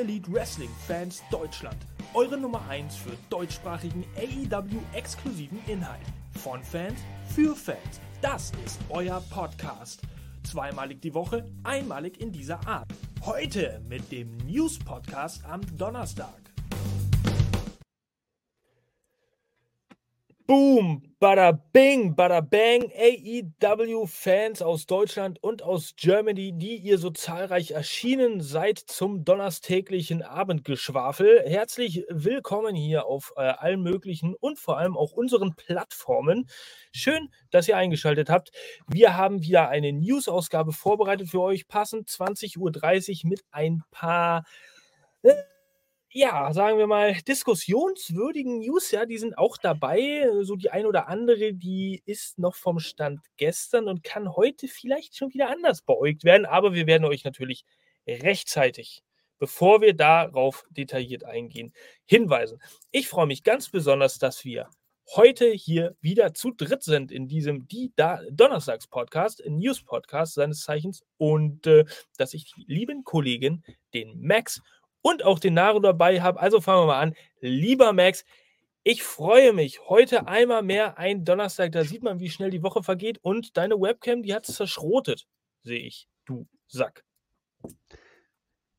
Elite Wrestling Fans Deutschland. Eure Nummer 1 für deutschsprachigen AEW-exklusiven Inhalt. Von Fans für Fans. Das ist euer Podcast. Zweimalig die Woche, einmalig in dieser Art. Heute mit dem News Podcast am Donnerstag. Boom, bada bing, bada bang, AEW-Fans aus Deutschland und aus Germany, die ihr so zahlreich erschienen seid zum donnerstäglichen Abendgeschwafel. Herzlich willkommen hier auf äh, allen möglichen und vor allem auch unseren Plattformen. Schön, dass ihr eingeschaltet habt. Wir haben wieder eine News-Ausgabe vorbereitet für euch, passend 20.30 Uhr mit ein paar. Äh, ja, sagen wir mal, diskussionswürdigen News, ja, die sind auch dabei. So die ein oder andere, die ist noch vom Stand gestern und kann heute vielleicht schon wieder anders beäugt werden. Aber wir werden euch natürlich rechtzeitig, bevor wir darauf detailliert eingehen, hinweisen. Ich freue mich ganz besonders, dass wir heute hier wieder zu dritt sind in diesem Die da Donnerstags-Podcast, News-Podcast seines Zeichens und äh, dass ich die lieben Kollegen, den Max und auch den Naru dabei habe. Also fangen wir mal an. Lieber Max, ich freue mich. Heute einmal mehr ein Donnerstag. Da sieht man, wie schnell die Woche vergeht. Und deine Webcam, die hat es zerschrotet, sehe ich. Du Sack.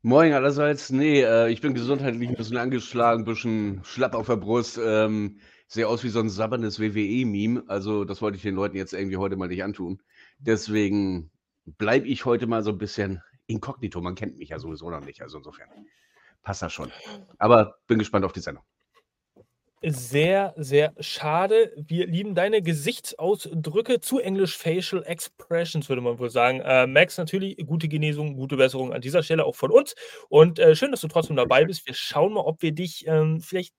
Moin allerseits. Nee, äh, ich bin gesundheitlich ein bisschen angeschlagen, ein bisschen schlapp auf der Brust. Ähm, sehe aus wie so ein sabbernes WWE-Meme. Also, das wollte ich den Leuten jetzt irgendwie heute mal nicht antun. Deswegen bleibe ich heute mal so ein bisschen inkognito. Man kennt mich ja sowieso noch nicht. Also, insofern passt das schon. Aber bin gespannt auf die Sendung. Sehr, sehr schade. Wir lieben deine Gesichtsausdrücke zu Englisch Facial Expressions, würde man wohl sagen. Äh, Max, natürlich gute Genesung, gute Besserung an dieser Stelle auch von uns. Und äh, schön, dass du trotzdem dabei bist. Wir schauen mal, ob wir dich ähm, vielleicht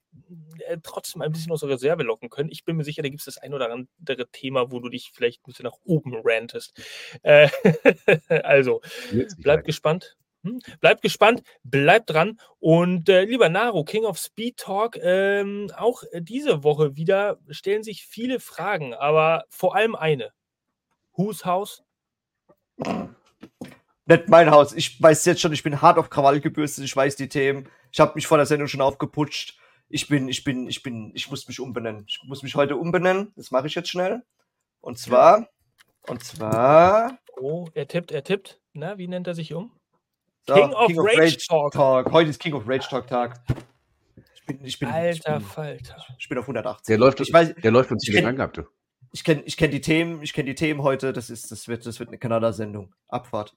äh, trotzdem ein bisschen aus der Reserve locken können. Ich bin mir sicher, da gibt es das ein oder andere Thema, wo du dich vielleicht ein bisschen nach oben rantest. Äh, also, bleib gespannt. Hm? Bleibt gespannt, bleibt dran. Und äh, lieber Naro, King of Speed Talk, ähm, auch diese Woche wieder stellen sich viele Fragen, aber vor allem eine. Whose House? Nicht mein Haus. Ich weiß jetzt schon, ich bin hart auf Krawall gebürstet, ich weiß die Themen. Ich habe mich vor der Sendung schon aufgeputscht. Ich bin, ich bin, ich bin, ich muss mich umbenennen. Ich muss mich heute umbenennen. Das mache ich jetzt schnell. Und zwar, und zwar. Oh, er tippt, er tippt. Na, wie nennt er sich um? So, King, of, King Rage, Rage Talk. Talk. Heute ist King of Rage Talk Tag. Ich bin, ich bin, Alter ich bin, Falter. Ich bin auf 180. Der läuft, ich weiß, der läuft uns wieder gehabt. Ich kenne ich kenn die Themen, ich kenne die Themen heute. Das, ist, das, wird, das wird eine Kanada-Sendung. Abfahrt.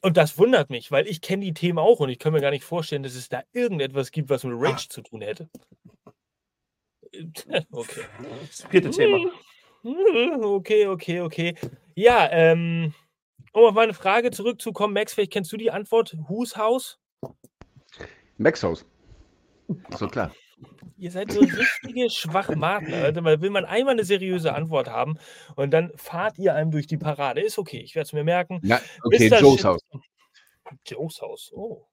Und das wundert mich, weil ich kenne die Themen auch und ich kann mir gar nicht vorstellen, dass es da irgendetwas gibt, was mit Rage Ach. zu tun hätte. Okay. Das vierte Thema. Okay, okay, okay. Ja, ähm, um auf meine Frage zurückzukommen, Max, vielleicht kennst du die Antwort. Whose House? Max Haus. So klar. Ihr seid so richtige Schwachmaten. Also, weil will man einmal eine seriöse Antwort haben und dann fahrt ihr einem durch die Parade. Ist okay, ich werde es mir merken. Ja, okay, Mr. Joe's Haus. Joe's Haus, oh.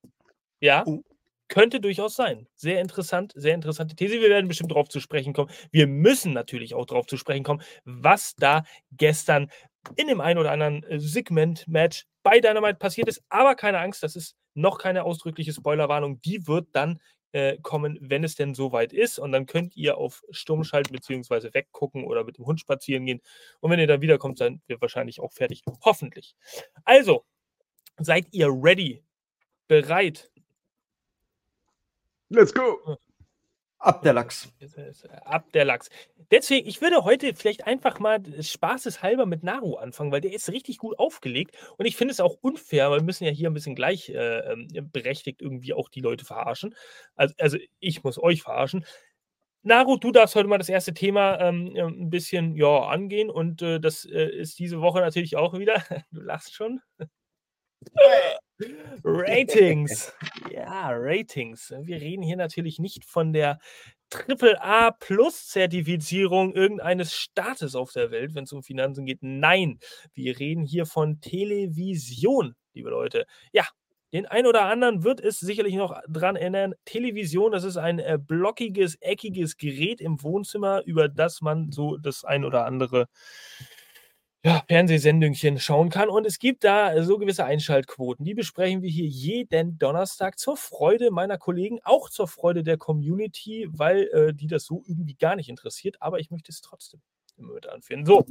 Ja, uh. könnte durchaus sein. Sehr interessant, sehr interessante These. Wir werden bestimmt darauf zu sprechen kommen. Wir müssen natürlich auch darauf zu sprechen kommen, was da gestern in dem einen oder anderen äh, Segment-Match bei Dynamite passiert ist. Aber keine Angst, das ist noch keine ausdrückliche Spoilerwarnung. Die wird dann äh, kommen, wenn es denn soweit ist. Und dann könnt ihr auf Sturm schalten bzw. weggucken oder mit dem Hund spazieren gehen. Und wenn ihr dann wiederkommt, sind wir wahrscheinlich auch fertig. Hoffentlich. Also, seid ihr ready? Bereit? Let's go! Ab der Lachs. Ab der Lachs. Deswegen, ich würde heute vielleicht einfach mal spaßeshalber mit Naru anfangen, weil der ist richtig gut aufgelegt und ich finde es auch unfair, weil wir müssen ja hier ein bisschen gleich äh, ähm, berechtigt irgendwie auch die Leute verarschen. Also, also ich muss euch verarschen. Naru, du darfst heute mal das erste Thema ähm, ein bisschen ja, angehen und äh, das äh, ist diese Woche natürlich auch wieder. Du lachst schon. Ratings. Ja, Ratings. Wir reden hier natürlich nicht von der AAA Plus Zertifizierung irgendeines Staates auf der Welt, wenn es um Finanzen geht. Nein, wir reden hier von Television, liebe Leute. Ja, den ein oder anderen wird es sicherlich noch dran erinnern. Television, das ist ein äh, blockiges, eckiges Gerät im Wohnzimmer, über das man so das ein oder andere ja, Fernsehsendungchen schauen kann. Und es gibt da so gewisse Einschaltquoten. Die besprechen wir hier jeden Donnerstag zur Freude meiner Kollegen, auch zur Freude der Community, weil äh, die das so irgendwie gar nicht interessiert. Aber ich möchte es trotzdem immer mit anführen. So,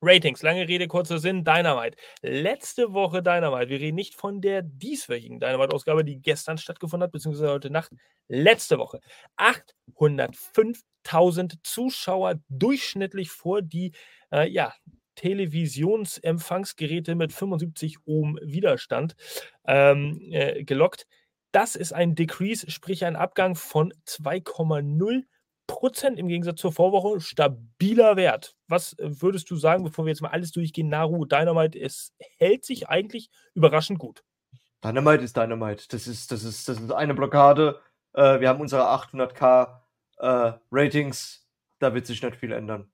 Ratings, lange Rede, kurzer Sinn, Dynamite. Letzte Woche Dynamite. Wir reden nicht von der dieswöchigen Dynamite-Ausgabe, die gestern stattgefunden hat, beziehungsweise heute Nacht. Letzte Woche. 805.000 Zuschauer durchschnittlich vor die, äh, ja, Televisionsempfangsgeräte mit 75 Ohm Widerstand ähm, äh, gelockt. Das ist ein Decrease, sprich ein Abgang von 2,0 Prozent im Gegensatz zur Vorwoche. Stabiler Wert. Was äh, würdest du sagen, bevor wir jetzt mal alles durchgehen? Naru, Dynamite, es hält sich eigentlich überraschend gut. Dynamite ist Dynamite. Das ist, das ist, das ist eine Blockade. Äh, wir haben unsere 800k äh, Ratings. Da wird sich nicht viel ändern.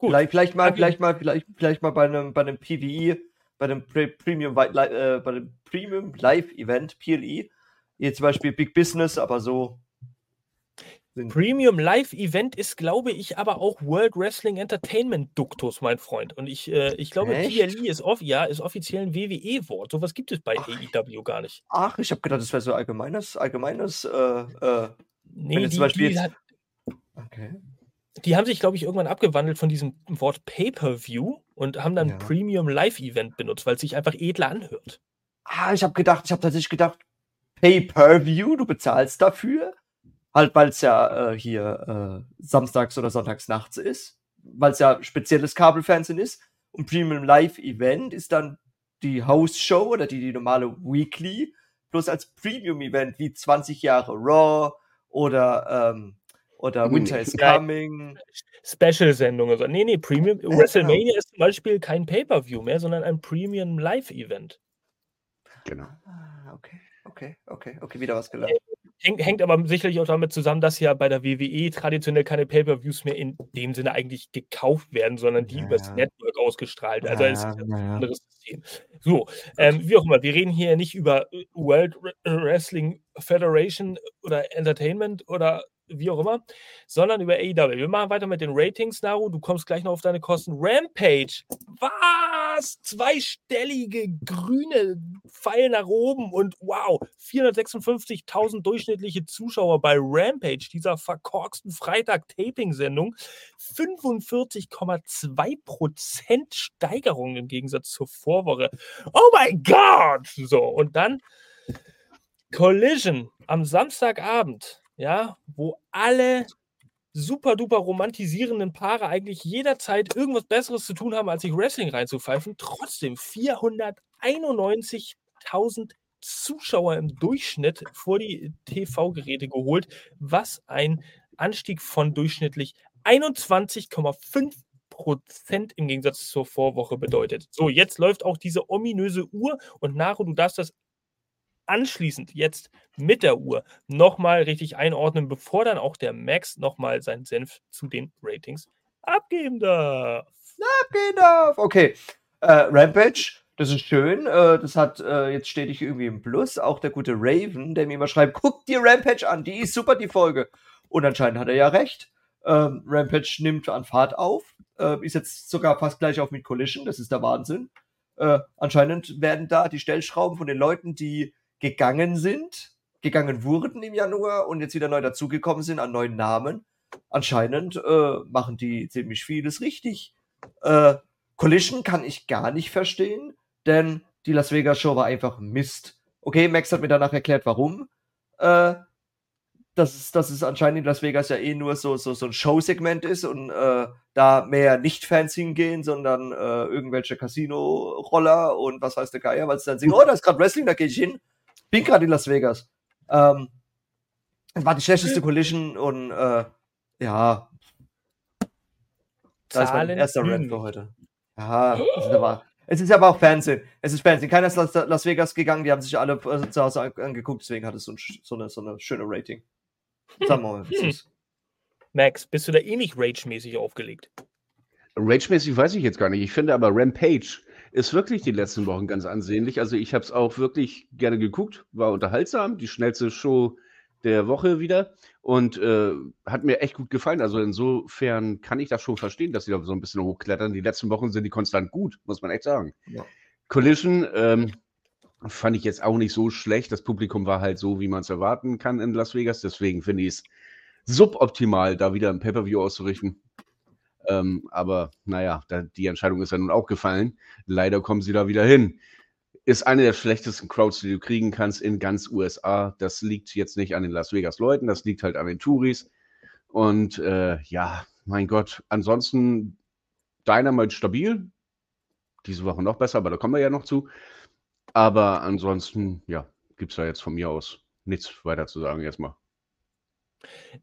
Gut. Vielleicht, vielleicht mal, vielleicht mal, vielleicht, vielleicht mal bei einem, bei einem PVE, bei einem Premium, äh, bei dem Premium Live Event, PLE, hier zum Beispiel Big Business, aber so. Premium Live Event ist, glaube ich, aber auch World Wrestling Entertainment Duktus, mein Freund. Und ich, äh, ich glaube, Echt? PLE ist, off ja, ist offiziell ein WWE-Wort. Sowas gibt es bei Ach, AEW gar nicht. Ach, ich habe gedacht, das wäre so allgemeines, allgemeines, äh, äh, nee, die, zum Beispiel. Die hat, okay die haben sich, glaube ich, irgendwann abgewandelt von diesem Wort Pay-per-View und haben dann ja. Premium Live-Event benutzt, weil es sich einfach edler anhört. Ah, ich habe gedacht, ich habe tatsächlich gedacht, Pay-per-View, du bezahlst dafür. Halt, weil es ja äh, hier äh, samstags oder sonntags nachts ist, weil es ja spezielles Kabelfernsehen ist. Und Premium Live Event ist dann die House-Show oder die, die normale Weekly, bloß als Premium-Event wie 20 Jahre Raw oder ähm, oder Winter is Coming. Special-Sendung. Also, nee, nee, Premium. Ja, WrestleMania genau. ist zum Beispiel kein Pay-Per-View mehr, sondern ein Premium Live-Event. Genau. Ah, okay, okay, okay, okay, wieder was gelernt. Hängt, hängt, aber sicherlich auch damit zusammen, dass ja bei der WWE traditionell keine Pay-Per-Views mehr in dem Sinne eigentlich gekauft werden, sondern die ja, übers ja. Network ausgestrahlt. Also ja, es ist ein anderes System. So, ähm, wie auch immer, wir reden hier nicht über World Wrestling Federation oder Entertainment oder wie auch immer, sondern über AEW. Wir machen weiter mit den Ratings, Naru. Du kommst gleich noch auf deine Kosten. Rampage. Was? Zweistellige grüne Pfeil nach oben und wow, 456.000 durchschnittliche Zuschauer bei Rampage, dieser verkorksten Freitag-Taping-Sendung. 45,2% Steigerung im Gegensatz zur Vorwoche. Oh mein Gott! So, und dann Collision am Samstagabend ja, wo alle super duper romantisierenden Paare eigentlich jederzeit irgendwas Besseres zu tun haben, als sich Wrestling reinzupfeifen. Trotzdem 491.000 Zuschauer im Durchschnitt vor die TV-Geräte geholt, was ein Anstieg von durchschnittlich 21,5 Prozent im Gegensatz zur Vorwoche bedeutet. So, jetzt läuft auch diese ominöse Uhr und Naro, du darfst das anschließend jetzt mit der Uhr nochmal richtig einordnen, bevor dann auch der Max nochmal seinen Senf zu den Ratings abgeben darf. Abgeben darf. Okay. Äh, Rampage, das ist schön. Äh, das hat äh, jetzt stetig irgendwie im Plus. Auch der gute Raven, der mir immer schreibt, guck dir Rampage an, die ist super, die Folge. Und anscheinend hat er ja recht. Ähm, Rampage nimmt an Fahrt auf. Äh, ist jetzt sogar fast gleich auf mit Collision. Das ist der Wahnsinn. Äh, anscheinend werden da die Stellschrauben von den Leuten, die gegangen sind, gegangen wurden im Januar und jetzt wieder neu dazugekommen sind an neuen Namen. Anscheinend äh, machen die ziemlich vieles richtig. Äh, Collision kann ich gar nicht verstehen, denn die Las Vegas Show war einfach Mist. Okay, Max hat mir danach erklärt, warum. Äh, dass, es, dass es anscheinend in Las Vegas ja eh nur so, so, so ein Showsegment ist und äh, da mehr Nicht-Fans hingehen, sondern äh, irgendwelche Casino-Roller und was weiß der Geier, weil sie dann singen, oh, da ist gerade Wrestling, da gehe ich hin bin gerade in Las Vegas. Ähm, war die schlechteste Collision und äh, ja. Das ist mein erster Rant für heute. Ja, das ist aber, es ist aber auch Fernsehen. Es ist Fernsehen. Keiner ist nach Las Vegas gegangen, die haben sich alle äh, zu Hause angeguckt, deswegen hat es so, ein, so, eine, so eine schöne Rating. Sagen wir mal, wie hm. Max, bist du da eh nicht rage-mäßig aufgelegt? Rage-mäßig weiß ich jetzt gar nicht. Ich finde aber Rampage ist wirklich die letzten Wochen ganz ansehnlich. Also ich habe es auch wirklich gerne geguckt, war unterhaltsam, die schnellste Show der Woche wieder. und äh, hat mir echt gut gefallen. Also insofern kann ich das schon verstehen, dass sie da so ein bisschen hochklettern. Die letzten Wochen sind die konstant gut, muss man echt sagen. Ja. Collision ähm, fand ich jetzt auch nicht so schlecht. Das Publikum war halt so, wie man es erwarten kann in Las Vegas. Deswegen finde ich es suboptimal, da wieder ein Pay-Per-View auszurichten. Ähm, aber naja, da, die Entscheidung ist ja nun auch gefallen. Leider kommen sie da wieder hin. Ist eine der schlechtesten Crowds, die du kriegen kannst in ganz USA. Das liegt jetzt nicht an den Las Vegas-Leuten, das liegt halt an den Touris. Und äh, ja, mein Gott, ansonsten Dynamite stabil. Diese Woche noch besser, aber da kommen wir ja noch zu. Aber ansonsten, ja, gibt es da jetzt von mir aus nichts weiter zu sagen erstmal.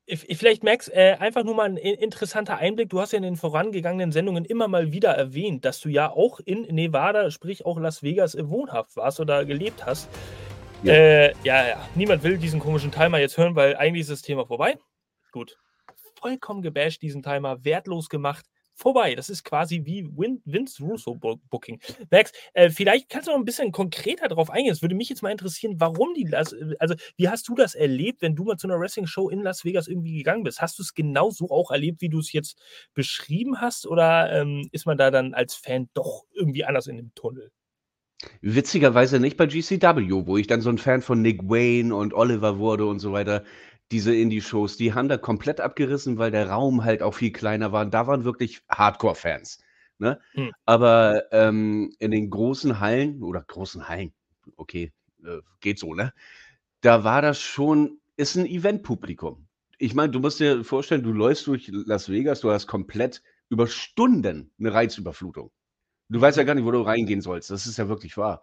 Vielleicht, Max, äh, einfach nur mal ein interessanter Einblick. Du hast ja in den vorangegangenen Sendungen immer mal wieder erwähnt, dass du ja auch in Nevada, sprich auch Las Vegas, äh, wohnhaft warst oder gelebt hast. Ja. Äh, ja, ja, niemand will diesen komischen Timer jetzt hören, weil eigentlich ist das Thema vorbei. Gut. Vollkommen gebasht, diesen Timer, wertlos gemacht vorbei. Das ist quasi wie Win Vince Russo Booking. Max, äh, vielleicht kannst du noch ein bisschen konkreter darauf eingehen. Es würde mich jetzt mal interessieren, warum die Las also wie hast du das erlebt, wenn du mal zu einer Wrestling-Show in Las Vegas irgendwie gegangen bist? Hast du es genau so auch erlebt, wie du es jetzt beschrieben hast? Oder ähm, ist man da dann als Fan doch irgendwie anders in dem Tunnel? Witzigerweise nicht bei GCW, wo ich dann so ein Fan von Nick Wayne und Oliver wurde und so weiter diese Indie-Shows, die haben da komplett abgerissen, weil der Raum halt auch viel kleiner war. Da waren wirklich Hardcore-Fans. Ne? Hm. Aber ähm, in den großen Hallen oder großen Hallen, okay, äh, geht so, ne? Da war das schon, ist ein Event-Publikum. Ich meine, du musst dir vorstellen, du läufst durch Las Vegas, du hast komplett über Stunden eine Reizüberflutung. Du weißt ja gar nicht, wo du reingehen sollst. Das ist ja wirklich wahr.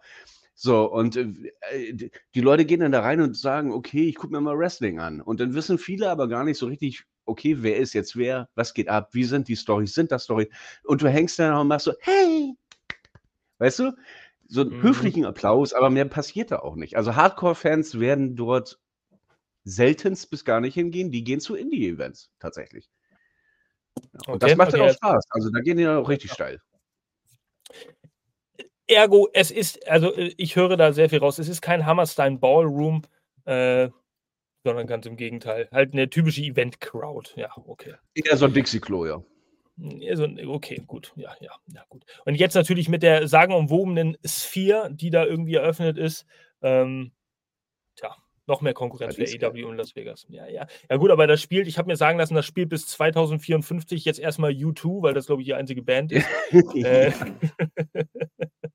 So, und äh, die Leute gehen dann da rein und sagen, okay, ich gucke mir mal Wrestling an. Und dann wissen viele aber gar nicht so richtig, okay, wer ist jetzt wer, was geht ab, wie sind die Storys, sind das Storys? Und du hängst dann und machst so, hey! Weißt du? So einen mhm. höflichen Applaus, aber mehr passiert da auch nicht. Also Hardcore-Fans werden dort seltenst bis gar nicht hingehen, die gehen zu Indie-Events tatsächlich. Ja, und okay, das macht okay. dann auch Spaß. Also da gehen die dann auch richtig steil. Ergo, es ist, also äh, ich höre da sehr viel raus. Es ist kein Hammerstein Ballroom, äh, sondern ganz im Gegenteil. Halt eine typische Event-Crowd. Ja, okay. Eher so ein Dixie-Klo, ja. Also, okay, gut, ja, ja, ja, gut. Und jetzt natürlich mit der sagenumwobenen Sphere, die da irgendwie eröffnet ist. Ähm, tja, noch mehr Konkurrenz für AW und Las Vegas. Ja, ja. Ja, gut, aber das spielt, ich habe mir sagen lassen, das spielt bis 2054 jetzt erstmal U2, weil das, glaube ich, die einzige Band ist. äh,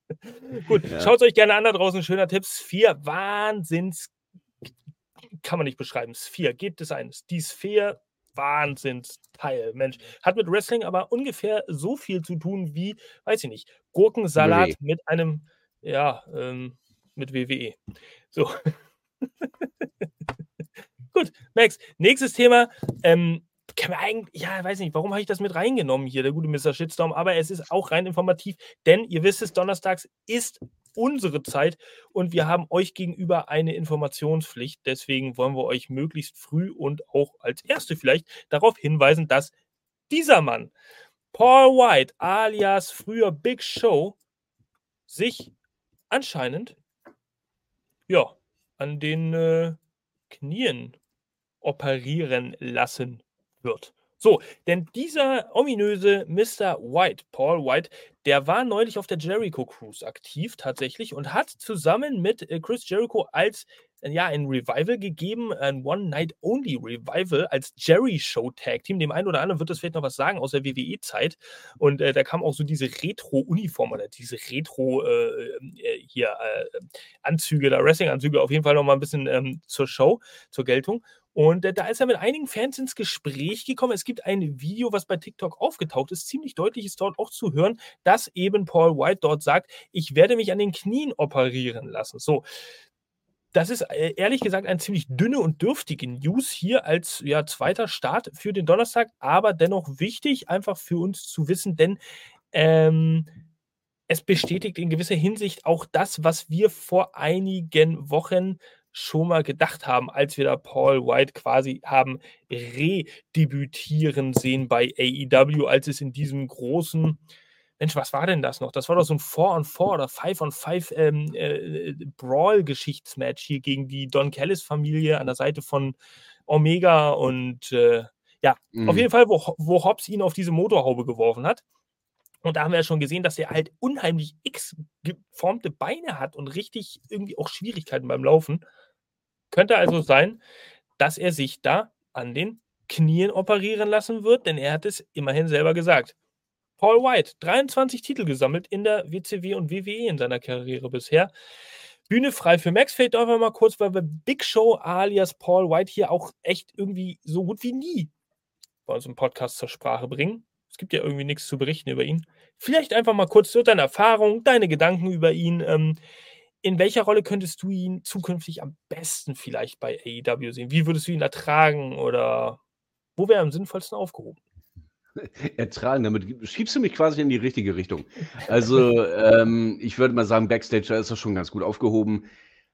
gut, ja. schaut es euch gerne an da draußen. Schöner Tipp. Sphere, Wahnsinns. Kann man nicht beschreiben. Sphere, gibt es eines. Die Sphere, Wahnsinnsteil. Mensch, hat mit Wrestling aber ungefähr so viel zu tun wie, weiß ich nicht, Gurkensalat WWE. mit einem, ja, ähm, mit WWE. So. Gut, Max, nächstes Thema. Ähm, kann man eigentlich, ja, weiß nicht, warum habe ich das mit reingenommen hier, der gute Mr. Shitstorm, aber es ist auch rein informativ, denn ihr wisst es, donnerstags ist unsere Zeit und wir haben euch gegenüber eine Informationspflicht. Deswegen wollen wir euch möglichst früh und auch als Erste vielleicht darauf hinweisen, dass dieser Mann, Paul White alias früher Big Show, sich anscheinend, ja, an den äh, Knien operieren lassen wird. So, denn dieser ominöse Mr. White, Paul White, der war neulich auf der Jericho Cruise aktiv tatsächlich und hat zusammen mit äh, Chris Jericho als ja, ein Revival gegeben, ein One-Night-Only-Revival als Jerry-Show-Tag-Team. Dem einen oder anderen wird das vielleicht noch was sagen aus der WWE-Zeit. Und äh, da kam auch so diese Retro-Uniform oder diese Retro- äh, äh, äh, da Wrestling-Anzüge auf jeden Fall noch mal ein bisschen ähm, zur Show, zur Geltung. Und äh, da ist er mit einigen Fans ins Gespräch gekommen. Es gibt ein Video, was bei TikTok aufgetaucht ist. Ziemlich deutlich ist dort auch zu hören, dass eben Paul White dort sagt, ich werde mich an den Knien operieren lassen. So, das ist äh, ehrlich gesagt eine ziemlich dünne und dürftige News hier als ja, zweiter Start für den Donnerstag, aber dennoch wichtig, einfach für uns zu wissen, denn ähm, es bestätigt in gewisser Hinsicht auch das, was wir vor einigen Wochen schon mal gedacht haben, als wir da Paul White quasi haben redebütieren sehen bei AEW, als es in diesem großen, Mensch, was war denn das noch? Das war doch so ein 4-on-4 oder 5-on-5 ähm, äh, Brawl-Geschichtsmatch hier gegen die Don Callis-Familie an der Seite von Omega und äh, ja, Mhm. auf jeden Fall, wo, wo Hobbs ihn auf diese Motorhaube geworfen hat. Und da haben wir ja schon gesehen, dass er halt unheimlich X-geformte Beine hat und richtig irgendwie auch Schwierigkeiten beim Laufen. Könnte also sein, dass er sich da an den Knien operieren lassen wird, denn er hat es immerhin selber gesagt. Paul White, 23 Titel gesammelt in der WCW und WWE in seiner Karriere bisher. Bühne frei für Max. Fällt einfach mal kurz, weil wir Big Show alias Paul White hier auch echt irgendwie so gut wie nie bei uns im Podcast zur Sprache bringen. Es gibt ja irgendwie nichts zu berichten über ihn. Vielleicht einfach mal kurz so deine Erfahrung, deine Gedanken über ihn. Ähm, in welcher Rolle könntest du ihn zukünftig am besten vielleicht bei AEW sehen? Wie würdest du ihn ertragen oder wo wäre er am sinnvollsten aufgehoben? Ertragen, damit schiebst du mich quasi in die richtige Richtung. Also, ähm, ich würde mal sagen, Backstage, da ist er schon ganz gut aufgehoben.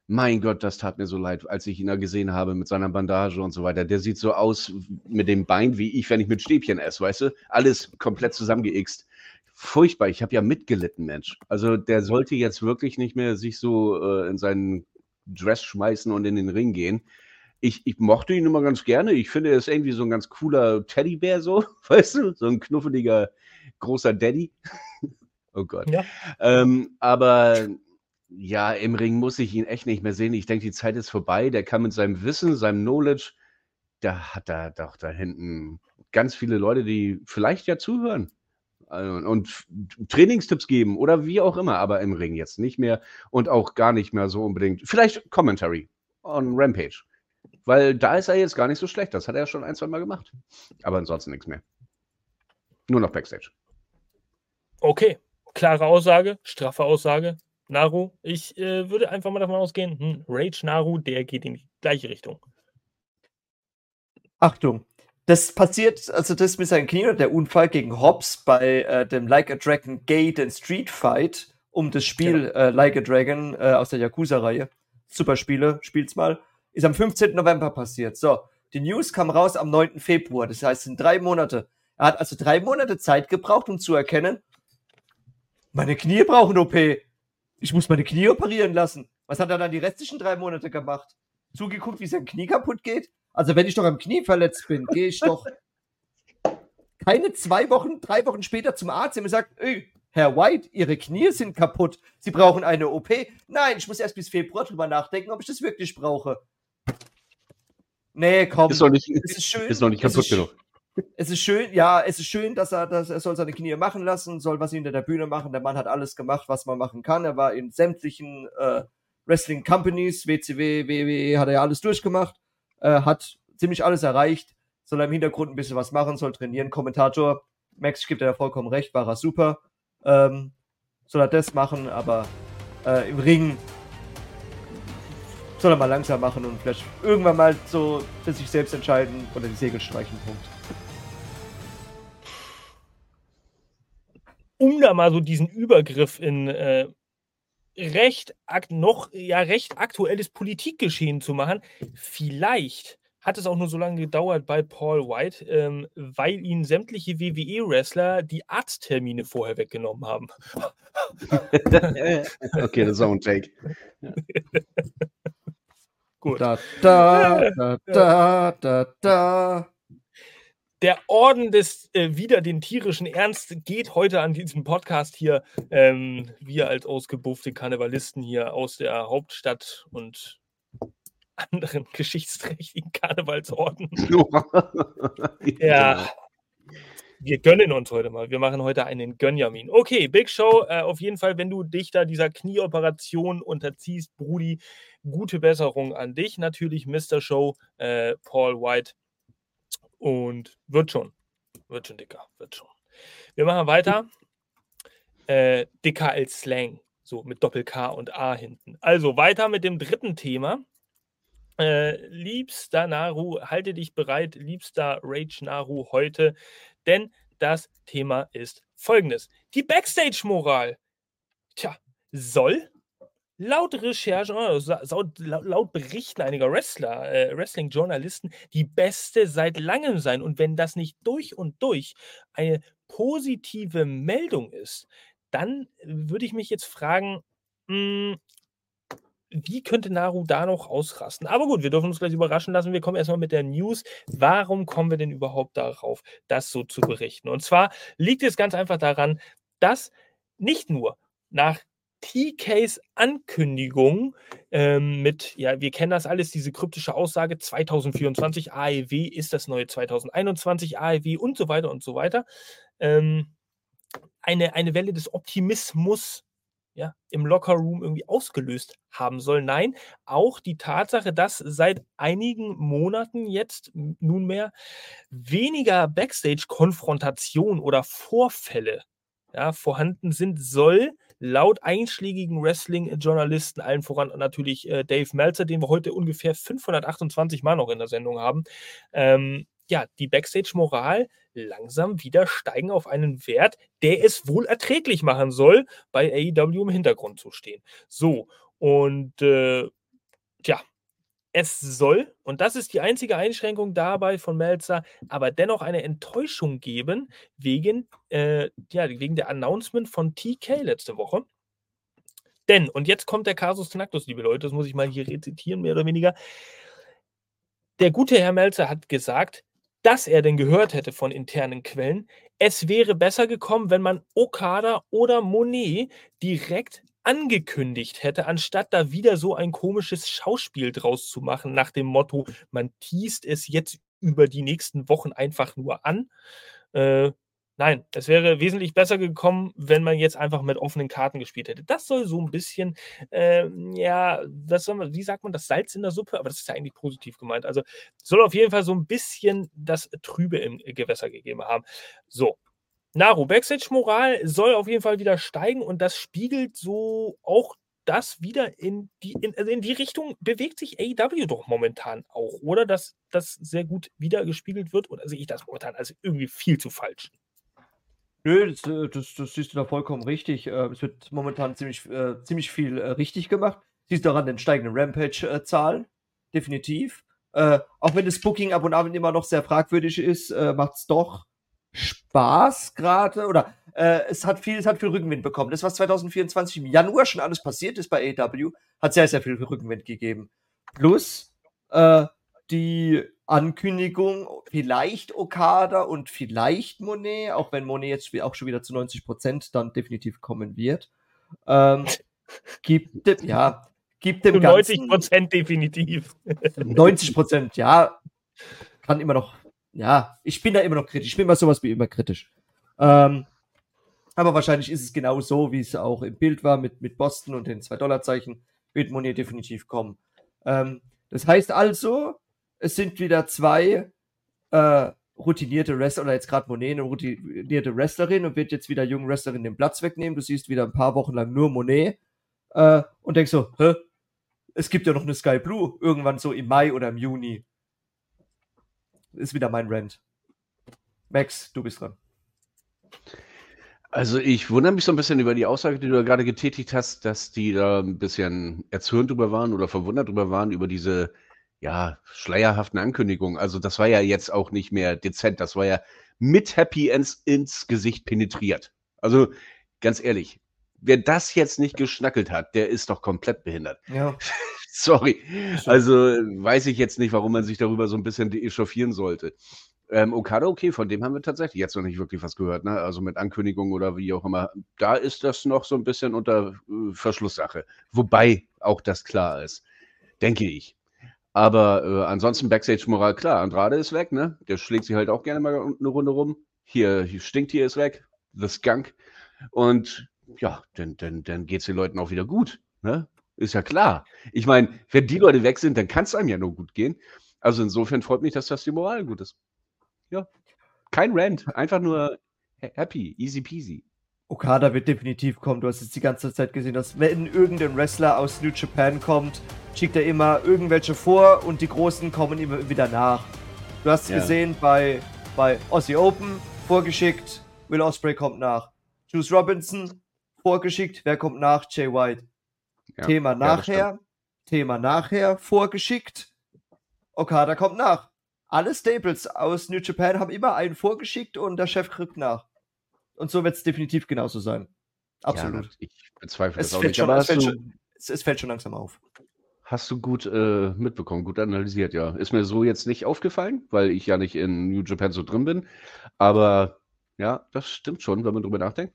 Mein Gott, das tat mir so leid, als ich ihn da gesehen habe mit seiner Bandage und so weiter. Der sieht so aus mit dem Bein wie ich, wenn ich mit Stäbchen esse, weißt du? Alles komplett zusammengeixt. Furchtbar, ich habe ja mitgelitten, Mensch. Also der sollte jetzt wirklich nicht mehr sich so äh, in seinen Dress schmeißen und in den Ring gehen. Ich, ich mochte ihn immer ganz gerne. Ich finde, er ist irgendwie so ein ganz cooler Teddybär, so, weißt du? So ein knuffeliger, großer Daddy. oh Gott. Ja. Ähm, aber ja, im Ring muss ich ihn echt nicht mehr sehen. Ich denke, die Zeit ist vorbei. Der kann mit seinem Wissen, seinem Knowledge, da hat er doch da hinten ganz viele Leute, die vielleicht ja zuhören äh, und Trainingstipps geben oder wie auch immer, aber im Ring jetzt nicht mehr und auch gar nicht mehr so unbedingt. Vielleicht Commentary on Rampage. Weil da ist er jetzt gar nicht so schlecht. Das hat er schon ein, zwei Mal gemacht. Aber ansonsten nichts mehr. Nur noch Backstage. Okay, klare Aussage, straffe Aussage. Naru, ich äh, würde einfach mal davon ausgehen, hm, Rage Naru, der geht in die gleiche Richtung. Achtung. Das passiert, also das mit seinem Knie, der Unfall gegen Hobbs bei äh, dem Like a Dragon Gate and Street Fight um das Spiel äh, Like a Dragon äh, aus der Yakuza-Reihe. Super Spiele, spielt's mal. Ist am 15. November passiert. So, die News kam raus am 9. Februar. Das heißt, es sind drei Monate. Er hat also drei Monate Zeit gebraucht, um zu erkennen, meine Knie brauchen OP. Ich muss meine Knie operieren lassen. Was hat er dann die restlichen drei Monate gemacht? Zugeguckt, wie sein Knie kaputt geht? Also, wenn ich doch am Knie verletzt bin, gehe ich doch keine zwei Wochen, drei Wochen später zum Arzt, der mir sagt, ey, Herr White, Ihre Knie sind kaputt. Sie brauchen eine OP. Nein, ich muss erst bis Februar drüber nachdenken, ob ich das wirklich brauche. Nee, komm. Ist noch nicht, es ist schön. ist noch nicht kaputt ist, genug. Es ist schön, ja, es ist schön, dass er, dass er soll seine Knie machen lassen, soll was hinter der Bühne machen. Der Mann hat alles gemacht, was man machen kann. Er war in sämtlichen äh, Wrestling Companies, WCW, WWE, hat er ja alles durchgemacht, äh, hat ziemlich alles erreicht, soll er im Hintergrund ein bisschen was machen, soll trainieren. Kommentator, Max, gebe dir da vollkommen recht, war er super. Ähm, soll er das machen, aber äh, im Ring soll er mal langsam machen und vielleicht irgendwann mal so für sich selbst entscheiden oder die Segel streichen. Punkt. Um da mal so diesen Übergriff in äh, recht noch ja recht aktuelles Politikgeschehen zu machen, vielleicht hat es auch nur so lange gedauert bei Paul White, ähm, weil ihn sämtliche WWE-Wrestler die Arzttermine vorher weggenommen haben. okay, das ist auch ein Take. Gut. Da, da, da, da, da, da. Der Orden des äh, wieder den tierischen Ernst geht heute an diesem Podcast hier. Ähm, wir als ausgebuffte Karnevalisten hier aus der Hauptstadt und anderen geschichtsträchtigen Karnevalsorten. Ja. Wir gönnen uns heute mal. Wir machen heute einen Gönjamin. Okay, Big Show. Äh, auf jeden Fall, wenn du dich da dieser Knieoperation unterziehst, Brudi, gute Besserung an dich. Natürlich Mr. Show, äh, Paul White. Und wird schon. Wird schon dicker. Wird schon. Wir machen weiter. Äh, dicker als Slang. So mit Doppel-K und A hinten. Also weiter mit dem dritten Thema. Äh, liebster Naru, halte dich bereit, liebster Rage Naru heute, denn das Thema ist folgendes: Die Backstage-Moral. Tja, soll laut Recherchen, äh, laut, laut, Berichten einiger Wrestler, äh, Wrestling-Journalisten, die beste seit langem sein. Und wenn das nicht durch und durch eine positive Meldung ist, dann würde ich mich jetzt fragen, mh, wie könnte Naru da noch ausrasten? Aber gut, wir dürfen uns gleich überraschen lassen. Wir kommen erstmal mit der News. Warum kommen wir denn überhaupt darauf, das so zu berichten? Und zwar liegt es ganz einfach daran, dass nicht nur nach TKs Ankündigung ähm, mit, ja, wir kennen das alles, diese kryptische Aussage 2024 AEW ist das neue 2021 AEW und so weiter und so weiter. Ähm, eine, eine Welle des Optimismus ja, im Lockerroom irgendwie ausgelöst haben soll. Nein, auch die Tatsache, dass seit einigen Monaten jetzt nunmehr weniger Backstage-Konfrontation oder Vorfälle ja, vorhanden sind, soll laut einschlägigen Wrestling-Journalisten, allen voran natürlich äh, Dave Meltzer, den wir heute ungefähr 528 Mal noch in der Sendung haben, ähm, ja, die Backstage-Moral langsam wieder steigen auf einen Wert, der es wohl erträglich machen soll, bei AEW im Hintergrund zu stehen. So, und äh, ja, es soll, und das ist die einzige Einschränkung dabei von Melzer, aber dennoch eine Enttäuschung geben wegen, äh, ja, wegen der Announcement von TK letzte Woche. Denn, und jetzt kommt der Kasus Tenactus, liebe Leute, das muss ich mal hier rezitieren, mehr oder weniger. Der gute Herr Melzer hat gesagt, dass er denn gehört hätte von internen Quellen, es wäre besser gekommen, wenn man Okada oder Monet direkt angekündigt hätte, anstatt da wieder so ein komisches Schauspiel draus zu machen, nach dem Motto, man teast es jetzt über die nächsten Wochen einfach nur an. Äh, Nein, es wäre wesentlich besser gekommen, wenn man jetzt einfach mit offenen Karten gespielt hätte. Das soll so ein bisschen, äh, ja, was soll man, wie sagt man, das Salz in der Suppe, aber das ist ja eigentlich positiv gemeint. Also soll auf jeden Fall so ein bisschen das Trübe im Gewässer gegeben haben. So. Naru, Backstage-Moral soll auf jeden Fall wieder steigen und das spiegelt so auch das wieder in die, in, also in die Richtung bewegt sich AEW doch momentan auch, oder? Dass das sehr gut wieder gespiegelt wird, oder sehe ich das momentan als irgendwie viel zu falsch? Nö, das, äh, das, das siehst du da vollkommen richtig. Äh, es wird momentan ziemlich, äh, ziemlich viel äh, richtig gemacht. Siehst daran den steigenden Rampage-Zahlen. Definitiv. Äh, auch wenn das Booking ab und an immer noch sehr fragwürdig ist, äh, macht es doch Spaß gerade. Oder es hat viel, es hat viel Rückenwind bekommen. Das, was 2024 im Januar schon alles passiert ist bei AW, hat sehr, sehr viel Rückenwind gegeben. Plus, die Ankündigung, vielleicht Okada und vielleicht Monet, auch wenn Monet jetzt auch schon wieder zu 90 Prozent dann definitiv kommen wird. Ähm, gibt dem, ja, gibt dem 90 Prozent definitiv. 90 Prozent, ja, kann immer noch, ja, ich bin da immer noch kritisch. Ich bin immer sowas wie immer kritisch. Ähm, aber wahrscheinlich ist es genau so, wie es auch im Bild war mit, mit Boston und den 2-Dollar-Zeichen, wird Monet definitiv kommen. Ähm, das heißt also, es sind wieder zwei äh, routinierte Wrestler, oder jetzt gerade Monet, eine routinierte Wrestlerin und wird jetzt wieder jungen Wrestlerin den Platz wegnehmen. Du siehst wieder ein paar Wochen lang nur Monet äh, und denkst so, hä? Es gibt ja noch eine Sky Blue, irgendwann so im Mai oder im Juni. Ist wieder mein Rant. Max, du bist dran. Also ich wundere mich so ein bisschen über die Aussage, die du da gerade getätigt hast, dass die da ein bisschen erzürnt drüber waren oder verwundert drüber waren, über diese ja, schleierhaften Ankündigung. Also das war ja jetzt auch nicht mehr dezent, das war ja mit Happy Ends ins Gesicht penetriert. Also ganz ehrlich, wer das jetzt nicht geschnackelt hat, der ist doch komplett behindert. Ja. Sorry. Also weiß ich jetzt nicht, warum man sich darüber so ein bisschen echauffieren sollte. Ähm, Okada, okay, von dem haben wir tatsächlich jetzt noch nicht wirklich was gehört, ne? Also mit Ankündigungen oder wie auch immer. Da ist das noch so ein bisschen unter äh, Verschlusssache. Wobei auch das klar ist. Denke ich. Aber äh, ansonsten Backstage-Moral, klar, Andrade ist weg, ne? Der schlägt sich halt auch gerne mal eine Runde rum. Hier, hier stinkt hier ist weg, The Skunk. Und ja, dann, dann, dann geht es den Leuten auch wieder gut, ne? Ist ja klar. Ich meine, wenn die Leute weg sind, dann kann es einem ja nur gut gehen. Also insofern freut mich, dass das die Moral gut ist. Ja. Kein Rant, einfach nur happy, easy peasy. Okada wird definitiv kommen. Du hast jetzt die ganze Zeit gesehen, dass wenn irgendein Wrestler aus New Japan kommt, schickt er immer irgendwelche vor und die Großen kommen immer wieder nach. Du hast ja. gesehen bei, bei Aussie Open, vorgeschickt, Will Osprey kommt nach. Juice Robinson, vorgeschickt, wer kommt nach? Jay White. Ja. Thema nachher, Thema nachher, vorgeschickt, Okada kommt nach. Alle Staples aus New Japan haben immer einen vorgeschickt und der Chef kriegt nach. Und so wird es definitiv genauso sein. Absolut. Ja, ich bezweifle es das auch nicht. Schon, es, fällt schon, es, es fällt schon langsam auf. Hast du gut äh, mitbekommen, gut analysiert, ja. Ist mir so jetzt nicht aufgefallen, weil ich ja nicht in New Japan so drin bin. Aber ja, das stimmt schon, wenn man drüber nachdenkt.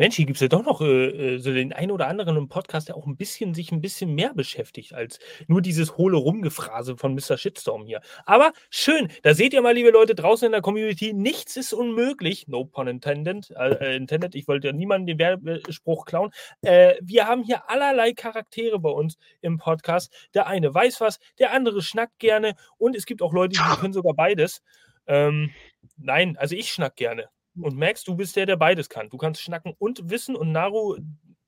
Mensch, hier gibt es ja doch noch äh, äh, so den einen oder anderen im Podcast, der auch ein bisschen sich ein bisschen mehr beschäftigt als nur dieses hohle Rumgephrase von Mr. Shitstorm hier. Aber schön, da seht ihr mal, liebe Leute draußen in der Community, nichts ist unmöglich. No pun intended. Äh, äh intended. Ich wollte niemanden den Werbespruch klauen. Äh, wir haben hier allerlei Charaktere bei uns im Podcast. Der eine weiß was, der andere schnackt gerne und es gibt auch Leute, die können sogar beides. Ähm, nein, also ich schnack gerne. Und Max, du bist der, der beides kann. Du kannst schnacken und wissen und Naru,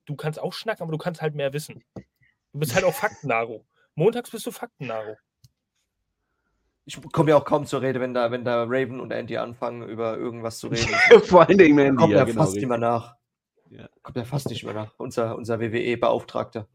du kannst auch schnacken, aber du kannst halt mehr wissen. Du bist halt auch Fakten-Naru. Montags bist du Fakten-Naru. Ich komme ja auch kaum zur Rede, wenn da, wenn da Raven und Andy anfangen, über irgendwas zu reden. Vor allen Dingen Andy. Kommt ja, genau, fast nicht mehr nach. Ja. Kommt ja fast nicht mehr nach. Unser, unser WWE-Beauftragter.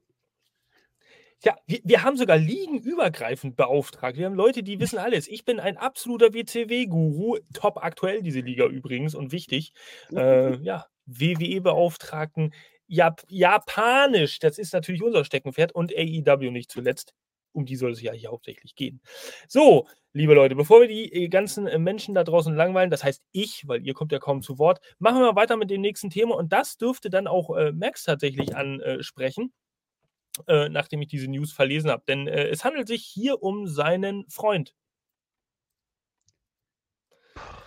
Ja, wir, wir haben sogar ligenübergreifend beauftragt. Wir haben Leute, die wissen alles. Ich bin ein absoluter WCW-Guru. Top aktuell, diese Liga übrigens und wichtig. Äh, ja, WWE-Beauftragten. Jap Japanisch, das ist natürlich unser Steckenpferd und AEW nicht zuletzt. Um die soll es ja hier hauptsächlich gehen. So, liebe Leute, bevor wir die äh, ganzen äh, Menschen da draußen langweilen, das heißt ich, weil ihr kommt ja kaum zu Wort, machen wir mal weiter mit dem nächsten Thema und das dürfte dann auch äh, Max tatsächlich ansprechen äh, nachdem ich diese News verlesen habe. Denn äh, es handelt sich hier um seinen Freund.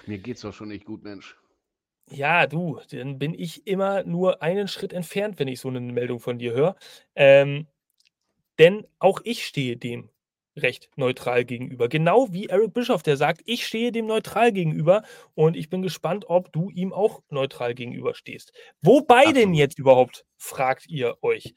Mir geht's doch schon nicht gut, Mensch. Ja, du, dann bin ich immer nur einen Schritt entfernt, wenn ich so eine Meldung von dir höre. Ähm, denn auch ich stehe dem recht neutral gegenüber. Genau wie Eric Bischoff, der sagt, ich stehe dem neutral gegenüber und ich bin gespannt, ob du ihm auch neutral gegenüber stehst. Wobei Absolut. denn jetzt überhaupt, fragt ihr euch.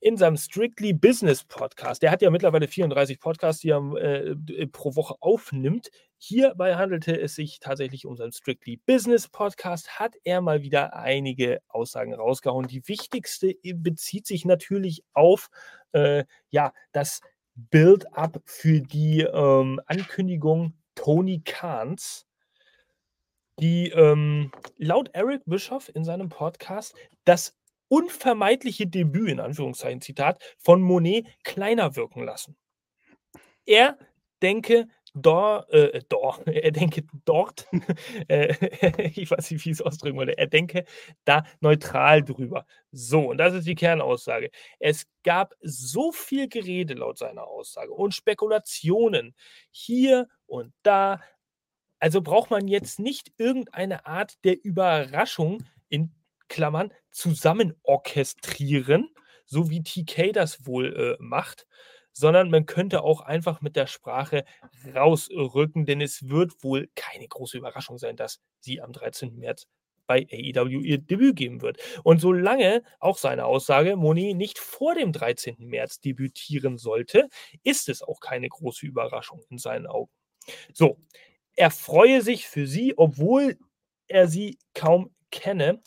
In seinem Strictly Business Podcast, der hat ja mittlerweile 34 Podcasts, die er äh, pro Woche aufnimmt. Hierbei handelte es sich tatsächlich um seinen Strictly Business Podcast, hat er mal wieder einige Aussagen rausgehauen. Die wichtigste bezieht sich natürlich auf äh, ja, das Build-up für die ähm, Ankündigung Tony Kahns, die ähm, laut Eric Bischoff in seinem Podcast das unvermeidliche Debüt, in Anführungszeichen Zitat, von Monet kleiner wirken lassen. Er denke, dor, äh, dor, er denke dort, äh, ich weiß nicht, wie ich es ausdrücken wollte, er denke da neutral drüber. So, und das ist die Kernaussage. Es gab so viel Gerede laut seiner Aussage und Spekulationen hier und da. Also braucht man jetzt nicht irgendeine Art der Überraschung in Klammern zusammen orchestrieren, so wie TK das wohl äh, macht, sondern man könnte auch einfach mit der Sprache rausrücken, denn es wird wohl keine große Überraschung sein, dass sie am 13. März bei AEW ihr Debüt geben wird. Und solange auch seine Aussage Moni nicht vor dem 13. März debütieren sollte, ist es auch keine große Überraschung in seinen Augen. So, er freue sich für sie, obwohl er sie kaum kenne,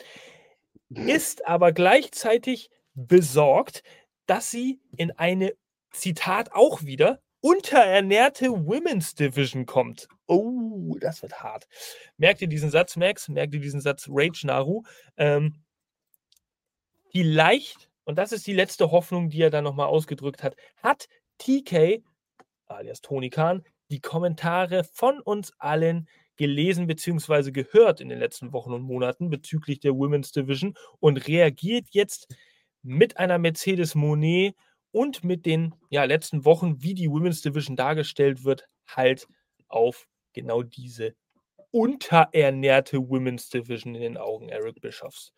ist aber gleichzeitig besorgt, dass sie in eine Zitat auch wieder, unterernährte Women's Division kommt. Oh, das wird hart. Merkt ihr diesen Satz, Max? Merkt ihr diesen Satz, Rage Naru? Ähm, vielleicht, und das ist die letzte Hoffnung, die er dann nochmal ausgedrückt hat, hat TK, alias Tony Khan, die Kommentare von uns allen gelesen bzw. gehört in den letzten Wochen und Monaten bezüglich der Women's Division und reagiert jetzt mit einer Mercedes Monet und mit den ja, letzten Wochen, wie die Women's Division dargestellt wird, halt auf genau diese unterernährte Women's Division in den Augen Eric Bischofs.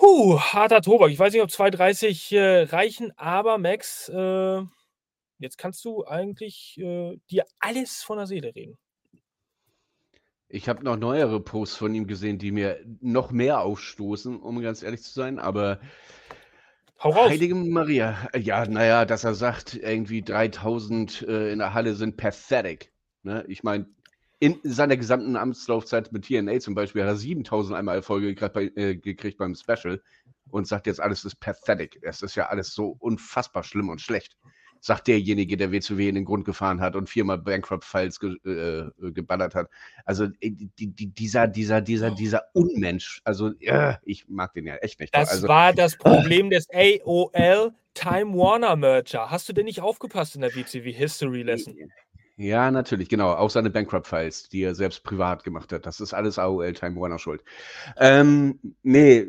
Huh, harter Tobak. Ich weiß nicht, ob 2,30 äh, reichen, aber Max, äh, jetzt kannst du eigentlich äh, dir alles von der Seele reden. Ich habe noch neuere Posts von ihm gesehen, die mir noch mehr aufstoßen, um ganz ehrlich zu sein, aber Hau raus. Heilige Maria. Ja, naja, dass er sagt, irgendwie 3000 äh, in der Halle sind pathetic. Ne? Ich meine, in seiner gesamten Amtslaufzeit mit TNA zum Beispiel hat er 7000 einmal Erfolge bei, äh, gekriegt beim Special und sagt jetzt, alles ist pathetic. Es ist ja alles so unfassbar schlimm und schlecht. Sagt derjenige, der WCW in den Grund gefahren hat und viermal Bankrupt-Files ge äh, geballert hat. Also äh, die, die, dieser, dieser, dieser, dieser Unmensch, also äh, ich mag den ja echt nicht. Das also, war das Problem des AOL Time Warner Merger. Hast du denn nicht aufgepasst in der WCW History Lesson? Ja, natürlich, genau. Auch seine Bankrupt-Files, die er selbst privat gemacht hat. Das ist alles AOL Time Warner schuld. Ähm, nee,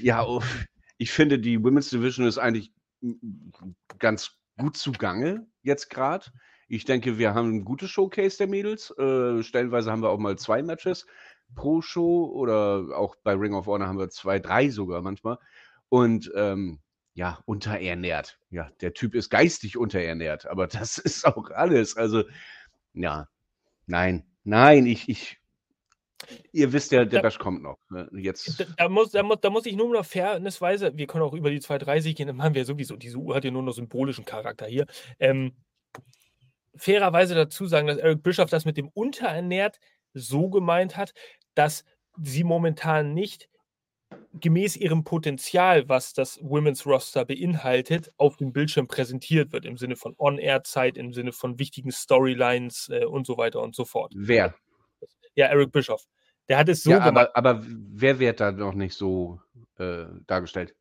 ja, ich finde, die Women's Division ist eigentlich ganz gut zugange jetzt gerade. Ich denke, wir haben ein gutes Showcase der Mädels. Äh, stellenweise haben wir auch mal zwei Matches pro Show oder auch bei Ring of Honor haben wir zwei, drei sogar manchmal. Und ähm, ja, unterernährt. Ja, der Typ ist geistig unterernährt, aber das ist auch alles. Also, ja, nein, nein, ich, ich, ihr wisst ja, der Da- Bash kommt noch. ne? Jetzt, Da, da, muss, da, muss, da muss ich nur noch fairnessweise, wir können auch über die 230 gehen, dann haben wir sowieso, diese Uhr hat ja nur noch symbolischen Charakter hier. Ähm, fairerweise dazu sagen, dass Eric Bischoff das mit dem Unterernährt so gemeint hat, dass sie momentan nicht gemäß ihrem Potenzial, was das Women's Roster beinhaltet, auf dem Bildschirm präsentiert wird, im Sinne von On-Air-Zeit, im Sinne von wichtigen Storylines äh, und so weiter und so fort. wer? Ja, Eric Bischoff. Der hat es so ja, gemacht. aber, aber wer wird da noch nicht so äh, dargestellt?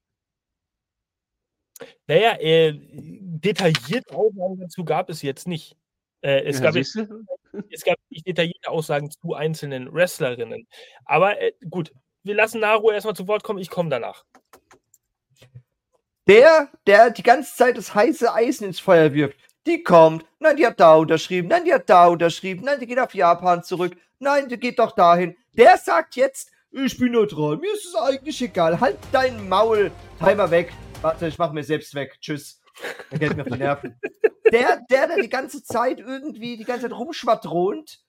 Naja, äh, detaillierte Aussagen dazu gab es jetzt nicht. Äh, es, Ja, gab jetzt, es gab nicht detaillierte Aussagen zu einzelnen Wrestlerinnen. Aber äh, gut, wir lassen Naru erstmal zu Wort kommen, ich komme danach. Der, der die ganze Zeit das heiße Eisen ins Feuer wirft, die kommt, nein, die hat da unterschrieben, nein, die hat da unterschrieben, nein, die geht auf Japan zurück, nein, die geht doch dahin. Der sagt jetzt, ich bin neutral, mir ist es eigentlich egal, halt dein Maul, Timer weg. Warte, ich mach mir selbst weg, tschüss. Der geht mir auf die Nerven. Der, der, der die ganze Zeit irgendwie, die ganze Zeit rumschwadront,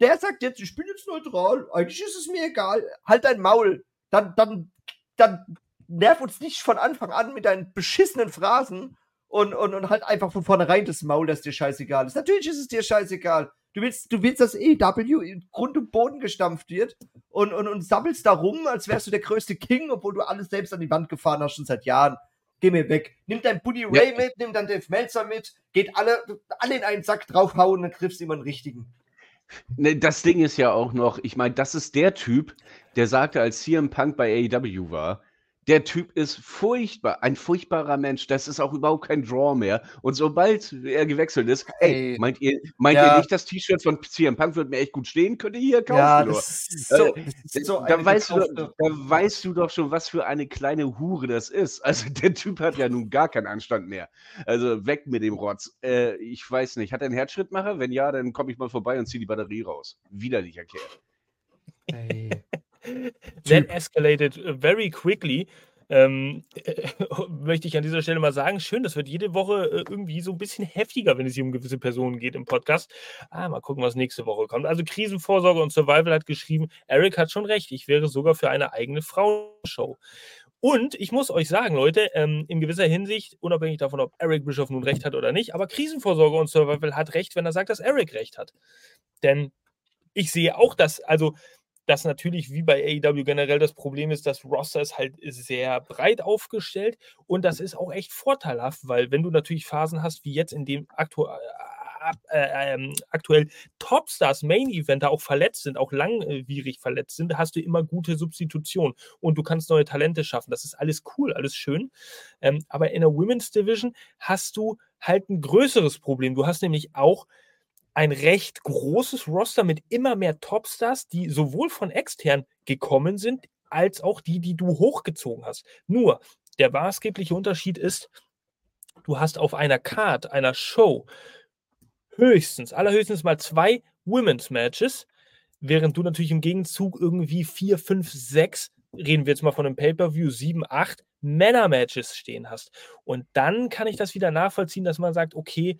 der sagt jetzt, ich bin jetzt neutral, eigentlich ist es mir egal, halt dein Maul. Dann, dann, dann nerv uns nicht von Anfang an mit deinen beschissenen Phrasen und, und, und halt einfach von vornherein das Maul, dass dir scheißegal ist. Natürlich ist es dir scheißegal. Du willst, du willst, dass EW in Grund und Boden gestampft wird und, und, und sabbelst da rum, als wärst du der größte King, obwohl du alles selbst an die Wand gefahren hast, schon seit Jahren. Geh mir weg. Nimm dein Buddy Ray mit, nimm dein Dave Meltzer mit, geht alle, alle in einen Sack draufhauen, dann triffst du immer einen richtigen. Ne, das Ding ist ja auch noch, ich meine, das ist der Typ, der sagte, als CM Punk bei AEW war, der Typ ist furchtbar, ein furchtbarer Mensch. Das ist auch überhaupt kein Draw mehr. Und sobald er gewechselt ist, ey, Ey. meint ihr, meint Ja. ihr nicht, das T-Shirt von CM Punk wird mir echt gut stehen? Könnt ihr hier kaufen? Ja, nur? das ist so, das ist so da, eine weißt du, da weißt du doch schon, was für eine kleine Hure das ist. Also der Typ hat ja nun gar keinen Anstand mehr. Also weg mit dem Rotz. Äh, ich weiß nicht, hat er einen Herzschrittmacher? Wenn ja, dann komme ich mal vorbei und ziehe die Batterie raus. Widerlicher Kerl. Ey. That escalated uh, very quickly. Ähm, möchte ich an dieser Stelle mal sagen, schön, das wird jede Woche äh, irgendwie so ein bisschen heftiger, wenn es hier um gewisse Personen geht im Podcast. Ah, mal gucken, was nächste Woche kommt. Also Krisenvorsorge und Survival hat geschrieben, Eric hat schon recht, ich wäre sogar für eine eigene Frauenshow. Und ich muss euch sagen, Leute, ähm, in gewisser Hinsicht, unabhängig davon, ob Eric Bischoff nun recht hat oder nicht, aber Krisenvorsorge und Survival hat recht, wenn er sagt, dass Eric recht hat. Denn ich sehe auch, dass, also dass natürlich wie bei AEW generell das Problem ist, das Roster ist halt sehr breit aufgestellt und das ist auch echt vorteilhaft, weil wenn du natürlich Phasen hast, wie jetzt in dem aktu äh, ähm, aktuell Topstars Main Eventer auch verletzt sind, auch langwierig verletzt sind, hast du immer gute Substitution und du kannst neue Talente schaffen. Das ist alles cool, alles schön. Ähm, aber in der Women's Division hast du halt ein größeres Problem. Du hast nämlich auch ein recht großes Roster mit immer mehr Topstars, die sowohl von extern gekommen sind, als auch die, die du hochgezogen hast. Nur, der maßgebliche Unterschied ist, du hast auf einer Card, einer Show, höchstens, allerhöchstens mal zwei Women's Matches, während du natürlich im Gegenzug irgendwie vier, fünf, sechs, reden wir jetzt mal von einem Pay-Per-View, sieben, acht Männer-Matches stehen hast. Und dann kann ich das wieder nachvollziehen, dass man sagt, okay,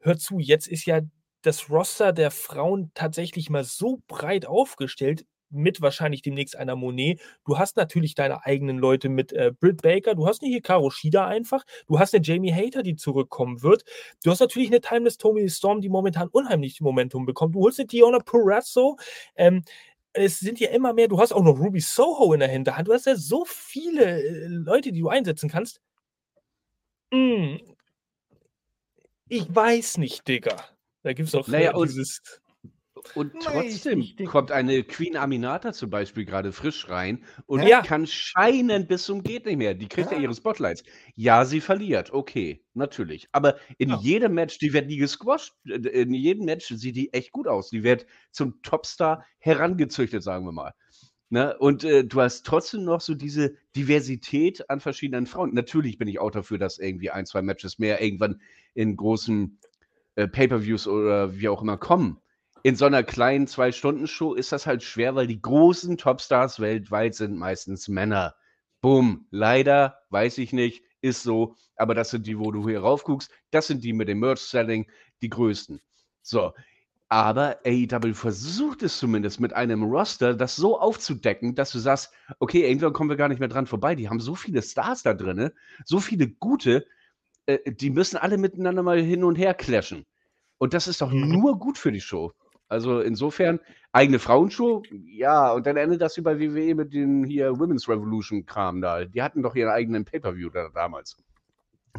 hör zu, jetzt ist ja das Roster der Frauen tatsächlich mal so breit aufgestellt, mit wahrscheinlich demnächst einer Monet. Du hast natürlich deine eigenen Leute mit äh, Britt Baker, du hast eine Hikaru Shida einfach, du hast eine Jamie Hater, die zurückkommen wird. Du hast natürlich eine Timeless Tommy Storm, die momentan unheimlich Momentum bekommt. Du holst eine Diona Purazzo. Ähm, es sind ja immer mehr, du hast auch noch Ruby Soho in der Hinterhand. Du hast ja so viele äh, Leute, die du einsetzen kannst. Mm, Ich weiß nicht, Digga. Da gibt es auch Naja, äh, und- dieses. Und trotzdem kommt eine Queen Aminata zum Beispiel gerade frisch rein und Ja. kann scheinen bis zum geht nicht mehr. Die kriegt ja Ja. ihre Spotlights. Ja, sie verliert, okay, natürlich. Aber in Ja. jedem Match, die wird nie gesquasht. äh, In jedem Match sieht die echt gut aus. Die wird zum Topstar herangezüchtet, sagen wir mal. Ne? Und äh, du hast trotzdem noch so diese Diversität an verschiedenen Frauen. Natürlich bin ich auch dafür, dass irgendwie ein, zwei Matches mehr irgendwann in großen äh, Pay-per-Views oder wie auch immer kommen. In so einer kleinen Zwei-Stunden-Show ist das halt schwer, weil die großen Topstars weltweit sind meistens Männer. Bumm. Leider, weiß ich nicht, ist so. Aber das sind die, wo du hier raufguckst. Das sind die mit dem Merch-Selling, die größten. So. Aber AEW versucht es zumindest mit einem Roster, das so aufzudecken, dass du sagst, okay, irgendwann kommen wir gar nicht mehr dran vorbei. Die haben so viele Stars da drin, so viele gute, äh, die müssen alle miteinander mal hin und her clashen. Und das ist doch Mhm. nur gut für die Show. Also insofern, eigene Frauenshow, ja, und dann endet das wie bei WWE mit dem hier Women's Revolution-Kram da. Die hatten doch ihren eigenen Pay-Per-View da damals.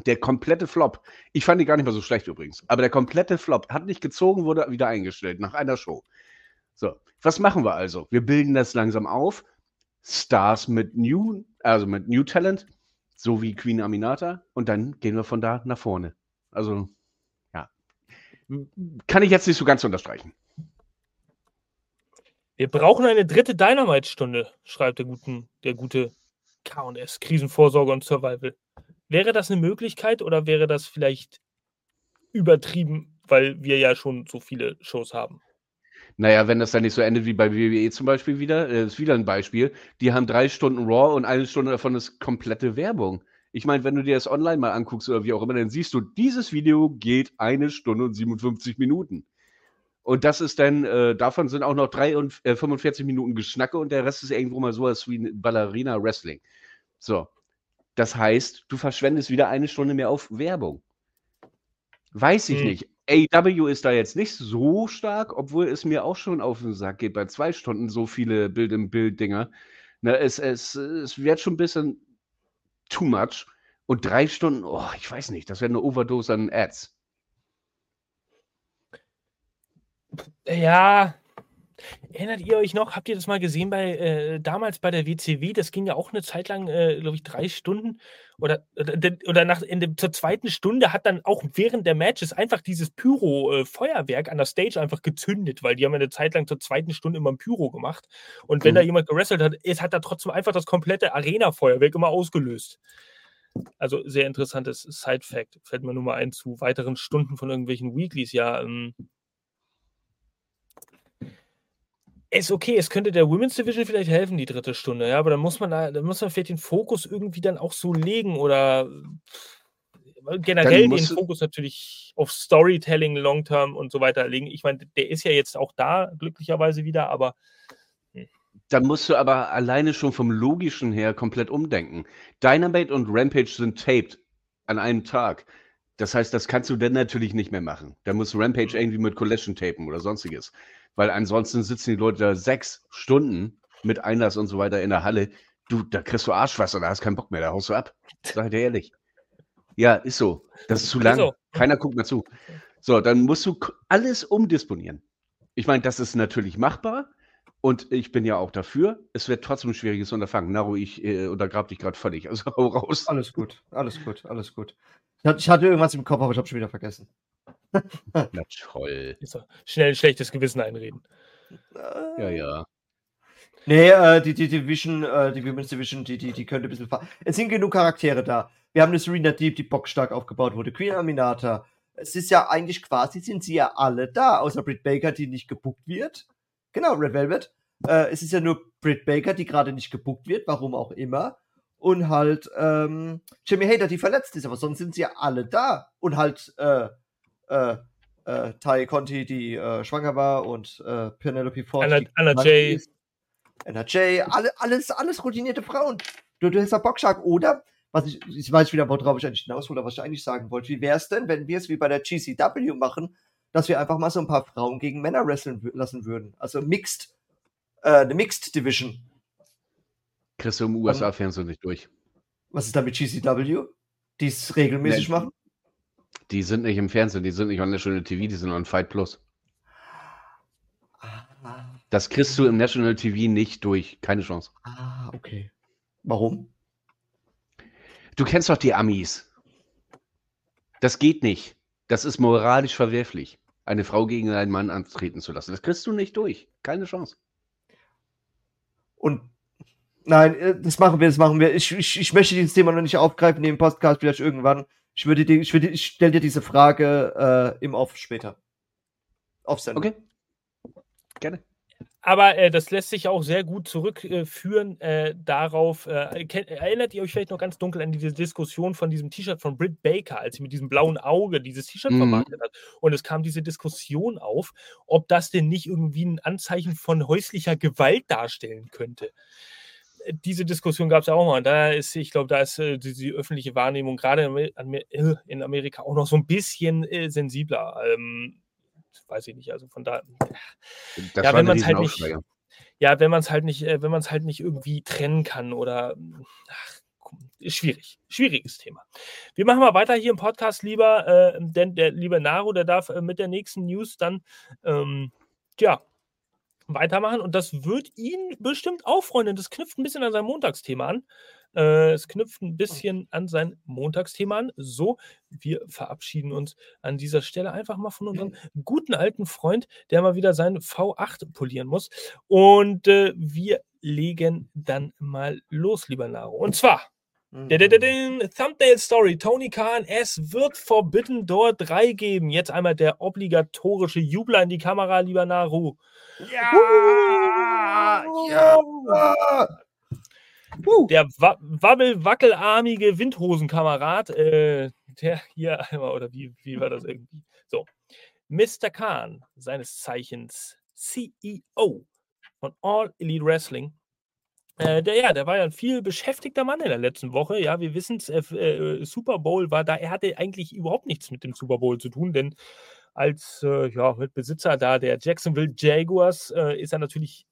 Der komplette Flop. Ich fand die gar nicht mal so schlecht übrigens. Aber der komplette Flop hat nicht gezogen, wurde wieder eingestellt nach einer Show. So, was machen wir also? Wir bilden das langsam auf. Stars mit New, also mit New Talent, so wie Queen Aminata, und dann gehen wir von da nach vorne. Also, ja. Kann ich jetzt nicht so ganz unterstreichen. Wir brauchen eine dritte Dynamite-Stunde, schreibt der, guten, der gute KS, Krisenvorsorge und Survival. Wäre das eine Möglichkeit oder wäre das vielleicht übertrieben, weil wir ja schon so viele Shows haben? Naja, wenn das dann nicht so endet wie bei WWE zum Beispiel wieder, äh, ist wieder ein Beispiel. Die haben drei Stunden Raw und eine Stunde davon ist komplette Werbung. Ich meine, wenn du dir das online mal anguckst oder wie auch immer, dann siehst du, dieses Video geht eine Stunde und 57 Minuten. Und das ist dann, äh, davon sind auch noch drei und, äh, 45 Minuten Geschnacke und der Rest ist irgendwo mal sowas wie ein Ballerina Wrestling. So. Das heißt, du verschwendest wieder eine Stunde mehr auf Werbung. Weiß ich Hm. nicht. AW ist da jetzt nicht so stark, obwohl es mir auch schon auf den Sack geht bei zwei Stunden so viele Bild-im-Bild-Dinger. Ne, es, es, es wird schon ein bisschen too much. Und drei Stunden, oh, ich weiß nicht, das wäre eine Overdose an Ads. Ja. Erinnert ihr euch noch, habt ihr das mal gesehen bei äh, damals bei der WCW? Das ging ja auch eine Zeit lang, äh, glaube ich, drei Stunden. Oder, oder, oder nach, in dem, zur zweiten Stunde hat dann auch während der Matches einfach dieses Pyro-Feuerwerk an der Stage einfach gezündet, weil die haben ja eine Zeit lang zur zweiten Stunde immer ein Pyro gemacht. Und wenn Mhm. da jemand gewrestelt hat, es hat da trotzdem einfach das komplette Arena-Feuerwerk immer ausgelöst. Also sehr interessantes Side-Fact. Fällt mir nur mal ein zu weiteren Stunden von irgendwelchen Weeklies. Ja, ähm, ist okay, es könnte der Women's Division vielleicht helfen, die dritte Stunde, ja, aber dann muss man da, dann muss man vielleicht den Fokus irgendwie dann auch so legen oder generell den Fokus natürlich auf Storytelling long term und so weiter legen. Ich meine, der ist ja jetzt auch da, glücklicherweise wieder, aber Dann musst du aber alleine schon vom Logischen her komplett umdenken. Dynamite und Rampage sind taped an einem Tag. Das heißt, das kannst du dann natürlich nicht mehr machen. Da musst du Rampage irgendwie mit Collision tapen oder sonstiges. Weil ansonsten sitzen die Leute da sechs Stunden mit Einlass und so weiter in der Halle. Du, da kriegst du Arschwasser, da hast keinen Bock mehr, da haust du ab. Sag ich dir ehrlich. Ja, ist so. Das ist zu lang. so. Keiner guckt mehr zu. So, dann musst du alles umdisponieren. Ich meine, das ist natürlich machbar. Und ich bin ja auch dafür. Es wird trotzdem ein schwieriges Unterfangen. Naru, ich äh, untergrab dich gerade völlig. Also hau raus. Alles gut, alles gut, alles gut. Ich hatte, ich hatte irgendwas im Kopf, aber ich habe schon wieder vergessen. Na toll. schnell ein schlechtes Gewissen einreden. Ja, ja. Nee, äh, die, die Division, äh, die Women's Division, die, die, die könnte ein bisschen. fa- Es sind genug Charaktere da. Wir haben eine Serena Deep, die bockstark aufgebaut wurde. Queen Aminata. Es ist ja eigentlich quasi, sind sie ja alle da, außer Britt Baker, die nicht gebuckt wird. Genau, Red Velvet. Äh, es ist ja nur Britt Baker, die gerade nicht gebuckt wird, warum auch immer. Und halt ähm, Jimmy Hater, die verletzt ist, aber sonst sind sie ja alle da. Und halt äh, äh, äh, Ty Conti, die äh, schwanger war und äh, Penelope Ford. Anna- die Anna Jay. ist. Anna Jay, alle, alles, alles routinierte Frauen. Du, du hast ja Bockstark, oder? Was ich, ich weiß wieder, worauf ich eigentlich hinaus wollte, was ich eigentlich sagen wollte. Wie wäre es denn, wenn wir es wie bei der GCW machen, dass wir einfach mal so ein paar Frauen gegen Männer wresteln lassen würden? Also Mixed, äh, eine Mixed Division. Kriegst du im USA-Fernsehen nicht durch. Was ist da mit GCW? Die es regelmäßig Nee. machen? Die sind nicht im Fernsehen, die sind nicht on National TV, die sind on Fight Plus. Ah, Das kriegst du im National TV nicht durch. Keine Chance. ah, okay. Warum? Du kennst doch die Amis. Das geht nicht. Das ist moralisch verwerflich, eine Frau gegen einen Mann antreten zu lassen. Das kriegst du nicht durch. Keine Chance. Und nein, äh, das machen wir, das machen wir. Ich, ich, ich möchte dieses Thema noch nicht aufgreifen, in dem Podcast vielleicht irgendwann. Ich würde dir, ich würde, ich stelle dir diese Frage äh, im Off später. Auf Sendung. Okay. Gerne. Aber äh, das lässt sich auch sehr gut zurückführen äh, darauf. Äh, kennt, erinnert ihr euch vielleicht noch ganz dunkel an diese Diskussion von diesem T-Shirt von Britt Baker, als sie mit diesem blauen Auge dieses T-Shirt Mhm. vermarktet hat? Und es kam diese Diskussion auf, ob das denn nicht irgendwie ein Anzeichen von häuslicher Gewalt darstellen könnte. Diese Diskussion gab es ja auch mal. Da ist, ich glaube, da ist äh, die, die öffentliche Wahrnehmung gerade in äh, in Amerika auch noch so ein bisschen äh, sensibler. Ähm, weiß ich nicht. Also von da. Das Ja, wenn ein man's halt nicht-. Ja, wenn man es halt nicht, äh, wenn man es halt nicht irgendwie trennen kann oder ach, ist schwierig. Schwieriges Thema. Wir machen mal weiter hier im Podcast lieber, äh, denn der liebe Naru, der darf äh, mit der nächsten News dann ähm, ja, weitermachen und das wird ihn bestimmt auch freuen. denn Das knüpft ein bisschen an sein Montagsthema an. Äh, es knüpft ein bisschen an sein Montagsthema an. So, wir verabschieden uns an dieser Stelle einfach mal von unserem guten alten Freund, der mal wieder seinen V8 polieren muss. Und äh, wir legen dann mal los, lieber Naro. Und zwar, Thumbnail Story, Tony Khan, es wird Forbidden Door 3 geben. Jetzt einmal der obligatorische Jubler in die Kamera, lieber Naru. Ja! Ja! Uh. Der wa wabbel-wackelarmige Windhosenkamerad, äh, der hier einmal, oder wie, wie war das irgendwie? So, Mr. Khan, seines Zeichens CEO von All Elite Wrestling. Äh, der, ja, der war ja ein viel beschäftigter Mann in der letzten Woche. Ja, wir wissen es, äh, äh, Super Bowl war da. Er hatte eigentlich überhaupt nichts mit dem Super Bowl zu tun, denn als äh, ja, Mitbesitzer da der Jacksonville Jaguars äh, ist er natürlich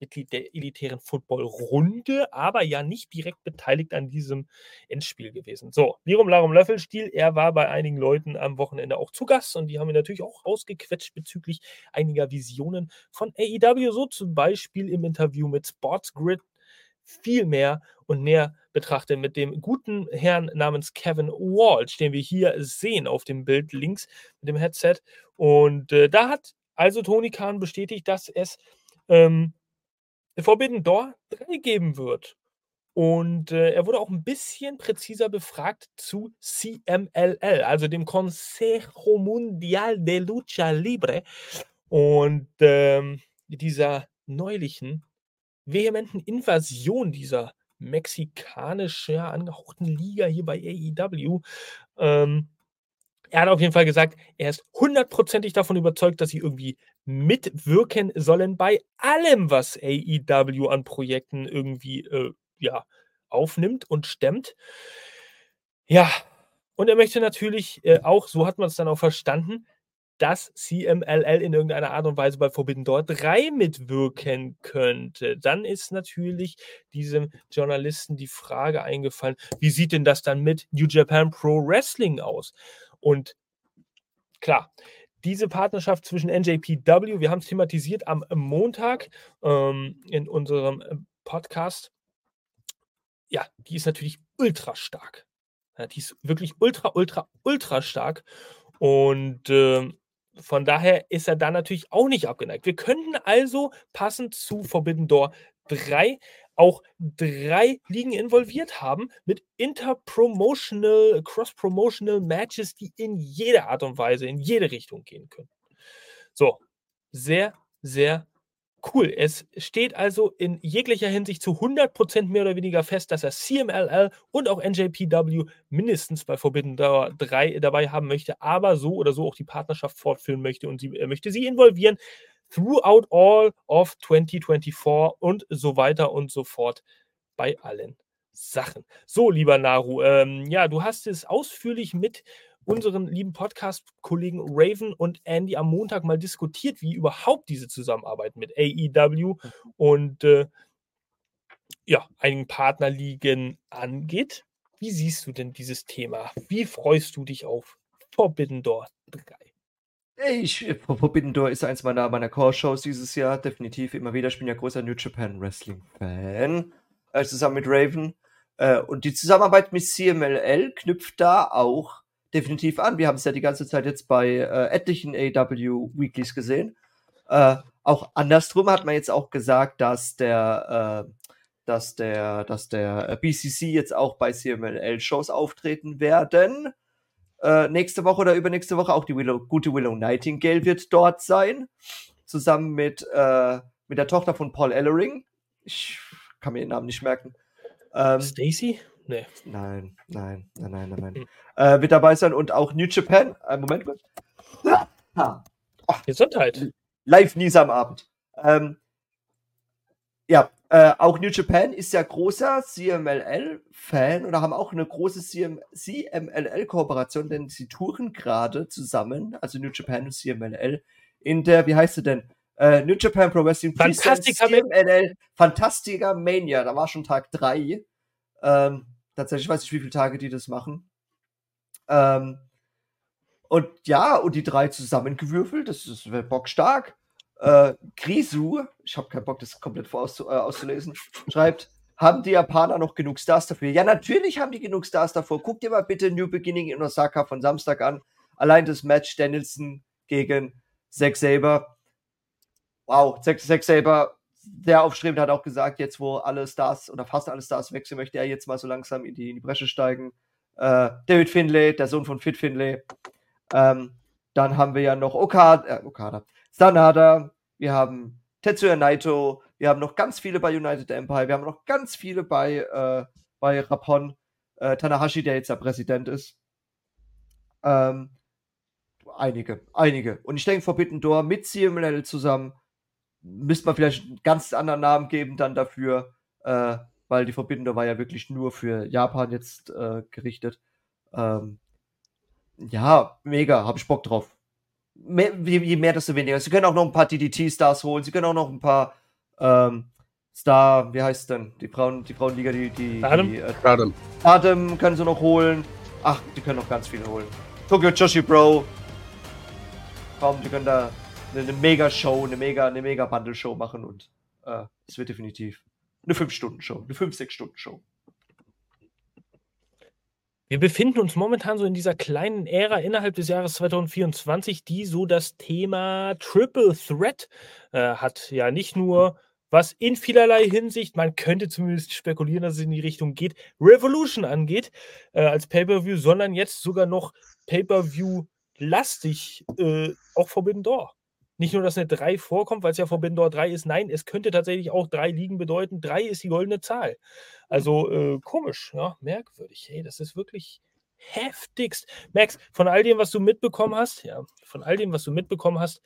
Mitglied der elitären Football-Runde, aber ja nicht direkt beteiligt an diesem Endspiel gewesen. So, Lirum Larum Löffelstiel, er war bei einigen Leuten am Wochenende auch zu Gast und die haben ihn natürlich auch ausgequetscht bezüglich einiger Visionen von AEW, so zum Beispiel im Interview mit Sports Grid viel mehr und näher betrachtet mit dem guten Herrn namens Kevin Walsh, den wir hier sehen auf dem Bild links mit dem Headset. Und äh, da hat also Tony Khan bestätigt, dass es ähm, Forbidden Door 3 geben wird. Und äh, er wurde auch ein bisschen präziser befragt zu CMLL, also dem Consejo Mundial de Lucha Libre und ähm, dieser neulichen vehementen Invasion dieser mexikanisch ja, angehauchten Liga hier bei AEW. Ähm, er hat auf jeden Fall gesagt, er ist hundertprozentig davon überzeugt, dass sie irgendwie mitwirken sollen bei allem, was AEW an Projekten irgendwie äh, ja, aufnimmt und stemmt. Ja, und er möchte natürlich äh, auch, so hat man es dann auch verstanden, dass CMLL in irgendeiner Art und Weise bei Forbidden Door 3 mitwirken könnte. Dann ist natürlich diesem Journalisten die Frage eingefallen, wie sieht denn das dann mit New Japan Pro Wrestling aus? Und klar, diese Partnerschaft zwischen NJPW, wir haben es thematisiert am Montag ähm, in unserem äh, Podcast, ja, die ist natürlich ultra stark. Ja, die ist wirklich ultra, ultra, ultra stark. Und ähm, von daher ist er da natürlich auch nicht abgeneigt. Wir könnten also passend zu Forbidden Door 3 auch drei Ligen involviert haben mit interpromotional, cross-promotional Matches, die in jeder Art und Weise, in jede Richtung gehen können. So, sehr, sehr cool. Es steht also in jeglicher Hinsicht zu 100% mehr oder weniger fest, dass er CMLL und auch NJPW mindestens bei Forbidden Door 3 dabei haben möchte, aber so oder so auch die Partnerschaft fortführen möchte und sie, er möchte sie involvieren throughout all of 2024 und so weiter und so fort bei allen Sachen. So, lieber Naru, ähm, ja, du hast es ausführlich mit unseren lieben Podcast-Kollegen Raven und Andy am Montag mal diskutiert, wie überhaupt diese Zusammenarbeit mit AEW und äh, ja, einigen Partnerligen angeht. Wie siehst du denn dieses Thema? Wie freust du dich auf Forbidden Door 3? Ich, Forbidden Door ist eins meiner, meiner Core-Shows dieses Jahr, definitiv immer wieder. Ich bin ja großer New Japan Wrestling-Fan, äh, zusammen mit Raven. Äh, und die Zusammenarbeit mit CMLL knüpft da auch definitiv an. Wir haben es ja die ganze Zeit jetzt bei äh, etlichen AW Weeklies gesehen. Äh, auch andersrum hat man jetzt auch gesagt, dass der, äh, dass der, dass der BCC jetzt auch bei CMLL-Shows auftreten werden. Äh, nächste Woche oder übernächste Woche auch die Willow, gute Willow Nightingale wird dort sein. Zusammen mit, äh, mit der Tochter von Paul Ellering. Ich kann mir den Namen nicht merken. Ähm, Stacy? Nee. Nein, nein, nein, nein, nein. nein. Hm. Äh, mit dabei sein und auch New Japan. Einen Moment kurz. Oh. Gesundheit. Live Nisa am Abend. Ähm, ja, äh, auch New Japan ist ja großer CMLL-Fan oder haben auch eine große CMLL-Kooperation, denn sie touren gerade zusammen, also New Japan und CMLL, in der, wie heißt sie denn? Äh, New Japan Pro Wrestling Fantastica CMLL, Fantastica Mania, da war schon Tag 3. Ähm, tatsächlich weiß ich, wie viele Tage die das machen. Ähm, und ja, und die drei zusammengewürfelt, das ist bockstark. Äh, Grisu, ich habe keinen Bock, das komplett vor auszu äh, auszulesen, schreibt, haben die Japaner noch genug Stars dafür? Ja, natürlich haben die genug Stars davor. Guck dir mal bitte New Beginning in Osaka von Samstag an. Allein das Match Danielson gegen Zack Saber. Wow, Zack, Zack Saber, der aufstrebend hat auch gesagt, jetzt wo alle Stars oder fast alle Stars wechseln, möchte er jetzt mal so langsam in die, in die Bresche steigen. Äh, David Finlay, der Sohn von Fit Finlay. Ähm, dann haben wir ja noch Okada, äh, Okada, Sanada, wir haben Tetsuya Naito, wir haben noch ganz viele bei United Empire, wir haben noch ganz viele bei, äh, bei Rapon, äh, Tanahashi, der jetzt der Präsident ist. Ähm, einige, einige. Und ich denke, Forbidden Door mit CMLL zusammen müsste man vielleicht einen ganz anderen Namen geben dann dafür, äh, weil die Forbidden Door war ja wirklich nur für Japan jetzt äh, gerichtet. Ähm, ja, mega, hab ich Bock drauf mehr, je mehr, desto weniger. Sie können auch noch ein paar DDT-Stars holen. Sie können auch noch ein paar ähm, Star, wie heißt denn? Die Frauen, die Frauenliga, die, die, Adam. Die, äh, Adam. Adam können sie noch holen. Ach, die können noch ganz viele holen. Tokyo Joshi Bro. Komm, die können da eine, eine Mega-Show, eine mega, eine mega Bundle-Show machen und äh, es wird definitiv eine 5-Stunden-Show, eine 5-6-Stunden-Show. Wir befinden uns momentan so in dieser kleinen Ära innerhalb des Jahres 2024, die so das Thema Triple Threat äh, hat. Ja, nicht nur was in vielerlei Hinsicht, man könnte zumindest spekulieren, dass es in die Richtung geht, Revolution angeht, äh, als Pay-Per-View, sondern jetzt sogar noch Pay-Per-View-lastig, äh, auch Forbidden Door. Nicht nur, dass eine 3 vorkommt, weil es ja Forbidden Door 3 ist, nein, es könnte tatsächlich auch 3 liegen bedeuten. 3 ist die goldene Zahl. Also äh, komisch, ja, merkwürdig. Hey, das ist wirklich heftigst. Max, von all dem, was du mitbekommen hast, ja, von all dem, was du mitbekommen hast,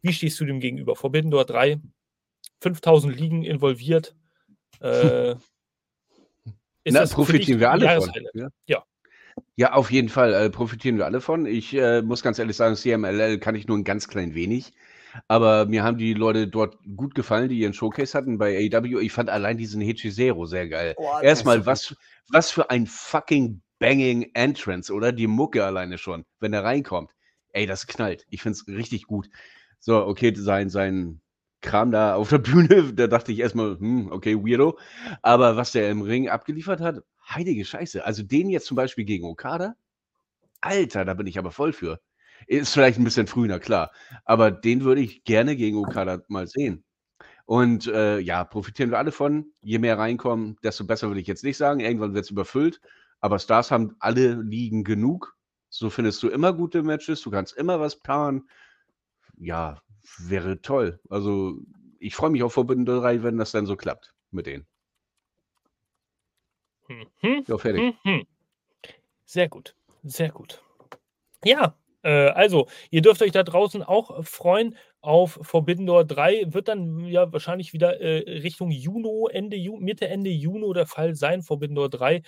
wie stehst du dem gegenüber? Forbidden Door 3, 5000 Ligen involviert. Äh, ist Na, profitieren wir alle von. Ja? ja. Ja, auf jeden Fall äh, profitieren wir alle von. Ich äh, muss ganz ehrlich sagen, CMLL kann ich nur ein ganz klein wenig. Aber mir haben die Leute dort gut gefallen, die ihren Showcase hatten bei AW. Ich fand allein diesen Hechizero sehr geil. Oh, Erstmal, was, was für ein fucking banging Entrance, oder? Die Mucke alleine schon, wenn er reinkommt. Ey, das knallt. Ich find's richtig gut. So, okay, sein, sein Kram da auf der Bühne, da dachte ich erstmal, hm, okay, weirdo. Aber was der im Ring abgeliefert hat, heilige Scheiße. Also den jetzt zum Beispiel gegen Okada, Alter, da bin ich aber voll für. Ist vielleicht ein bisschen früher, klar. Aber den würde ich gerne gegen Okada mal sehen. Und äh, ja, profitieren wir alle von. Je mehr reinkommen, desto besser würde ich jetzt nicht sagen. Irgendwann wird es überfüllt. Aber Stars haben alle Ligen genug. So findest du immer gute Matches. Du kannst immer was planen. Ja, wäre toll. Also ich freue mich auf Forbidden 3, wenn das dann so klappt mit denen. Mhm. Ja, fertig. Mhm. Sehr gut. Sehr gut. Ja, äh, also, ihr dürft euch da draußen auch freuen auf Forbidden Door 3. Wird dann ja wahrscheinlich wieder äh, Richtung Juni, Ende Ju Mitte, Ende Juni der Fall sein, Forbidden Door 3. Äh,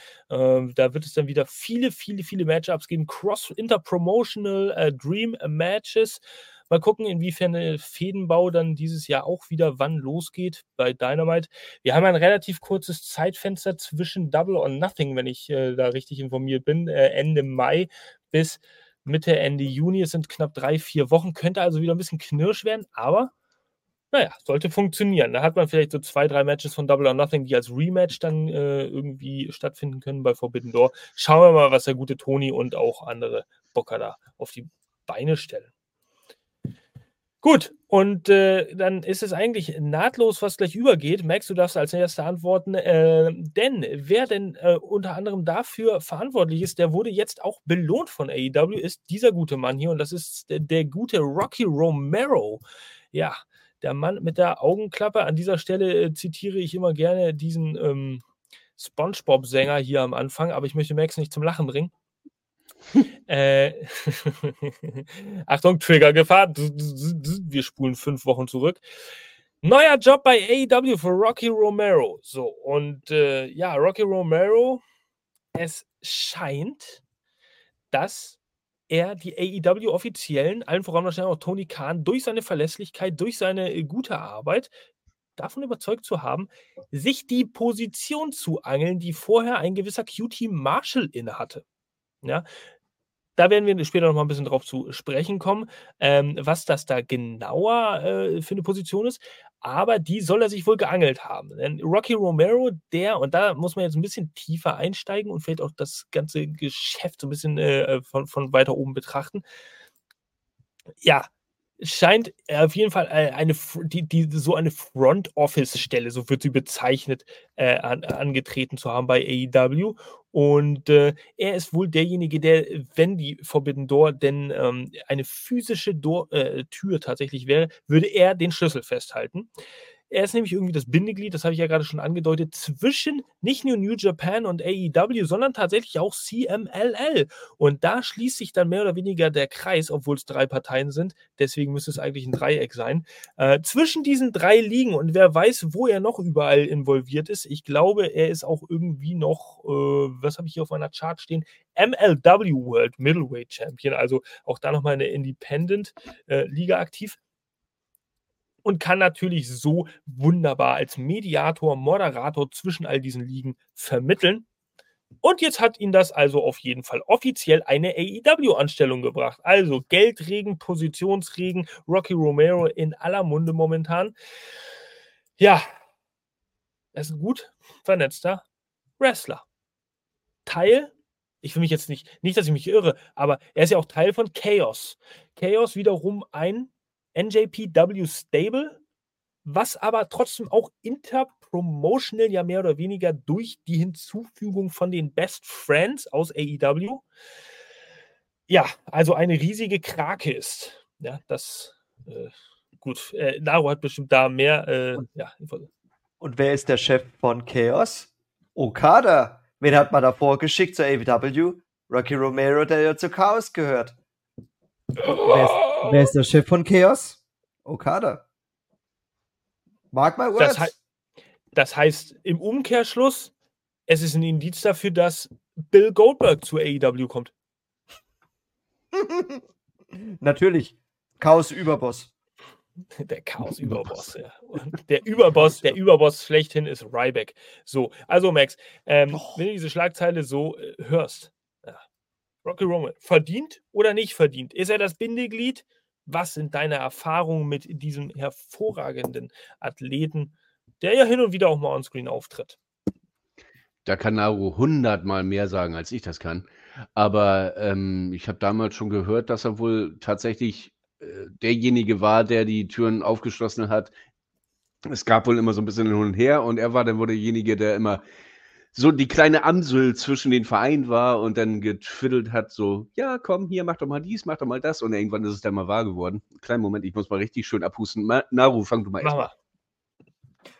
da wird es dann wieder viele, viele, viele Matchups geben. Cross-Interpromotional äh, Dream Matches. Mal gucken, inwiefern der Fädenbau dann dieses Jahr auch wieder wann losgeht bei Dynamite. Wir haben ein relativ kurzes Zeitfenster zwischen Double or Nothing, wenn ich äh, da richtig informiert bin, äh, Ende Mai bis Mitte, Ende Juni. Es sind knapp drei, vier Wochen. Könnte also wieder ein bisschen knirsch werden, aber naja, sollte funktionieren. Da hat man vielleicht so zwei, drei Matches von Double or Nothing, die als Rematch dann äh, irgendwie stattfinden können bei Forbidden Door. Schauen wir mal, was der gute Toni und auch andere Bocker da auf die Beine stellen. Gut, und äh, dann ist es eigentlich nahtlos, was gleich übergeht. Max, du darfst als erster antworten. Äh, denn wer denn äh, unter anderem dafür verantwortlich ist, der wurde jetzt auch belohnt von AEW, ist dieser gute Mann hier und das ist der, der gute Rocky Romero. Ja, der Mann mit der Augenklappe. An dieser Stelle äh, zitiere ich immer gerne diesen ähm, SpongeBob-Sänger hier am Anfang, aber ich möchte Max nicht zum Lachen bringen. äh, Achtung, Triggergefahr. Wir spulen fünf Wochen zurück. Neuer Job bei AEW für Rocky Romero. So, und äh, ja, Rocky Romero, es scheint, dass er die AEW-Offiziellen, allen voran wahrscheinlich auch Tony Khan, durch seine Verlässlichkeit, durch seine äh, gute Arbeit davon überzeugt zu haben, sich die Position zu angeln, die vorher ein gewisser QT Marshall innehatte. Ja, da werden wir später noch mal ein bisschen drauf zu sprechen kommen, ähm, was das da genauer äh, für eine Position ist. Aber die soll er sich wohl geangelt haben. Denn Rocky Romero, der, und da muss man jetzt ein bisschen tiefer einsteigen und vielleicht auch das ganze Geschäft so ein bisschen äh, von, von weiter oben betrachten. Ja, scheint auf jeden Fall äh, eine, die, die, so eine Front Office Stelle, so wird sie bezeichnet, äh, an, angetreten zu haben bei AEW. Und äh, er ist wohl derjenige, der, wenn die Forbidden Door denn ähm, eine physische Door, äh, Tür tatsächlich wäre, würde er den Schlüssel festhalten. Er ist nämlich irgendwie das Bindeglied, das habe ich ja gerade schon angedeutet, zwischen nicht nur New Japan und AEW, sondern tatsächlich auch CMLL. Und da schließt sich dann mehr oder weniger der Kreis, obwohl es drei Parteien sind. Deswegen müsste es eigentlich ein Dreieck sein. Äh, zwischen diesen drei liegen und wer weiß, wo er noch überall involviert ist. Ich glaube, er ist auch irgendwie noch, äh, was habe ich hier auf meiner Chart stehen? MLW World Middleweight Champion, also auch da nochmal eine Independent-Liga äh, aktiv und kann natürlich so wunderbar als Mediator, Moderator zwischen all diesen Ligen vermitteln. Und jetzt hat ihn das also auf jeden Fall offiziell eine AEW-Anstellung gebracht. Also Geldregen, Positionsregen, Rocky Romero in aller Munde momentan. Ja, er ist ein gut vernetzter Wrestler. Teil, ich will mich jetzt nicht, nicht, dass ich mich irre, aber er ist ja auch Teil von Chaos. Chaos wiederum ein NJPW Stable, was aber trotzdem auch interpromotional ja mehr oder weniger durch die Hinzufügung von den Best Friends aus AEW, ja, also eine riesige Krake ist. Ja, das, äh, gut, äh, Naru hat bestimmt da mehr, äh, und, ja. Und wer ist der Chef von Chaos? Okada. Wen hat man davor geschickt zur AEW? Rocky Romero, der ja zu Chaos gehört. Wer ist, wer ist, der Chef von Chaos? Okada. Mark my words. Das, he das heißt im Umkehrschluss, es ist ein Indiz dafür, dass Bill Goldberg zu AEW kommt. Natürlich. Chaos-Überboss. Der Chaos-Überboss, ja. der Überboss, der Überboss schlechthin ist Ryback. So, also Max, ähm, oh. wenn du diese Schlagzeile so äh, hörst, Rocky Roman, verdient oder nicht verdient? Ist er das Bindeglied? Was sind deine Erfahrungen mit diesem hervorragenden Athleten, der ja hin und wieder auch mal onscreen auftritt? Da kann Naru hundertmal mehr sagen, als ich das kann. Aber ähm, ich habe damals schon gehört, dass er wohl tatsächlich äh, derjenige war, der die Türen aufgeschlossen hat. Es gab wohl immer so ein bisschen hin und her und er war dann wohl derjenige, der immer so die kleine Amsel zwischen den Vereinen war und dann getwiddelt hat, so, ja, komm, hier, mach doch mal dies, mach doch mal das. Und irgendwann ist es dann mal wahr geworden. Kleinen Moment, ich muss mal richtig schön abhusten. Ma Naru, fang du mal erst mal.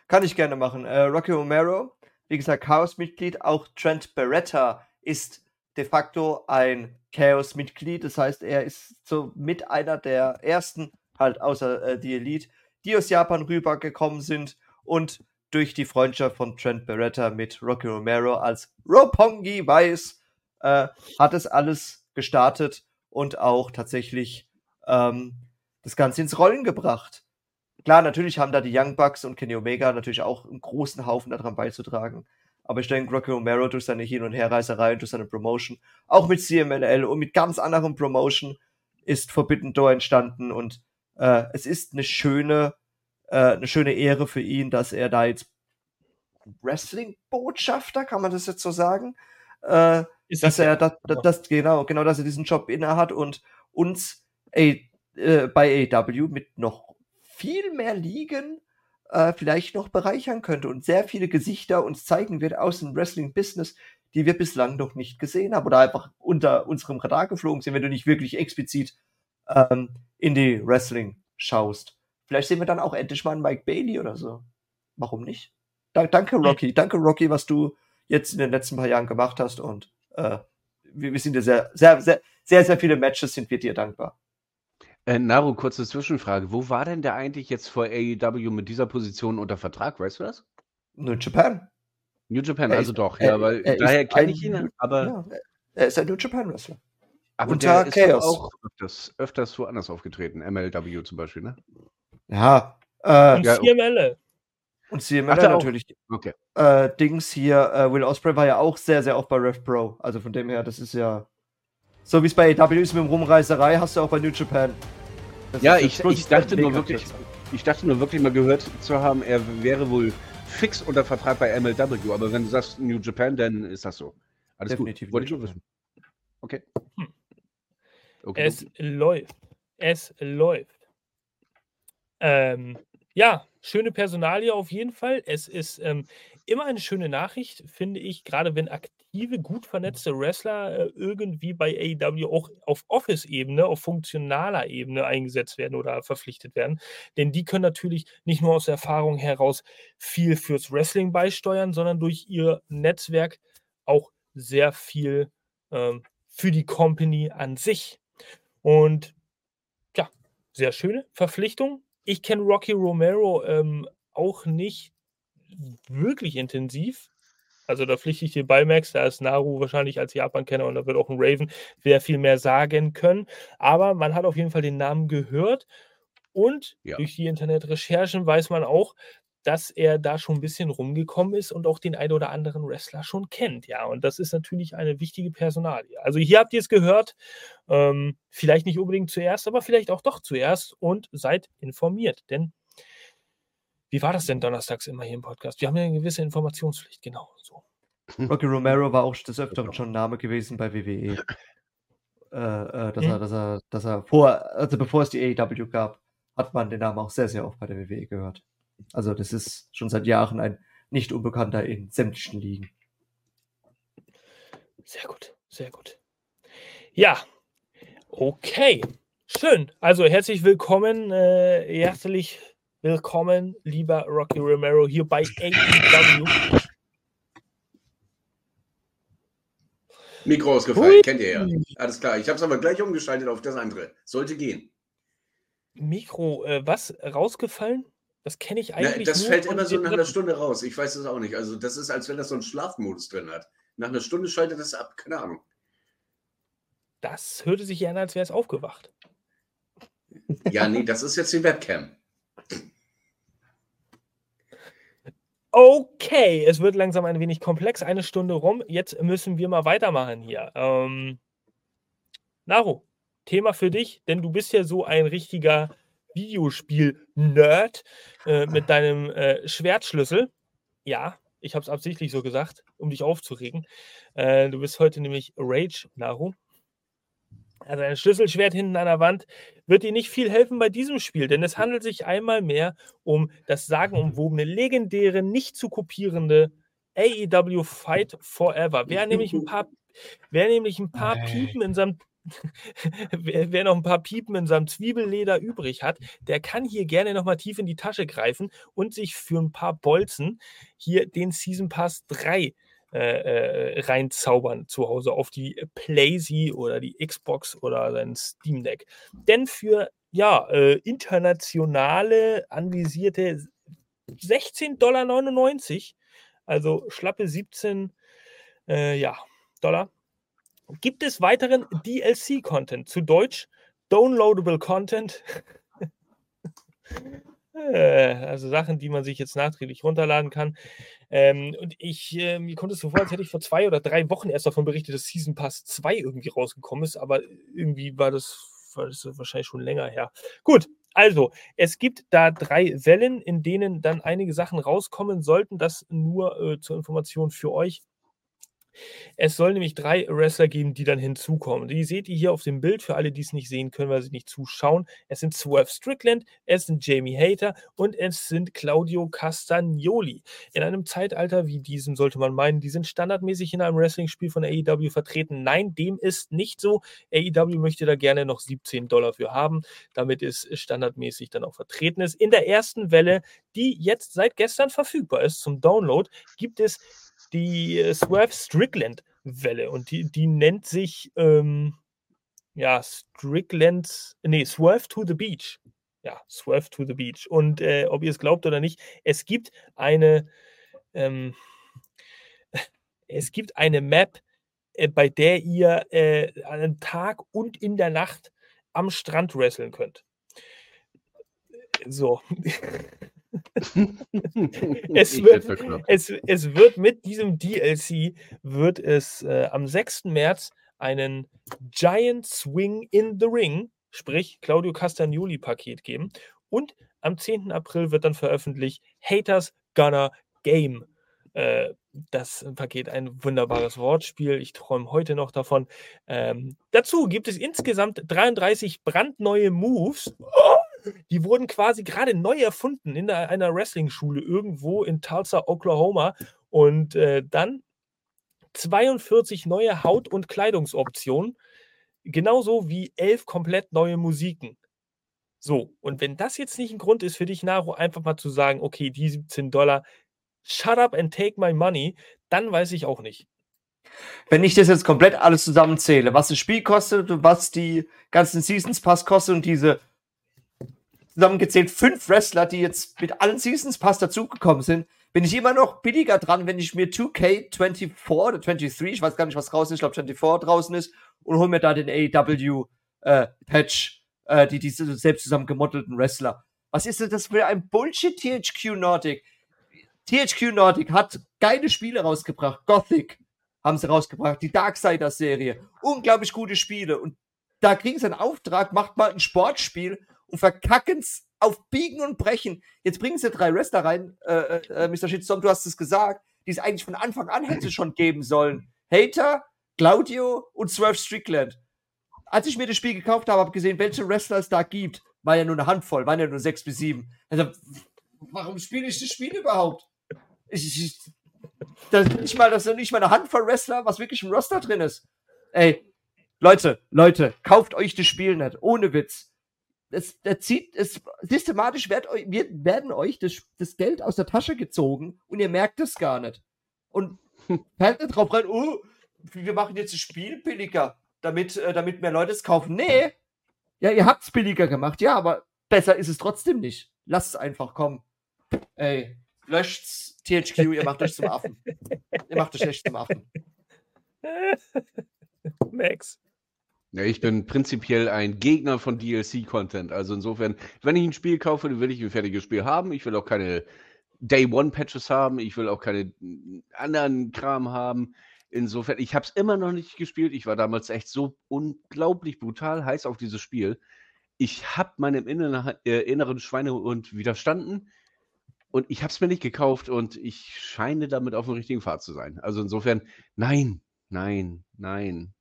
Kann ich gerne machen. Äh, Rocky Romero, wie gesagt, Chaos-Mitglied. Auch Trent Beretta ist de facto ein Chaos-Mitglied. Das heißt, er ist so mit einer der ersten, halt außer äh, die Elite, die aus Japan rübergekommen sind und durch die Freundschaft von Trent Beretta mit Rocky Romero als Ropongi weiß, äh, hat es alles gestartet und auch tatsächlich ähm, das Ganze ins Rollen gebracht. Klar, natürlich haben da die Young Bucks und Kenny Omega natürlich auch einen großen Haufen daran beizutragen. Aber ich denke, Rocky Romero durch seine Hin- und Herreiserei, durch seine Promotion, auch mit CMLL und mit ganz anderen Promotion, ist Forbidden Door entstanden und äh, es ist eine schöne, äh, eine schöne Ehre für ihn, dass er da jetzt Wrestling-Botschafter, kann man das jetzt so sagen? Äh, dass er das, das, das, genau, genau, dass er diesen Job inne hat und uns ey, äh, bei AW mit noch viel mehr Ligen äh, vielleicht noch bereichern könnte und sehr viele Gesichter uns zeigen wird aus dem Wrestling-Business, die wir bislang noch nicht gesehen haben oder einfach unter unserem Radar geflogen sind, wenn du nicht wirklich explizit ähm, in die Wrestling schaust. Vielleicht sehen wir dann auch endlich mal einen Mike Bailey oder so. Warum nicht? Da, danke, Rocky. Danke, Rocky, was du jetzt in den letzten paar Jahren gemacht hast. Und äh, wir, wir sind dir sehr, sehr, sehr, sehr, sehr viele Matches sind wir dir dankbar. Äh, Naru, kurze Zwischenfrage. Wo war denn der eigentlich jetzt vor AEW mit dieser Position unter Vertrag? Weißt du das? New Japan. New Japan, er also ist, doch, ja, weil daher kenne ich ihn, aber. Ja, er ist ein New Japan Wrestler. Aber Unter der Chaos. ist auch öfters, öfters woanders aufgetreten. MLW zum Beispiel, ne? Ja. Äh, und CML. Und CML natürlich. Okay. Äh, Dings hier, äh, Will Osprey war ja auch sehr, sehr oft bei Rev Pro. Also von dem her, das ist ja. So wie es bei AW ist mit dem Rumreißerei, hast du auch bei New Japan. Das ja, ich, ich dachte nur wirklich, ich dachte nur wirklich mal gehört zu haben, er wäre wohl fix unter Vertrag bei MLW. Aber wenn du sagst New Japan, dann ist das so. Alles Definitiv gut. Wollte ich nur wissen. Okay. Hm. okay es okay. läuft. Es läuft. Ähm, ja, schöne Personalie auf jeden Fall. Es ist ähm, immer eine schöne Nachricht, finde ich, gerade wenn aktive, gut vernetzte Wrestler äh, irgendwie bei AEW auch auf Office-Ebene, auf funktionaler Ebene eingesetzt werden oder verpflichtet werden. Denn die können natürlich nicht nur aus Erfahrung heraus viel fürs Wrestling beisteuern, sondern durch ihr Netzwerk auch sehr viel ähm, für die Company an sich. Und ja, sehr schöne Verpflichtung. Ich kenne Rocky Romero ähm, auch nicht wirklich intensiv. Also da pflichte ich dir bei, Max. Da ist Naru wahrscheinlich als Japan-Kenner und da wird auch ein Raven sehr viel mehr sagen können. Aber man hat auf jeden Fall den Namen gehört. Und ja. durch die Internetrecherchen weiß man auch, dass er da schon ein bisschen rumgekommen ist und auch den ein oder anderen Wrestler schon kennt. Ja, und das ist natürlich eine wichtige Personalie. Also hier habt ihr es gehört, ähm, vielleicht nicht unbedingt zuerst, aber vielleicht auch doch zuerst und seid informiert, denn wie war das denn donnerstags immer hier im Podcast? Wir haben ja eine gewisse Informationspflicht, genau so. Rocky Romero war auch des Öfteren schon Name gewesen bei WWE. Äh, äh, dass, hm. er, dass, er, dass er vor, also bevor es die AEW gab, hat man den Namen auch sehr, sehr oft bei der WWE gehört. Also das ist schon seit Jahren ein nicht unbekannter in sämtlichen Ligen. Sehr gut, sehr gut. Ja, okay. Schön. Also herzlich willkommen, äh, herzlich willkommen, lieber Rocky Romero, hier bei AEW. Mikro ausgefallen, kennt ihr ja. Alles klar, ich habe es aber gleich umgeschaltet auf das andere. Sollte gehen. Mikro, äh, was? Rausgefallen? Das kenne ich eigentlich. Na, das fällt immer so nach einer Stunde raus. Ich weiß es auch nicht. Also, das ist, als wenn das so einen Schlafmodus drin hat. Nach einer Stunde schaltet das ab. Keine Ahnung. Das hörte sich an, als wäre es aufgewacht. Ja, nee, das ist jetzt die Webcam. Okay, es wird langsam ein wenig komplex. Eine Stunde rum. Jetzt müssen wir mal weitermachen hier. Ähm, Naru, Thema für dich, denn du bist ja so ein richtiger Videospiel-Nerd äh, mit deinem äh, Schwertschlüssel. Ja, ich habe es absichtlich so gesagt, um dich aufzuregen. Äh, du bist heute nämlich Rage, Naru. Also ein Schlüsselschwert hinten an der Wand wird dir nicht viel helfen bei diesem Spiel, denn es handelt sich einmal mehr um das sagenumwobene, legendäre, nicht zu kopierende AEW Fight Forever. Wer nämlich ein paar, wer nämlich ein paar Piepen in seinem wer, wer, noch ein paar Piepen in seinem Zwiebelleder übrig hat, der kann hier gerne nochmal tief in die Tasche greifen und sich für ein paar Bolzen hier den Season Pass 3 äh, äh, reinzaubern zu Hause auf die PlayZ oder die Xbox oder sein Steam Deck. Denn für ja, äh, internationale anvisierte 16,99 Dollar, also schlappe 17 äh, ja, Dollar, gibt es weiteren DLC-Content, zu Deutsch Downloadable Content. Äh, also Sachen, die man sich jetzt nachträglich runterladen kann. Ähm, und ich, äh, mir kommt es so vor, als hätte ich vor zwei oder drei Wochen erst davon berichtet, dass Season Pass 2 irgendwie rausgekommen ist, aber irgendwie war das, war das wahrscheinlich schon länger her. Gut, also, es gibt da drei Wellen, in denen dann einige Sachen rauskommen sollten. Das nur äh, zur Information für euch. Es soll nämlich drei Wrestler geben, die dann hinzukommen. Die seht ihr hier auf dem Bild. Für alle, die es nicht sehen können, weil sie nicht zuschauen. Es sind Swerve Strickland, es sind Jamie Hater und es sind Claudio Castagnoli. In einem Zeitalter wie diesem sollte man meinen, die sind standardmäßig in einem Wrestling-Spiel von AEW vertreten. Nein, dem ist nicht so. AEW möchte da gerne noch 17 Dollar für haben, damit es standardmäßig dann auch vertreten ist. In der ersten Welle, die jetzt seit gestern verfügbar ist zum Download, gibt es die äh, Swerve Strickland Welle und die, die nennt sich ähm, ja Strickland, nee, Swerve to the Beach. Ja, Swerve to the Beach. Und äh, ob ihr es glaubt oder nicht, es gibt eine, ähm, es gibt eine Map, äh, bei der ihr äh, an Tag und in der Nacht am Strand wresteln könnt. So. es, wird, es, es wird mit diesem DLC wird es äh, am 6. März einen Giant Swing in the Ring, sprich Claudio Castagnoli Paket geben. Und am 10. April wird dann veröffentlicht Haters Gonna Game. Äh, das Paket ein wunderbares Wortspiel. Ich träume heute noch davon. Ähm, dazu gibt es insgesamt 33 brandneue Moves. Oh! Die wurden quasi gerade neu erfunden in einer Wrestling-Schule irgendwo in Tulsa, Oklahoma. Und äh, dann 42 neue Haut- und Kleidungsoptionen, genauso wie elf komplett neue Musiken. So, und wenn das jetzt nicht ein Grund ist für dich, Naro, einfach mal zu sagen, okay, die 17 Dollar, shut up and take my money, dann weiß ich auch nicht. Wenn ich das jetzt komplett alles zusammenzähle, was das Spiel kostet, was die ganzen Seasons Pass kostet und diese zusammengezählt fünf Wrestler, die jetzt mit allen Seasons Pass dazugekommen sind, bin ich immer noch billiger dran, wenn ich mir 2K24 oder 23, ich weiß gar nicht, was draußen ist, ich glaube 24 draußen ist, und hol mir da den AEW äh, äh, die diese selbst zusammen gemoddelten Wrestler. Was ist denn das für ein Bullshit THQ Nordic? THQ Nordic hat geile Spiele rausgebracht. Gothic haben sie rausgebracht, die Darksiders Serie, unglaublich gute Spiele und da kriegen sie einen Auftrag, macht mal ein Sportspiel und verkacken es auf Biegen und Brechen. Jetzt bringen sie drei Wrestler rein, äh, äh, äh Mr. Shitstorm, du hast es gesagt, die es eigentlich von Anfang an hätte schon geben sollen. Hater, Claudio und Swerve Strickland. Als ich mir das Spiel gekauft habe, habe ich gesehen, welche Wrestler es da gibt. War ja nur eine Handvoll, waren ja nur sechs bis sieben. Also, warum spiele ich das Spiel überhaupt? Ich, ich, das ist nicht mal, das ist nicht mal eine Handvoll Wrestler, was wirklich im Roster drin ist. Ey, Leute, Leute, kauft euch das Spiel nicht. Ohne Witz es, das zieht, es, systematisch wird, wird, werden euch das, das Geld aus der Tasche gezogen und ihr merkt es gar nicht. Und fällt nicht drauf rein, oh, wir machen jetzt das Spiel billiger, damit, äh, damit mehr Leute es kaufen. Nee, ja, ihr habt es billiger gemacht, ja, aber besser ist es trotzdem nicht. Lasst es einfach kommen. Ey, löscht's, THQ, ihr macht euch zum Affen. ihr macht euch echt zum Affen. Max. Ja, ich bin prinzipiell ein Gegner von DLC-Content. Also insofern, wenn ich ein Spiel kaufe, dann will ich ein fertiges Spiel haben. Ich will auch keine Day-One-Patches haben. Ich will auch keine anderen Kram haben. Insofern, ich habe es immer noch nicht gespielt. Ich war damals echt so unglaublich brutal heiß auf dieses Spiel. Ich habe meinem inneren, äh, inneren Schweinehund widerstanden und ich habe es mir nicht gekauft und ich scheine damit auf dem richtigen Pfad zu sein. Also insofern, nein, nein, nein,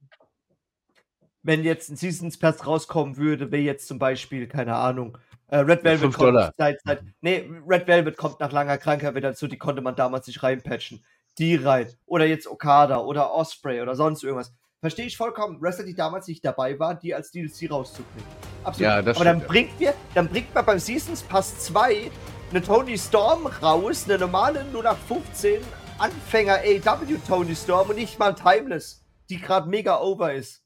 wenn jetzt ein Seasons Pass rauskommen würde, wie jetzt zum Beispiel, keine Ahnung, äh, Red Velvet kommt seit, seit, nee, Red Velvet kommt nach langer Krankheit wieder dazu, die konnte man damals nicht reinpatchen. Die rein. Oder jetzt Okada oder Osprey oder sonst irgendwas. Verstehe ich vollkommen. Wrestler, die damals nicht dabei waren, die als DLC rauszubringen. Absolut. Ja, das Aber dann bringt mir, dann bringt man beim Seasons Pass 2 eine Tony Storm raus, eine normale 0815 Anfänger AW Tony Storm und nicht mal Timeless, die gerade mega over ist.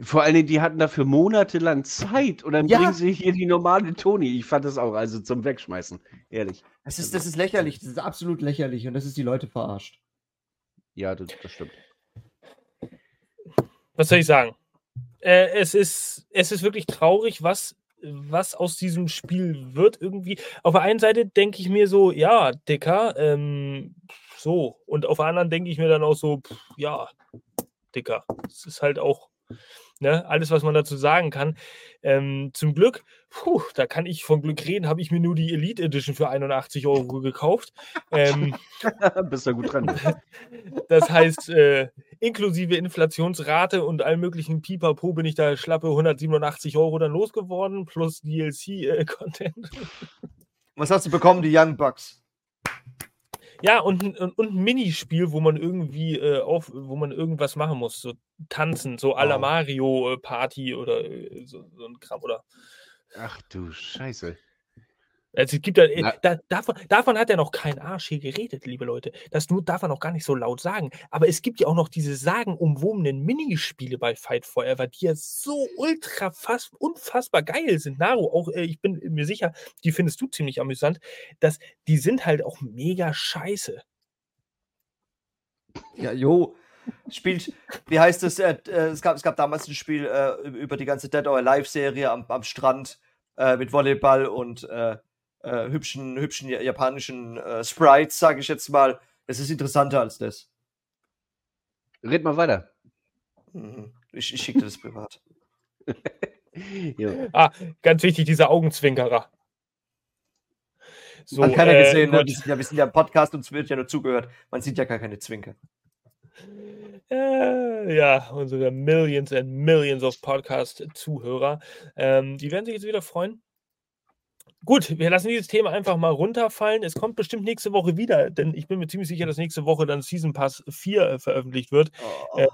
Vor allen Dingen, die hatten dafür monatelang Zeit und dann ja. bringen sie hier die normale Toni. Ich fand das auch also zum Wegschmeißen, ehrlich. Das ist, das ist lächerlich, das ist absolut lächerlich und das ist die Leute verarscht. Ja, das, das stimmt. Was soll ich sagen? Äh, es, ist, es ist wirklich traurig, was was aus diesem Spiel wird irgendwie. Auf der einen Seite denke ich mir so, ja, Dicker, ähm, so. Und auf der anderen denke ich mir dann auch so, pff, ja, Dicker. Es ist halt auch Ne, alles, was man dazu sagen kann. Ähm, zum Glück, puh, da kann ich von Glück reden, habe ich mir nur die Elite Edition für 81 Euro gekauft. Ähm, Bist du gut dran. das heißt, äh, inklusive Inflationsrate und allen möglichen Pipapo bin ich da schlappe 187 Euro dann losgeworden, plus DLC-Content. Äh, Was hast du bekommen, die Young Bucks? Ja, und, und, und ein Minispiel, wo man irgendwie äh, auf, wo man irgendwas machen muss, so tanzen, so à la Wow. Mario äh, Party oder äh, so, so ein Kram oder. Ach du Scheiße. Also es gibt da, äh, da davon, davon hat ja noch kein Arsch hier geredet, liebe Leute. Das nur darf man auch gar nicht so laut sagen. Aber es gibt ja auch noch diese sagenumwobenen Minispiele bei Fight Forever, die ja so ultra fast unfassbar geil sind. Naru, auch äh, ich bin mir sicher, die findest du ziemlich amüsant, dass die sind halt auch mega scheiße. Ja, jo. Spielt, wie heißt es? Äh, äh, es, gab, es gab damals ein Spiel äh, über die ganze Dead or Alive-Serie am, am Strand mit Volleyball und äh, äh, hübschen, hübschen ja- japanischen äh, Sprites, sage ich jetzt mal. Es ist interessanter als das. Red mal weiter. Mhm. Ich, ich schicke dir das privat. Ah, ganz wichtig, dieser Augenzwinkerer. So, Hat keiner äh, gesehen, ne? gut. wir, sind ja, wir sind ja im Podcast und es wird ja nur zugehört. Man sieht ja gar keine Zwinker. Äh, ja, unsere Millions and Millions of Podcast-Zuhörer. Ähm, die werden sich jetzt wieder freuen. Gut, wir lassen dieses Thema einfach mal runterfallen. Es kommt bestimmt nächste Woche wieder, denn ich bin mir ziemlich sicher, dass nächste Woche dann Season Pass 4 äh, veröffentlicht wird, Oh. Äh,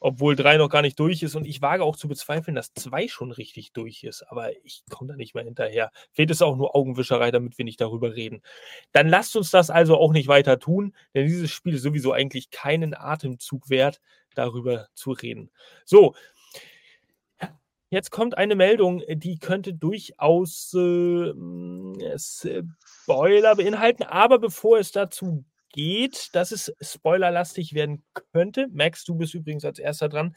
obwohl 3 noch gar nicht durch ist. Und ich wage auch zu bezweifeln, dass 2 schon richtig durch ist. Aber ich komme da nicht mehr hinterher. Vielleicht ist es auch nur Augenwischerei, damit wir nicht darüber reden. Dann lasst uns das also auch nicht weiter tun, denn dieses Spiel ist sowieso eigentlich keinen Atemzug wert, darüber zu reden. So, jetzt kommt eine Meldung, die könnte durchaus äh, mh, Spoiler beinhalten, aber bevor es dazu geht, dass es spoilerlastig werden könnte, Max, du bist übrigens als erster dran,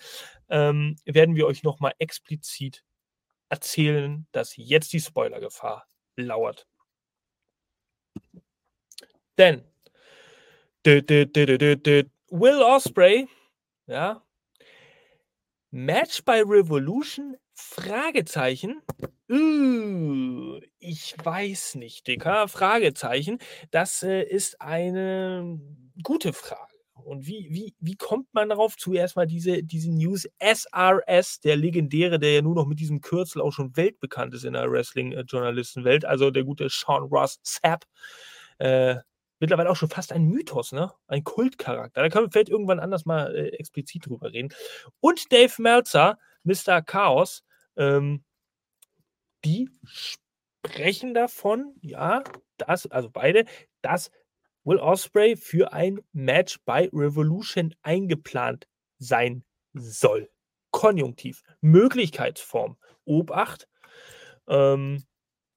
ähm, werden wir euch nochmal explizit erzählen, dass jetzt die Spoilergefahr lauert. Denn Will Osprey, ja, Match bei Revolution? Fragezeichen. Uh, ich weiß nicht, Dicker. Fragezeichen. Das äh, ist eine gute Frage. Und wie, wie, wie kommt man darauf? Zuerst mal diese, diese News. SRS, der legendäre, der ja nur noch mit diesem Kürzel auch schon weltbekannt ist in der Wrestling-Journalistenwelt, also der gute Sean Ross Sapp, äh, mittlerweile auch schon fast ein Mythos, ne? Ein Kultcharakter. Da können wir vielleicht irgendwann anders mal äh, explizit drüber reden. Und Dave Meltzer, Mr. Chaos, ähm, die sprechen davon, ja, dass, also beide, dass Will Osprey für ein Match bei Revolution eingeplant sein soll. Konjunktiv. Möglichkeitsform. Obacht. Ähm,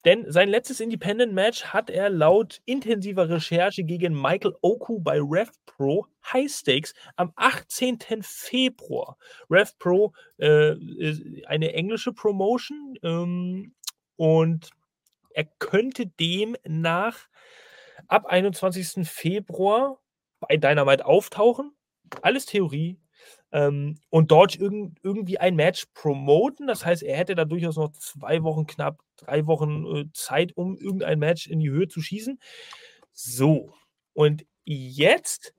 denn sein letztes Independent-Match hat er laut intensiver Recherche gegen Michael Oku bei RevPro High Stakes am 18. Februar. RevPro äh, ist eine englische Promotion ähm, und er könnte demnach ab 21. Februar bei Dynamite auftauchen. Alles Theorie. Ähm, und dort irgend, irgendwie ein Match promoten. Das heißt, er hätte da durchaus noch zwei Wochen, knapp drei Wochen äh, Zeit, um irgendein Match in die Höhe zu schießen. So, und jetzt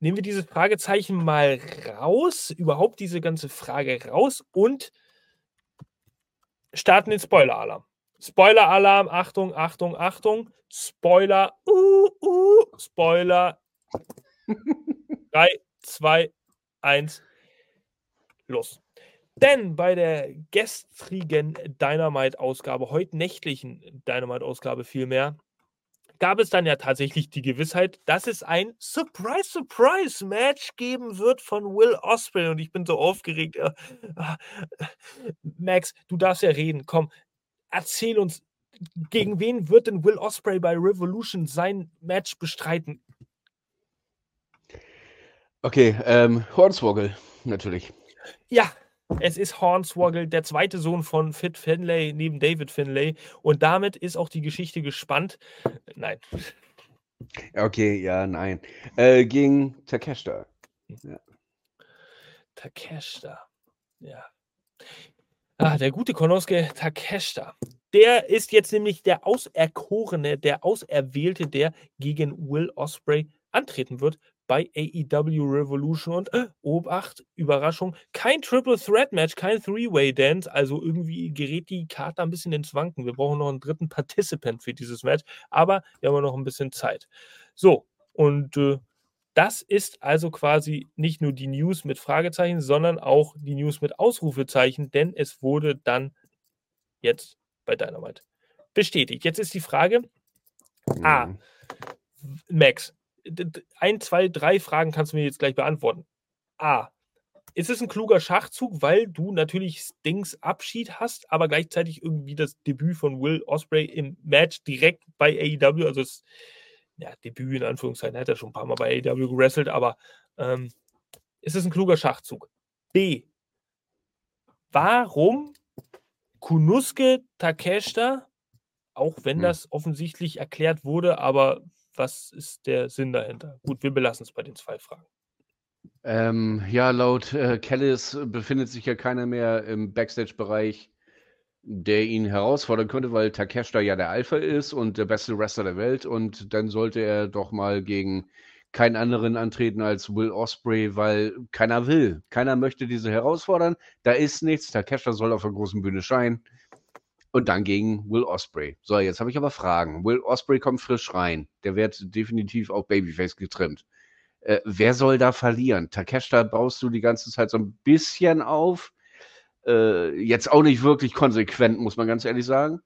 nehmen wir dieses Fragezeichen mal raus, überhaupt diese ganze Frage raus und starten den Spoiler-Alarm. Spoiler-Alarm, Achtung, Achtung, Achtung. Spoiler, uh, uh, Spoiler. 3, 2, 1, los. Denn bei der gestrigen Dynamite-Ausgabe, heute nächtlichen Dynamite-Ausgabe vielmehr, gab es dann ja tatsächlich die Gewissheit, dass es ein Surprise, Surprise Match geben wird von Will Osprey. Und ich bin so aufgeregt. Äh, Max, du darfst ja reden. Komm, erzähl uns, gegen wen wird denn Will Osprey bei Revolution sein Match bestreiten? Okay, ähm, Hornswoggle, natürlich. Ja, Es ist Hornswoggle, der zweite Sohn von Fit Finlay neben David Finlay. Und damit ist auch die Geschichte gespannt. Nein. Okay, ja, nein. Äh, gegen Takeshita. Ja. Takeshita. Ja. Ah, der gute Konosuke Takeshita. Der ist jetzt nämlich der Auserkorene, der Auserwählte, der gegen Will Osprey antreten wird bei AEW Revolution und äh, Obacht, Überraschung, kein Triple Threat Match, kein Three-Way Dance, also irgendwie gerät die Karte ein bisschen ins Wanken. Wir brauchen noch einen dritten Participant für dieses Match, aber wir haben noch ein bisschen Zeit. So, und äh, das ist also quasi nicht nur die News mit Fragezeichen, sondern auch die News mit Ausrufezeichen, denn es wurde dann jetzt bei Dynamite bestätigt. Jetzt ist die Frage, A, mhm. Max, ein, zwei, drei Fragen kannst du mir jetzt gleich beantworten. A. Ist es ein kluger Schachzug, weil du natürlich Stings Abschied hast, aber gleichzeitig irgendwie das Debüt von Will Osprey im Match direkt bei AEW, also das ja, Debüt in Anführungszeichen, hat er schon ein paar Mal bei AEW gewrestelt, aber ähm, ist es ein kluger Schachzug? B. Warum Kunuske Takeshita, auch wenn hm. das offensichtlich erklärt wurde, aber was ist der Sinn dahinter? Gut, wir belassen es bei den zwei Fragen. Ähm, ja, laut äh, Kellis befindet sich ja keiner mehr im Backstage-Bereich, der ihn herausfordern könnte, weil Takeshita ja der Alpha ist und der beste Wrestler der Welt. Und dann sollte er doch mal gegen keinen anderen antreten als Will Osprey, weil keiner will. Keiner möchte diese herausfordern. Da ist nichts. Takeshita soll auf der großen Bühne scheinen und dann gegen Will Osprey. So, jetzt habe ich aber Fragen. Will Osprey kommt frisch rein. Der wird definitiv auf Babyface getrimmt. Äh, wer soll da verlieren? Takeshita baust du die ganze Zeit so ein bisschen auf. Äh, jetzt auch nicht wirklich konsequent, muss man ganz ehrlich sagen.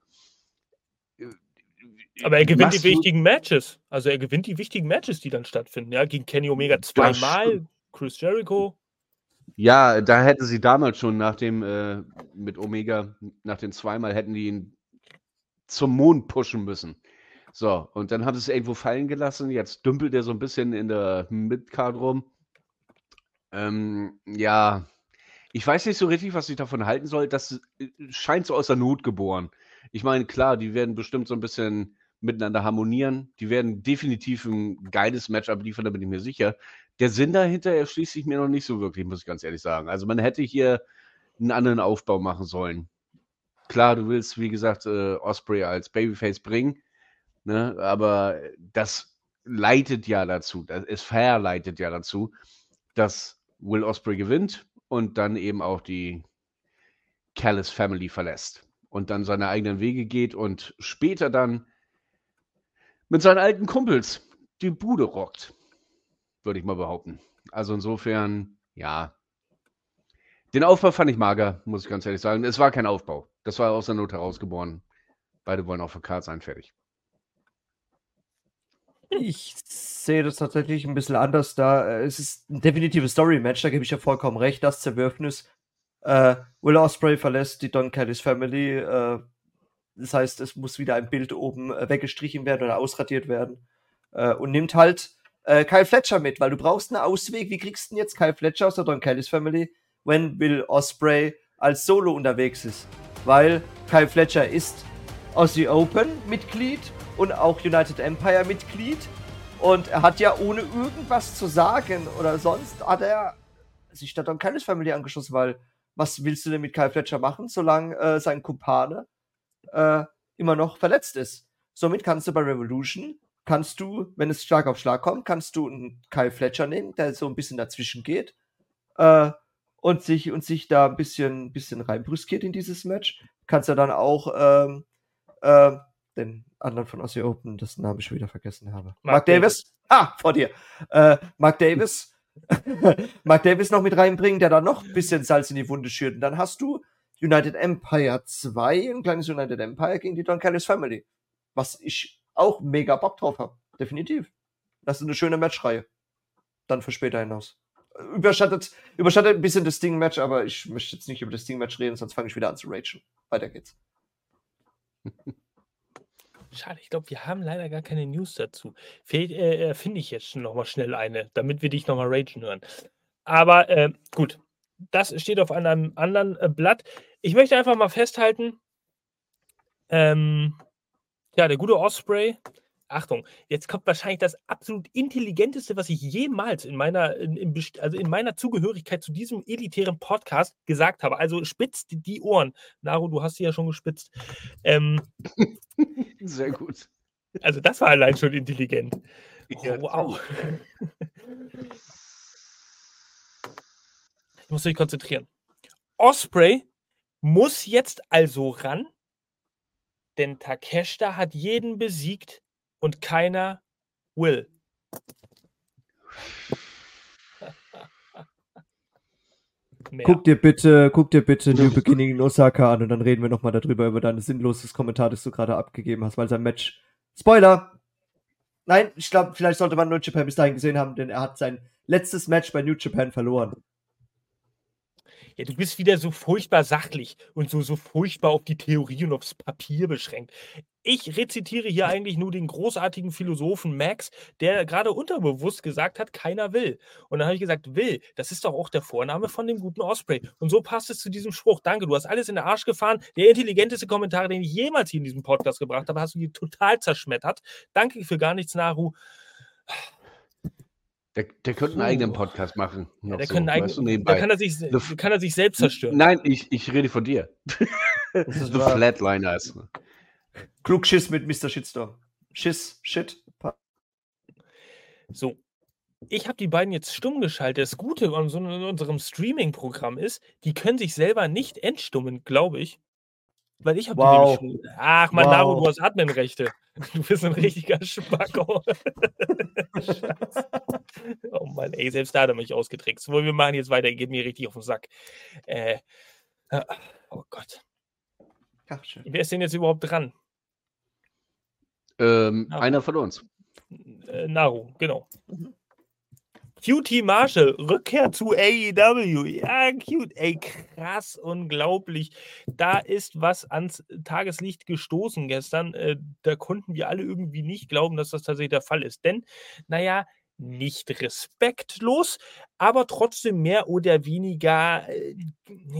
Aber er gewinnt die wichtigen Matches. Also er gewinnt die wichtigen Matches, die dann stattfinden. Ja, gegen Kenny Omega zweimal, Chris Jericho. Ja, da hätten sie damals schon nach dem, äh, mit Omega, nach den zweimal hätten die ihn zum Mond pushen müssen. So, und dann haben sie es irgendwo fallen gelassen. Jetzt dümpelt er so ein bisschen in der Midcard rum. Ähm, ja, ich weiß nicht so richtig, was ich davon halten soll. Das äh, scheint so aus der Not geboren. Ich meine, klar, die werden bestimmt so ein bisschen miteinander harmonieren. Die werden definitiv ein geiles Match abliefern, da bin ich mir sicher. Der Sinn dahinter erschließt sich mir noch nicht so wirklich, muss ich ganz ehrlich sagen. Also man hätte hier einen anderen Aufbau machen sollen. Klar, du willst, wie gesagt, äh, Osprey als Babyface bringen, ne? aber das leitet ja dazu, das, es verleitet ja dazu, dass Will Osprey gewinnt und dann eben auch die Callis Family verlässt und dann seine eigenen Wege geht und später dann mit seinen alten Kumpels die Bude rockt, würde ich mal behaupten. Also insofern, ja. Den Aufbau fand ich mager, muss ich ganz ehrlich sagen. Es war kein Aufbau. Das war aus der Not herausgeboren. Beide wollen auf der Karte sein, fertig. Ich sehe das tatsächlich ein bisschen anders da. Es ist ein definitives Story-Match, da gebe ich ja vollkommen recht. Das Zerwürfnis. Äh, Will Osprey verlässt die Don Kellys Family. Äh, das heißt, es muss wieder ein Bild oben äh, weggestrichen werden oder ausradiert werden. Äh, und nimmt halt äh, Kyle Fletcher mit, weil du brauchst einen Ausweg. Wie kriegst du denn jetzt Kyle Fletcher aus der Don Kellys Family, wenn Bill Osprey als Solo unterwegs ist? Weil Kyle Fletcher ist Aussie Open Mitglied und auch United Empire Mitglied. Und er hat ja ohne irgendwas zu sagen oder sonst hat er sich der Don Kellys Family angeschlossen, weil was willst du denn mit Kyle Fletcher machen, solange äh, sein Kumpane äh, immer noch verletzt ist. Somit kannst du bei Revolution, kannst du, wenn es Schlag auf Schlag kommt, kannst du einen Kyle Fletcher nehmen, der so ein bisschen dazwischen geht äh, und, sich, und sich da ein bisschen, bisschen reinbrüskiert in dieses Match. Kannst du dann auch ähm, äh, den anderen von Aussie Open, dessen Namen ich schon wieder vergessen habe. Mark, Mark Davis. Davis. Ah, vor dir. Äh, Mark Davis. Mark Davis noch mit reinbringen, der da noch ein bisschen Salz in die Wunde schürt. Und dann hast du United Empire 2, ein kleines United Empire gegen die Don Callis Family. Was ich auch mega Bock drauf habe. Definitiv. Das ist eine schöne Matchreihe. Dann für später hinaus. Überschattet, überschattet ein bisschen das Sting-Match, aber ich möchte jetzt nicht über das Sting-Match reden, sonst fange ich wieder an zu ragen. Weiter geht's. Schade, ich glaube, wir haben leider gar keine News dazu. Äh, finde ich jetzt noch mal schnell eine, damit wir dich noch mal ragen hören. Aber äh, gut, das steht auf einem anderen äh, Blatt. Ich möchte einfach mal festhalten, ähm, ja, der gute Osprey Achtung, jetzt kommt wahrscheinlich das absolut intelligenteste, was ich jemals in meiner, in, in, also in meiner Zugehörigkeit zu diesem elitären Podcast gesagt habe. Also spitzt die Ohren. Naru, du hast sie ja schon gespitzt. Ähm, Sehr gut. Also das war allein schon intelligent. Oh, wow. Ich muss mich konzentrieren. Osprey muss jetzt also ran, denn Takeshita hat jeden besiegt, und keiner will. Guck dir bitte, guck dir bitte New Beginning in Osaka an und dann reden wir nochmal darüber, über dein sinnloses Kommentar, das du gerade abgegeben hast, weil sein Match. Spoiler! Nein, ich glaube, vielleicht sollte man New Japan bis dahin gesehen haben, denn er hat sein letztes Match bei New Japan verloren. Ja, du bist wieder so furchtbar sachlich und so, so furchtbar auf die Theorie und aufs Papier beschränkt. Ich rezitiere hier eigentlich nur den großartigen Philosophen Max, der gerade unterbewusst gesagt hat, keiner will. Und dann habe ich gesagt, will, das ist doch auch der Vorname von dem guten Osprey. Und so passt es zu diesem Spruch. Danke, du hast alles in den Arsch gefahren. Der intelligenteste Kommentar, den ich jemals hier in diesem Podcast gebracht habe, hast du hier total zerschmettert. Danke für gar nichts, Naru. Der, der könnte einen eigenen Podcast machen. Ja, der, so, eigen, weißt du, der kann, er sich, kann er sich selbst zerstören. Nein, ich, ich rede von dir. The Flatliners. Klugschiss mit Mr. Shitstorm. Schiss, Shit. So. Ich habe die beiden jetzt stumm geschaltet. Das Gute an so in unserem Streaming-Programm ist, die können sich selber nicht entstummen, glaube ich. Weil ich habe wow. die nämlich schon. Ach, Manaro, wow. du hast Adminrechte. Du bist ein richtiger Spacko. oh Mann, ey, selbst da hat er mich ausgetrickst. Wir machen jetzt weiter, geht mir richtig auf den Sack. Äh, oh Gott. Ach, schön. Wer ist denn jetzt überhaupt dran? Ähm, einer von uns. Äh, Naru, genau. Mhm. QT Marshall, Rückkehr zu AEW. Ja, cute. Ey, krass, unglaublich. Da ist was ans Tageslicht gestoßen gestern. Äh, da konnten wir alle irgendwie nicht glauben, dass das tatsächlich der Fall ist. Denn, naja, nicht respektlos, aber trotzdem mehr oder weniger, äh,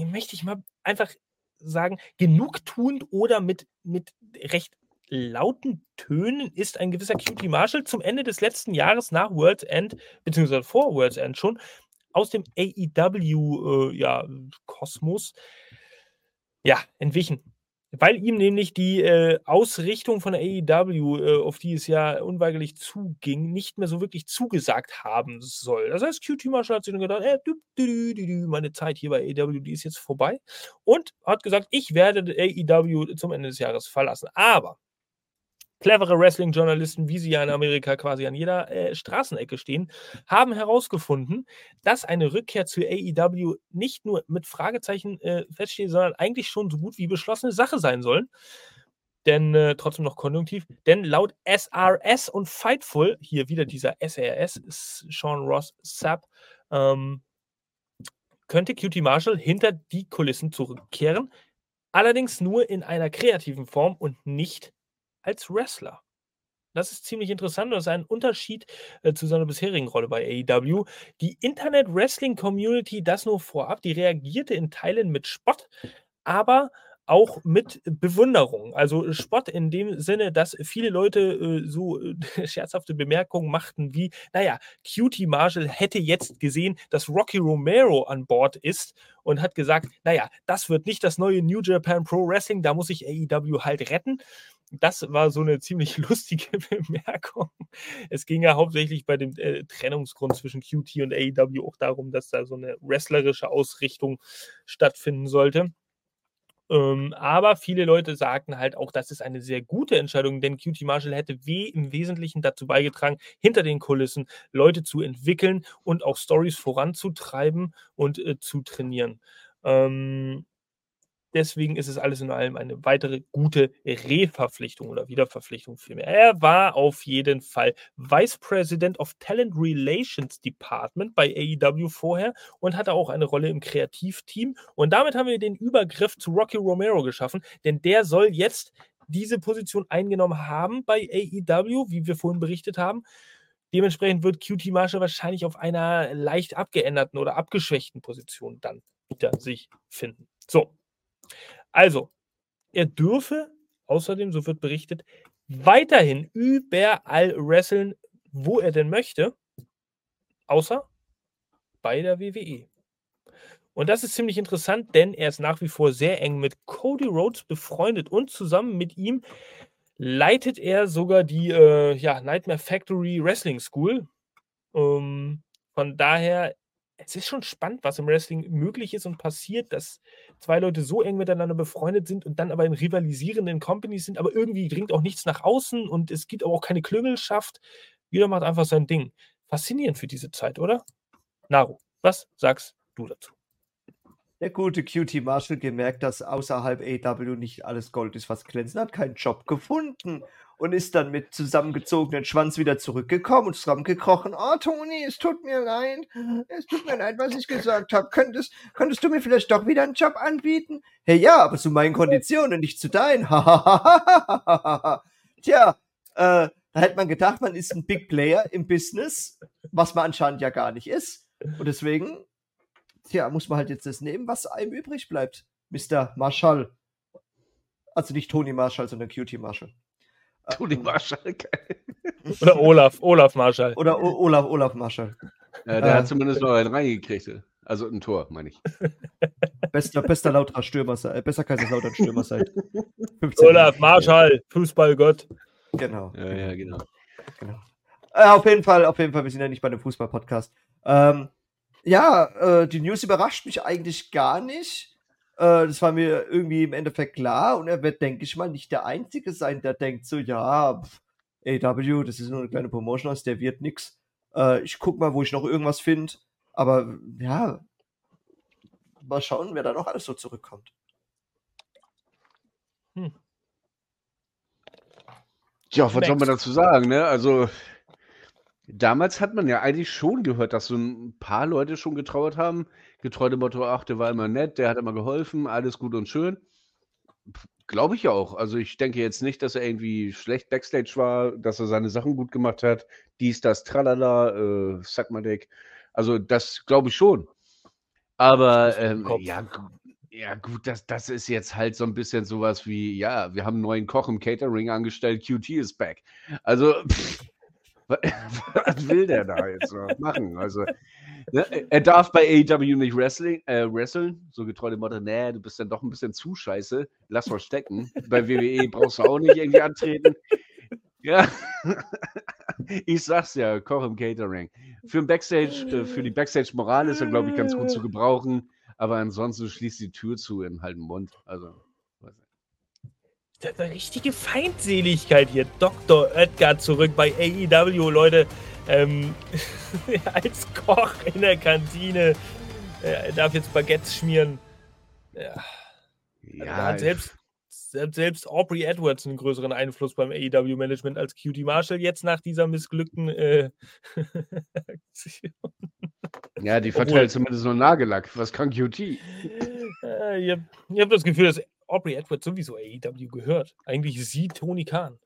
möchte ich mal einfach sagen, genugtuend oder mit, mit recht lauten Tönen ist ein gewisser Cutie Marshall zum Ende des letzten Jahres nach World's End, beziehungsweise vor World's End schon, aus dem AEW-Kosmos äh, ja, entwichen. Weil ihm nämlich die äh, Ausrichtung von AEW, äh, auf die es ja unweigerlich zuging, nicht mehr so wirklich zugesagt haben soll. Das heißt, QT Marshall hat sich dann gedacht, äh, du, du, du, meine Zeit hier bei AEW, die ist jetzt vorbei. Und hat gesagt, ich werde AEW zum Ende des Jahres verlassen. Aber Clevere Wrestling-Journalisten, wie sie ja in Amerika quasi an jeder äh, Straßenecke stehen, haben herausgefunden, dass eine Rückkehr zu AEW nicht nur mit Fragezeichen äh, feststeht, sondern eigentlich schon so gut wie beschlossene Sache sein soll. Denn äh, trotzdem noch konjunktiv, denn laut SRS und Fightful, hier wieder dieser SRS, Sean Ross Sapp, ähm, könnte QT Marshall hinter die Kulissen zurückkehren, allerdings nur in einer kreativen Form und nicht als Wrestler. Das ist ziemlich interessant und das ist ein Unterschied äh, zu seiner bisherigen Rolle bei AEW. Die Internet-Wrestling-Community, das nur vorab, die reagierte in Teilen mit Spott, aber auch mit Bewunderung. Also Spott in dem Sinne, dass viele Leute äh, so äh, scherzhafte Bemerkungen machten wie, naja, Cutie Marshall hätte jetzt gesehen, dass Rocky Romero an Bord ist und hat gesagt, naja, das wird nicht das neue New Japan Pro Wrestling, da muss ich AEW halt retten das war so eine ziemlich lustige Bemerkung. Es ging ja hauptsächlich bei dem äh, Trennungsgrund zwischen QT und AEW auch darum, dass da so eine wrestlerische Ausrichtung stattfinden sollte. Ähm, aber viele Leute sagten halt auch, das ist eine sehr gute Entscheidung, denn QT Marshall hätte weh im Wesentlichen dazu beigetragen, hinter den Kulissen Leute zu entwickeln und auch Stories voranzutreiben und äh, zu trainieren. Ähm, Deswegen ist es alles in allem eine weitere gute Reverpflichtung oder Wiederverpflichtung vielmehr. Er war auf jeden Fall Vice President of Talent Relations Department bei AEW vorher und hatte auch eine Rolle im Kreativteam. Und damit haben wir den Übergriff zu Rocky Romero geschaffen, denn der soll jetzt diese Position eingenommen haben bei AEW, wie wir vorhin berichtet haben. Dementsprechend wird QT Marshall wahrscheinlich auf einer leicht abgeänderten oder abgeschwächten Position dann wieder sich finden. So. Also, er dürfe außerdem, so wird berichtet, weiterhin überall wresteln, wo er denn möchte, außer bei der WWE. Und das ist ziemlich interessant, denn er ist nach wie vor sehr eng mit Cody Rhodes befreundet und zusammen mit ihm leitet er sogar die äh, ja, Nightmare Factory Wrestling School. Ähm, von daher, es ist schon spannend, was im Wrestling möglich ist und passiert, dass zwei Leute so eng miteinander befreundet sind und dann aber in rivalisierenden Companies sind, aber irgendwie dringt auch nichts nach außen und es gibt aber auch keine Klüngelschaft. Jeder macht einfach sein Ding. Faszinierend für diese Zeit, oder? Naru, was sagst du dazu? Der gute QT Marshall gemerkt, dass außerhalb AW nicht alles Gold ist, was glänzt, hat keinen Job gefunden und ist dann mit zusammengezogenen Schwanz wieder zurückgekommen und zusammengekrochen. Oh, Toni, es tut mir leid. Es tut mir leid, was ich gesagt habe. Könntest, könntest du mir vielleicht doch wieder einen Job anbieten? Hey, ja, aber zu meinen Konditionen, nicht zu deinen. Tja, äh, da hätte man gedacht, man ist ein Big Player im Business, was man anscheinend ja gar nicht ist. Und deswegen tja, muss man halt jetzt das nehmen, was einem übrig bleibt. Mr. Marshall. Also nicht Tony Marshall, sondern Cutie Marshall. Tony ähm, Marshall. Oder Olaf, Olaf Marshall. Oder o Olaf, Olaf Marshall. Ja, der äh, hat zumindest noch einen reingekriegt. Also ein Tor, meine ich. Bester, bester Lauter Stürmer, äh, besser Kaiserslautern Stürmer seit 15 Olaf Marshall, Fußballgott. Genau. Ja, ja, genau. genau. Äh, auf jeden Fall, auf jeden Fall, wir sind ja nicht bei einem Fußball-Podcast. Ähm, ja, äh, die News überrascht mich eigentlich gar nicht. Äh, das war mir irgendwie im Endeffekt klar und er wird, denke ich mal, nicht der Einzige sein, der denkt so, ja, pff, AW, das ist nur eine kleine Promotion aus, der wird nix. Äh, ich guck mal, wo ich noch irgendwas finde. Aber ja, mal schauen, wer da noch alles so zurückkommt. Hm. Ja, was soll man dazu sagen, ne? Also, Damals hat man ja eigentlich schon gehört, dass so ein paar Leute schon getrauert haben. Getreu dem Motto: „Ach, der war immer nett, der hat immer geholfen, alles gut und schön.“ Glaube ich ja auch. Also, ich denke jetzt nicht, dass er irgendwie schlecht Backstage war, dass er seine Sachen gut gemacht hat. Dies, das, tralala, äh, dick. Also, das glaube ich schon. Aber, ähm, ja, ja gut, das das ist jetzt halt so ein bisschen sowas wie: „Ja, wir haben 'n neuen Koch im Catering angestellt, QT is back.“ Also, pff, was will der da jetzt machen? Also, ne, er darf bei AEW nicht wrestling, äh, wresteln, so getreu dem Motto, nee, du bist dann doch ein bisschen zu scheiße, lass mal stecken. Bei WWE brauchst du auch nicht irgendwie antreten. Ja, ich sag's ja, Koch im Catering. Für ein Backstage, äh, für die Backstage-Moral ist er, glaube ich, ganz gut zu gebrauchen, aber ansonsten schließt die Tür zu in halben Mund. Also eine richtige Feindseligkeit hier. Dr. Oetker zurück bei AEW, Leute. Ähm, als Koch in der Kantine. Er darf jetzt Baguettes schmieren. Ja. ja also hat selbst, selbst Aubrey Edwards einen größeren Einfluss beim AEW-Management als QT Marshall jetzt nach dieser missglückten äh, Ja, die verteilt zumindest nur Nagellack. Was kann QT? Äh, ich habe hab das Gefühl, dass Aubrey Edwards sowieso AEW gehört. Eigentlich sie, Tony Khan.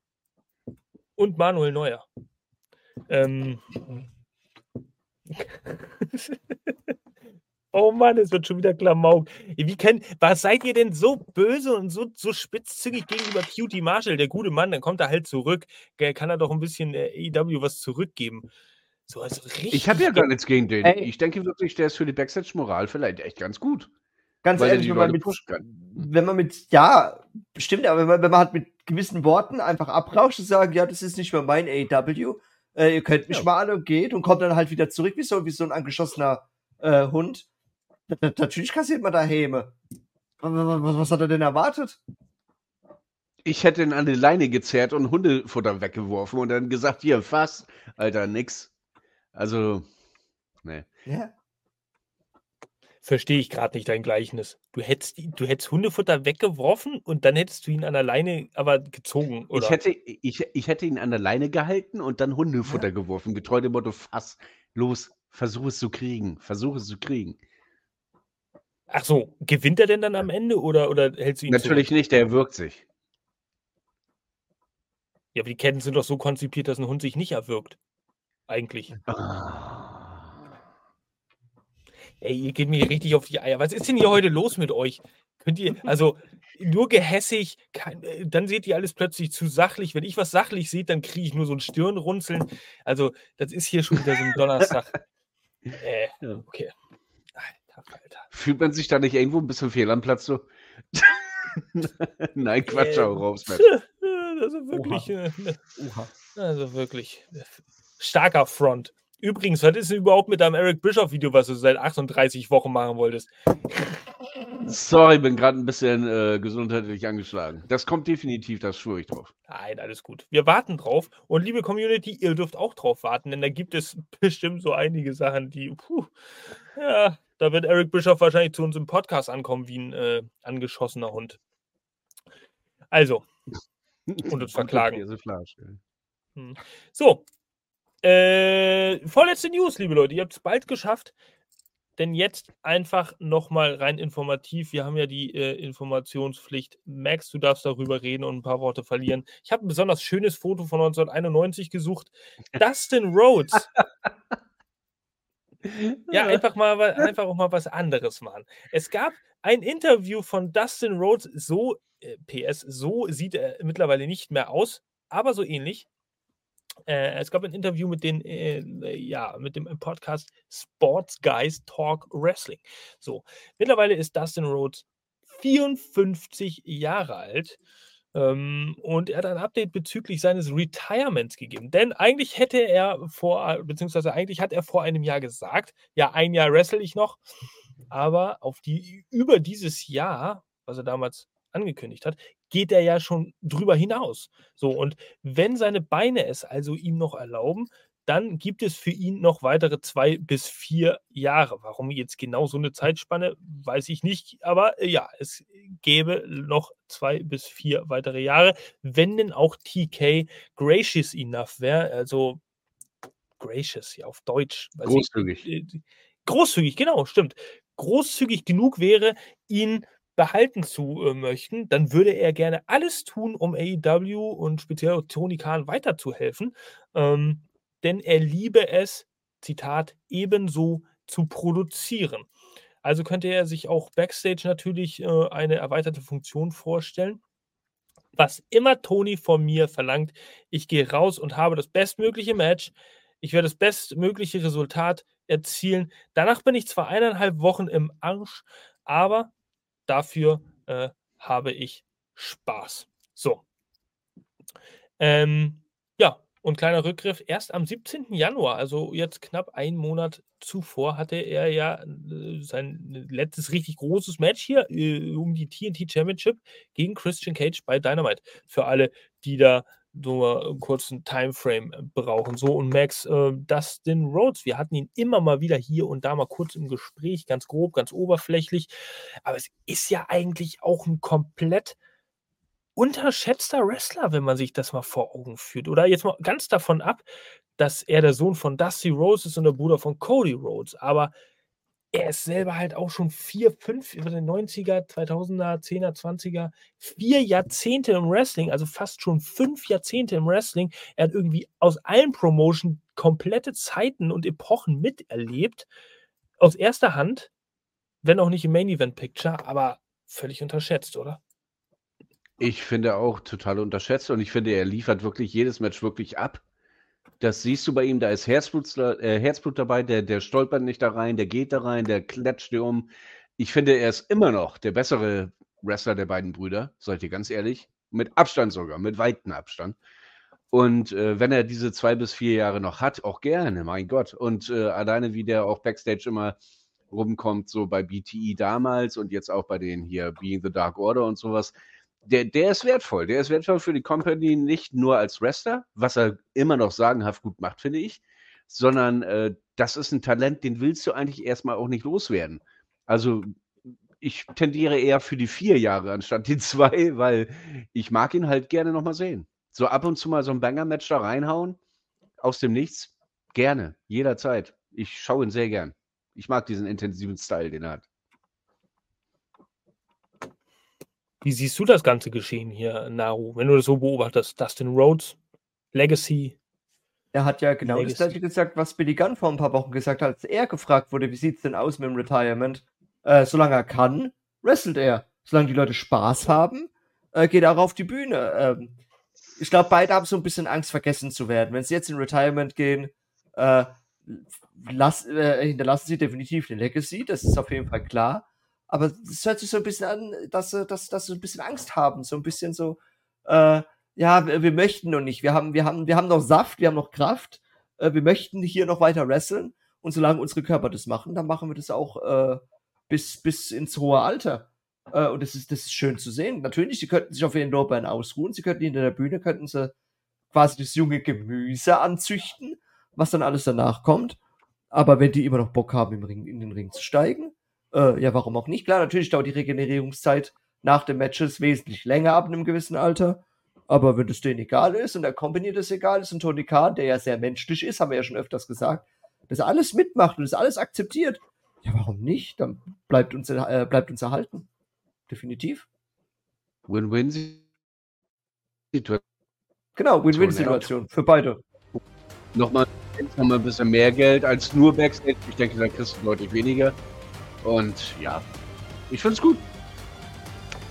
Und Manuel Neuer. Ähm. oh Mann, es wird schon wieder Klamauk. Wie kann, was seid ihr denn so böse und so, so spitzzüngig gegenüber Cutie Marshall? Der gute Mann, dann kommt er halt zurück. Kann er doch ein bisschen äh, AEW was zurückgeben. So, also richtig. Ich habe ja gar nichts gegen den. Ey. Ich denke wirklich, der ist für die Backstage-Moral vielleicht echt ganz gut. Ganz Weil ehrlich, wenn man, mit, wenn man mit, ja, stimmt, aber wenn man, wenn man halt mit gewissen Worten einfach abrauscht und sagt, ja, das ist nicht mehr mein AW, äh, ihr könnt mich ja. mal alle geht und kommt dann halt wieder zurück wie so, wie so ein angeschossener äh, Hund. Natürlich kassiert man da Häme. Was, was hat er denn erwartet? Ich hätte ihn an die Leine gezerrt und Hundefutter weggeworfen und dann gesagt, hier, fass, Alter, nix. Also, ne. Ja verstehe ich gerade nicht dein Gleichnis. Du hättest, du hättest Hundefutter weggeworfen und dann hättest du ihn an der Leine aber gezogen, oder? Ich hätte, ich, ich hätte ihn an der Leine gehalten und dann Hundefutter ja. geworfen. Getreu dem Motto, fass, los, versuch es zu kriegen, versuch es zu kriegen. Ach so, gewinnt er denn dann am Ende oder, oder hältst du ihn Natürlich zurück? nicht, der wirkt sich. Ja, aber die Ketten sind doch so konzipiert, dass ein Hund sich nicht erwürgt. eigentlich. Ah. Ey, ihr geht mir richtig auf die Eier. Was ist denn hier heute los mit euch? Könnt ihr, also nur gehässig, kein, äh, dann seht ihr alles plötzlich zu sachlich. Wenn ich was sachlich sehe, dann kriege ich nur so ein Stirnrunzeln. Also, das ist hier schon wieder so ein Donnerstag. äh, okay. Alter, Alter. Fühlt man sich da nicht irgendwo ein bisschen fehl am Platz so? Nein, Quatsch, Ähm, auch raus. Also wirklich, äh, Oha. also wirklich äh, starker Front. Übrigens, was ist denn überhaupt mit deinem Eric Bischoff-Video, was du seit 38 Wochen machen wolltest? Sorry, bin gerade ein bisschen äh, gesundheitlich angeschlagen. Das kommt definitiv, das schwöre ich drauf. Nein, alles gut. Wir warten drauf. Und liebe Community, ihr dürft auch drauf warten, denn da gibt es bestimmt so einige Sachen, die, puh, ja, da wird Eric Bischoff wahrscheinlich zu uns im Podcast ankommen wie ein äh, angeschossener Hund. Also, Und uns verklagen. Persiflage. so. Äh, vorletzte News, liebe Leute. Ihr habt es bald geschafft. Denn jetzt einfach nochmal rein informativ. Wir haben ja die äh, Informationspflicht. Max, du darfst darüber reden und ein paar Worte verlieren. Ich habe ein besonders schönes Foto von 1991 gesucht. Dustin Rhodes. Ja, einfach mal einfach auch mal was anderes machen. Es gab ein Interview von Dustin Rhodes, so äh, PS, so sieht er mittlerweile nicht mehr aus, aber so ähnlich. Äh, es gab ein Interview mit den, äh, ja, mit dem Podcast Sports Guys Talk Wrestling. So, mittlerweile ist Dustin Rhodes 54 Jahre alt. Ähm, und er hat ein Update bezüglich seines Retirements gegeben. Denn eigentlich hätte er vor, beziehungsweise eigentlich hat er vor einem Jahr gesagt, ja, ein Jahr wrestle ich noch, aber auf die, über dieses Jahr, was er damals angekündigt hat, geht er ja schon drüber hinaus. So, und wenn seine Beine es also ihm noch erlauben, dann gibt es für ihn noch weitere zwei bis vier Jahre. Warum jetzt genau so eine Zeitspanne, weiß ich nicht. Aber äh, ja, es gäbe noch zwei bis vier weitere Jahre, wenn denn auch TK gracious enough wäre. Also gracious, ja, auf Deutsch. weiß ich- Großzügig. äh, großzügig, genau, stimmt. Großzügig genug wäre, ihn behalten zu äh, möchten, dann würde er gerne alles tun, um AEW und speziell Tony Khan weiterzuhelfen. Ähm, denn er liebe es, Zitat, ebenso zu produzieren. Also könnte er sich auch backstage natürlich äh, eine erweiterte Funktion vorstellen. Was immer Tony von mir verlangt, ich gehe raus und habe das bestmögliche Match. Ich werde das bestmögliche Resultat erzielen. Danach bin ich zwar eineinhalb Wochen im Arsch, aber dafür äh, habe ich Spaß. So. Ähm, ja, und kleiner Rückgriff, erst am 17. Januar, also jetzt knapp einen Monat zuvor, hatte er ja äh, sein letztes richtig großes Match hier äh, um die TNT Championship gegen Christian Cage bei Dynamite. Für alle, die da nur einen kurzen Timeframe äh, brauchen. So, und Max, äh, Dustin Rhodes, wir hatten ihn immer mal wieder hier und da mal kurz im Gespräch, ganz grob, ganz oberflächlich. Aber es ist ja eigentlich auch ein komplett unterschätzter Wrestler, wenn man sich das mal vor Augen führt. Oder jetzt mal ganz davon ab, dass er der Sohn von Dusty Rhodes ist und der Bruder von Cody Rhodes. Aber er ist selber halt auch schon vier, fünf, über den 90er, 2000er, 10er, 20er, vier Jahrzehnte im Wrestling, also fast schon fünf Jahrzehnte im Wrestling. Er hat irgendwie aus allen Promotion komplette Zeiten und Epochen miterlebt. Aus erster Hand, wenn auch nicht im Main Event Picture, aber völlig unterschätzt, oder? Ich finde auch total unterschätzt und ich finde, er liefert wirklich jedes Match wirklich ab. Das siehst du bei ihm, da ist Herzblut, äh, Herzblut dabei, der, der stolpert nicht da rein, der geht da rein, der klatscht dir um. Ich finde, er ist immer noch der bessere Wrestler der beiden Brüder, seid ihr ganz ehrlich. Mit Abstand sogar, mit weitem Abstand. Und äh, wenn er diese zwei bis vier Jahre noch hat, auch gerne, mein Gott. Und äh, alleine wie der auch Backstage immer rumkommt, so bei BTE damals und jetzt auch bei den hier Being the Dark Order und sowas, der, der ist wertvoll. Der ist wertvoll für die Company nicht nur als Wrestler, was er immer noch sagenhaft gut macht, finde ich, sondern äh, das ist ein Talent, den willst du eigentlich erstmal auch nicht loswerden. Also ich tendiere eher für die vier Jahre anstatt die zwei, weil ich mag ihn halt gerne nochmal sehen. So ab und zu mal so ein Banger-Match da reinhauen, aus dem Nichts, gerne, jederzeit. Ich schaue ihn sehr gern. Ich mag diesen intensiven Style, den er hat. Wie siehst du das ganze Geschehen hier, Naru, wenn du das so beobachtest? Dustin Rhodes, Legacy, Der hat ja genau Legacy. das gleiche gesagt, was Billy Gunn vor ein paar Wochen gesagt hat, als er gefragt wurde, wie sieht es denn aus mit dem Retirement? Äh, solange er kann, wrestelt er. Solange die Leute Spaß haben, äh, geht er auch auf die Bühne. Ähm, ich glaube, beide haben so ein bisschen Angst, vergessen zu werden. Wenn sie jetzt in Retirement gehen, äh, lass, äh, hinterlassen sie definitiv eine Legacy, das ist auf jeden Fall klar. Aber es hört sich so ein bisschen an, dass sie, dass, dass sie ein bisschen Angst haben, so ein bisschen so, äh, ja, wir, wir, möchten noch nicht, wir haben, wir, haben, wir haben noch Saft, wir haben noch Kraft, äh, wir möchten hier noch weiter wresteln und solange unsere Körper das machen, dann machen wir das auch äh, bis, bis ins hohe Alter. Äh, und das ist, das ist schön zu sehen. Natürlich, sie könnten sich auf ihren Lorbeeren ausruhen, sie könnten hinter der Bühne, könnten sie quasi das junge Gemüse anzüchten, was dann alles danach kommt. Aber wenn die immer noch Bock haben, im Ring, in den Ring zu steigen, äh, ja, warum auch nicht? Klar, natürlich dauert die Regenerierungszeit nach den Matches wesentlich länger ab in einem gewissen Alter. Aber wenn das denen egal ist und der Company das egal ist und Tony Khan, der ja sehr menschlich ist, haben wir ja schon öfters gesagt, dass er alles mitmacht und das alles akzeptiert, ja, warum nicht? Dann bleibt uns, äh, bleibt uns erhalten. Definitiv. Win-win-Situation. Genau, Win-win-Situation für beide. Nochmal, nochmal ein bisschen mehr Geld als nur Backstage. Ich denke, dann kriegst du deutlich weniger. Und ja, ich finde es gut.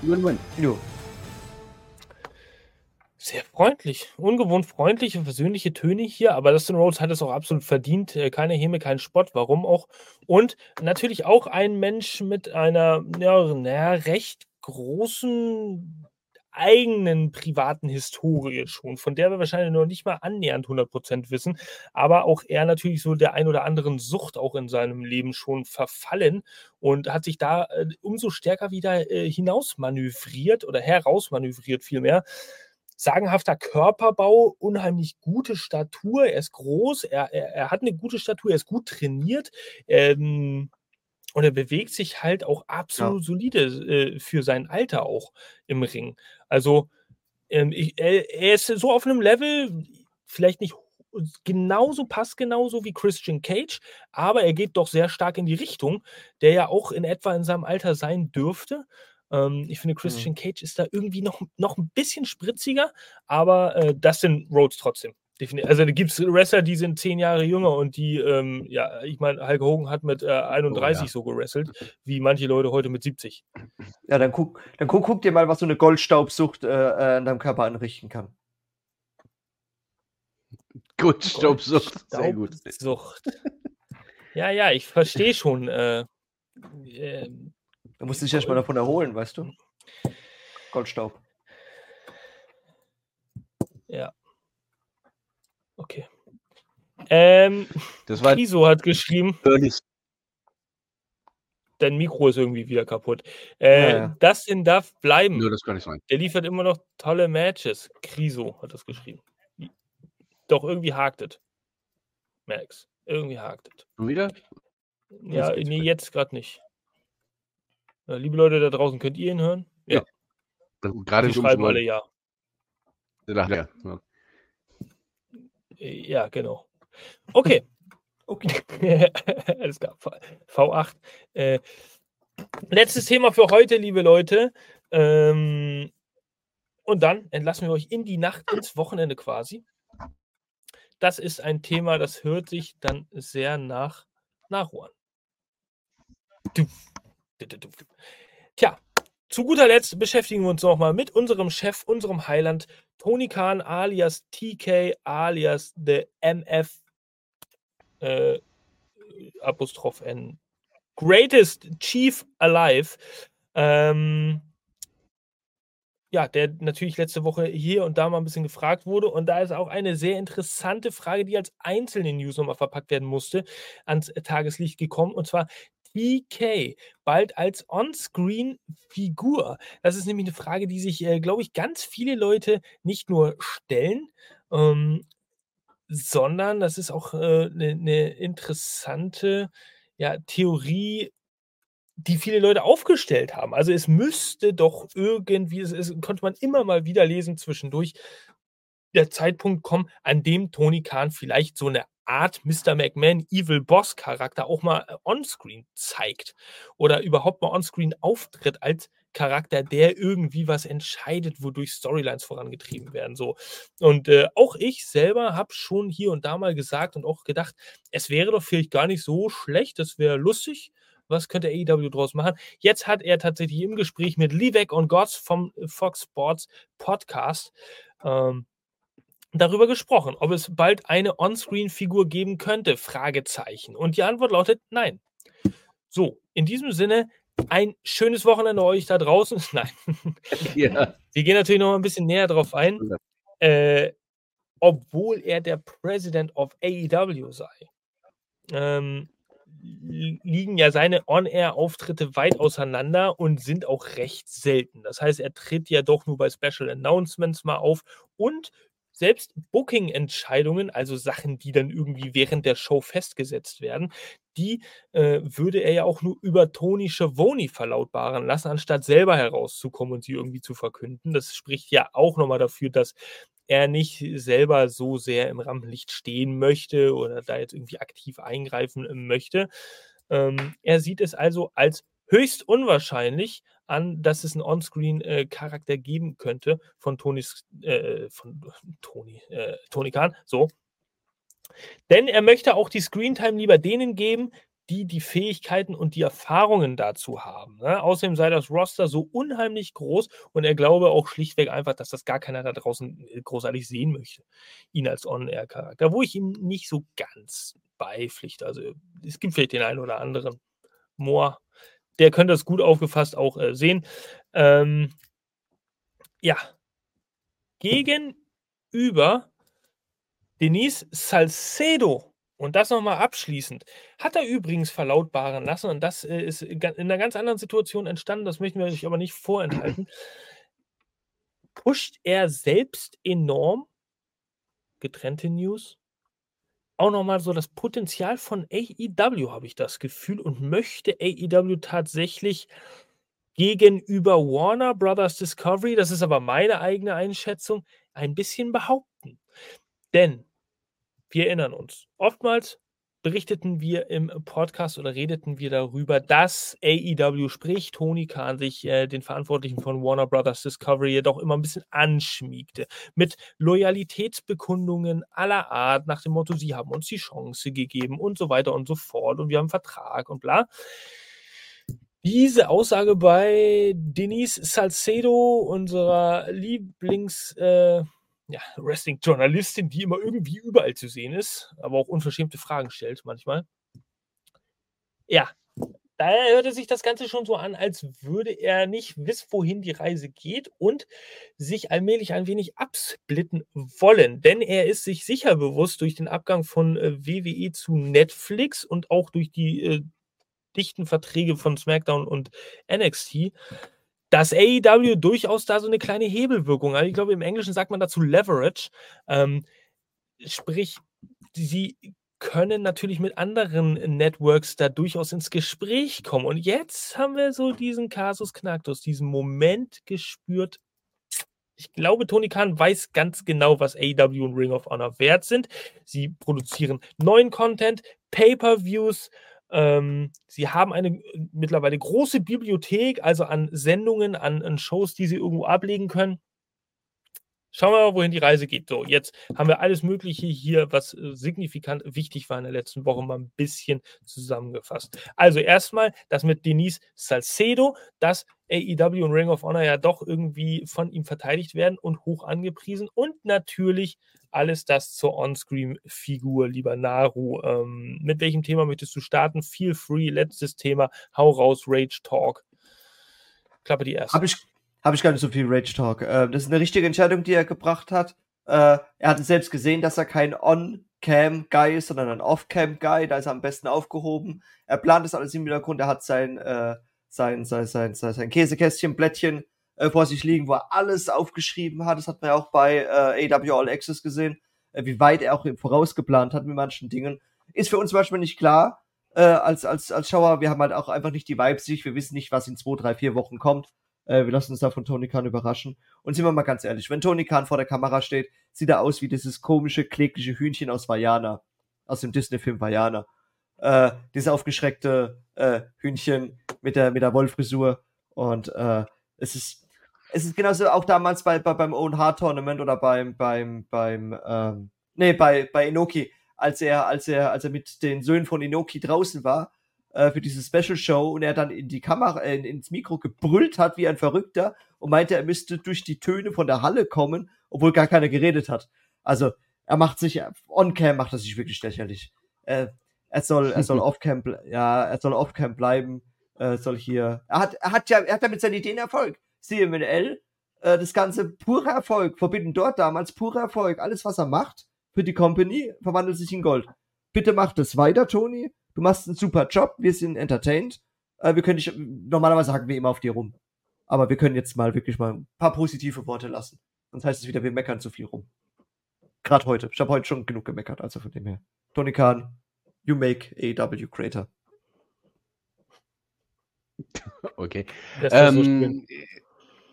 Win-win. Jo. Sehr freundlich, ungewohnt freundliche, versöhnliche Töne hier, aber Dustin Rhodes hat es auch absolut verdient. Äh, keine Häme, kein Spott, warum auch. Und natürlich auch ein Mensch mit einer ja, na, recht großen eigenen privaten Historie schon, von der wir wahrscheinlich noch nicht mal annähernd 100% wissen, aber auch er natürlich so der ein oder anderen Sucht auch in seinem Leben schon verfallen und hat sich da äh, umso stärker wieder äh, hinausmanövriert oder herausmanövriert vielmehr. Sagenhafter Körperbau, unheimlich gute Statur, er ist groß, er, er, er hat eine gute Statur, er ist gut trainiert. Ähm, und er bewegt sich halt auch absolut ja. solide äh, für sein Alter auch im Ring. Also ähm, ich, er, er, ist so auf einem Level, vielleicht nicht genauso passgenauso wie Christian Cage, aber er geht doch sehr stark in die Richtung, der ja auch in etwa in seinem Alter sein dürfte. Ähm, ich finde, mhm. Christian mhm. Cage ist da irgendwie noch, noch ein bisschen spritziger, aber äh, das sind Rhodes trotzdem. Also da gibt es Wrestler, die sind zehn Jahre jünger und die, ähm, ja, ich meine, Hulk Hogan hat mit äh, 31 oh, ja. so gewrestelt, wie manche Leute heute mit 70. Ja, dann guck, dann guck, guck dir mal, was so eine Goldstaubsucht äh, äh an deinem Körper anrichten kann. Gut, Staubsucht, sehr gut. Sucht. ja, ja, ich verstehe schon. Äh, äh, du musst dich erstmal davon erholen, weißt du? Goldstaub. Ja. Okay. Ähm, das war Kiso hat geschrieben. Dein Mikro ist irgendwie wieder kaputt. Äh, ja, ja. Dustin darf bleiben. Nö, das kann nicht sein. Der liefert immer noch tolle Matches. Kriso hat das geschrieben. Doch irgendwie hakt es. Max. Irgendwie hakt es. Und wieder? Ja, nee, jetzt gerade nicht. Ja, liebe Leute da draußen, könnt ihr ihn hören? Ja. ja. Gerade Die schreiben alle ja. Ja, ja. Ja, genau. Okay. okay. Alles klar. V8. Äh, letztes Thema für heute, liebe Leute. Ähm, und dann entlassen wir euch in die Nacht, ins Wochenende quasi. Das ist ein Thema, das hört sich dann sehr nach Naru an. Tja, zu guter Letzt beschäftigen wir uns nochmal mit unserem Chef, unserem Heiland, Tony Khan alias TK alias The MF äh, Apostroph N. Greatest Chief Alive. Ähm, ja, der natürlich letzte Woche hier und da mal ein bisschen gefragt wurde. Und da ist auch eine sehr interessante Frage, die als einzelne News nochmal verpackt werden musste, ans Tageslicht gekommen. Und zwar PK bald als On-Screen-Figur? Das ist nämlich eine Frage, die sich, äh, glaube ich, ganz viele Leute nicht nur stellen, ähm, sondern das ist auch eine äh, ne, ne interessante ja, Theorie, die viele Leute aufgestellt haben. Also es müsste doch irgendwie, es, es konnte man immer mal wieder lesen zwischendurch, der Zeitpunkt kommen, an dem Tony Khan vielleicht so eine Art Mr. McMahon Evil Boss Charakter auch mal äh, onscreen zeigt oder überhaupt mal onscreen auftritt als Charakter, der irgendwie was entscheidet, wodurch Storylines vorangetrieben werden. So. Und äh, auch ich selber habe schon hier und da mal gesagt und auch gedacht, es wäre doch vielleicht gar nicht so schlecht, das wäre lustig. Was könnte AEW draus machen? Jetzt hat er tatsächlich im Gespräch mit Levek und Gods vom Fox Sports Podcast ähm, darüber gesprochen, ob es bald eine On-Screen-Figur geben könnte? Fragezeichen. Und die Antwort lautet nein. So, in diesem Sinne, ein schönes Wochenende euch da draußen. Nein. Ja. Wir gehen natürlich noch ein bisschen näher drauf ein. Äh, obwohl er der President of AEW sei, ähm, liegen ja seine On-Air-Auftritte weit auseinander und sind auch recht selten. Das heißt, er tritt ja doch nur bei Special Announcements mal auf und selbst Booking-Entscheidungen, also Sachen, die dann irgendwie während der Show festgesetzt werden, die äh, würde er ja auch nur über Tony Schiavone verlautbaren lassen, anstatt selber herauszukommen und sie irgendwie zu verkünden. Das spricht ja auch nochmal dafür, dass er nicht selber so sehr im Rampenlicht stehen möchte oder da jetzt irgendwie aktiv eingreifen äh, möchte. Ähm, er sieht es also als höchst unwahrscheinlich an, dass es einen On-Screen-Charakter äh, geben könnte von Tonys, äh, von Tony, äh, Tony Khan, so. Denn er möchte auch die Screentime lieber denen geben, die die Fähigkeiten und die Erfahrungen dazu haben. Ne? Außerdem sei das Roster so unheimlich groß und er glaube auch schlichtweg einfach, dass das gar keiner da draußen äh, großartig sehen möchte, ihn als On-Air-Charakter, wo ich ihm nicht so ganz beipflichte. Also es gibt vielleicht den einen oder anderen Moor, der könnte das gut aufgefasst auch äh, sehen. Ähm, ja, gegenüber Denise Salcedo und das nochmal abschließend. Hat er übrigens verlautbaren lassen, und das äh, ist in einer ganz anderen Situation entstanden, das möchten wir euch aber nicht vorenthalten. Pusht er selbst enorm, getrennte News, auch nochmal so das Potenzial von AEW, habe ich das Gefühl, und möchte AEW tatsächlich gegenüber Warner Brothers Discovery, das ist aber meine eigene Einschätzung, ein bisschen behaupten. Denn wir erinnern uns, oftmals berichteten wir im Podcast oder redeten wir darüber, dass AEW, sprich Tony Khan, sich äh, den Verantwortlichen von Warner Brothers Discovery jedoch immer ein bisschen anschmiegte. Mit Loyalitätsbekundungen aller Art, nach dem Motto, sie haben uns die Chance gegeben und so weiter und so fort und wir haben einen Vertrag und bla. Diese Aussage bei Denise Salcedo, unserer Lieblings- äh, ja, Wrestling-Journalistin, die immer irgendwie überall zu sehen ist, aber auch unverschämte Fragen stellt manchmal. Ja, da hörte sich das Ganze schon so an, als würde er nicht wissen, wohin die Reise geht und sich allmählich ein wenig absplitten wollen. Denn er ist sich sicher bewusst durch den Abgang von äh, WWE zu Netflix und auch durch die äh, dichten Verträge von SmackDown und NXT, dass AEW durchaus da so eine kleine Hebelwirkung hat. Ich glaube, im Englischen sagt man dazu Leverage. Ähm, sprich, sie können natürlich mit anderen Networks da durchaus ins Gespräch kommen. Und jetzt haben wir so diesen Kasus Knacktus, diesen Moment gespürt. Ich glaube, Tony Khan weiß ganz genau, was AEW und Ring of Honor wert sind. Sie produzieren neuen Content, Pay-per-Views, ähm, sie haben eine äh, mittlerweile große Bibliothek, also an Sendungen, an, an Shows, die sie irgendwo ablegen können. Schauen wir mal, wohin die Reise geht. So, jetzt haben wir alles Mögliche hier, was äh, signifikant wichtig war in der letzten Woche, mal ein bisschen zusammengefasst. Also erstmal das mit Denise Salcedo, dass AEW und Ring of Honor ja doch irgendwie von ihm verteidigt werden und hoch angepriesen. Und natürlich alles das zur On-Screen-Figur, lieber Naru. Ähm, mit welchem Thema möchtest du starten? Feel free, letztes Thema. Hau raus, Rage Talk. Klappe die erste. Habe ich, hab ich gar nicht so viel Rage Talk. Äh, das ist eine richtige Entscheidung, die er gebracht hat. Äh, er hat selbst gesehen, dass er kein On-Cam-Guy ist, sondern ein Off-Cam-Guy. Da ist er am besten aufgehoben. Er plant das alles im Hintergrund. Er hat sein, äh, sein, sein, sein, sein, sein Käsekästchen-Blättchen äh, vor sich liegen, wo er alles aufgeschrieben hat. Das hat man ja auch bei äh, AW All Access gesehen, äh, wie weit er auch vorausgeplant hat mit manchen Dingen. Ist für uns zum Beispiel nicht klar äh, als, als, als Schauer. Wir haben halt auch einfach nicht die sich. Wir wissen nicht, was in zwei, drei, vier Wochen kommt. Äh, wir lassen uns da von Tony Khan überraschen. Und sind wir mal ganz ehrlich, wenn Tony Khan vor der Kamera steht, sieht er aus wie dieses komische, klägliche Hühnchen aus Vajana. Aus dem Disney-Film Vajana. Äh, dieses aufgeschreckte äh, Hühnchen mit der, mit der Wollfrisur. Und äh, Es ist, es ist genauso auch damals bei, bei beim Owen Hart Tournament oder beim, beim, beim, ähm, nee, bei, bei Inoki, als er, als er, als er mit den Söhnen von Inoki draußen war, äh, für diese Special Show und er dann in die Kamera, äh, ins Mikro gebrüllt hat wie ein Verrückter und meinte, er müsste durch die Töne von der Halle kommen, obwohl gar keiner geredet hat. Also, er macht sich, on-cam macht er sich wirklich lächerlich. Äh, er soll, er soll off-cam, ja, er soll off-cam bleiben, äh, soll hier, er hat, er hat ja, er hat ja mit seinen Ideen Erfolg. CMNL, äh, das Ganze purer Erfolg, verbinden dort damals purer Erfolg. Alles, was er macht für die Company, verwandelt sich in Gold. Bitte mach das weiter, Tony. Du machst einen super Job, wir sind entertained. Äh, wir können dich, normalerweise haken wir immer auf dir rum. Aber wir können jetzt mal wirklich mal ein paar positive Worte lassen. Sonst heißt es wieder, wir meckern zu viel rum. Gerade heute. Ich habe heute schon genug gemeckert, also von dem her. Tony Khan, you make AW greater. Okay. Das war so Ähm,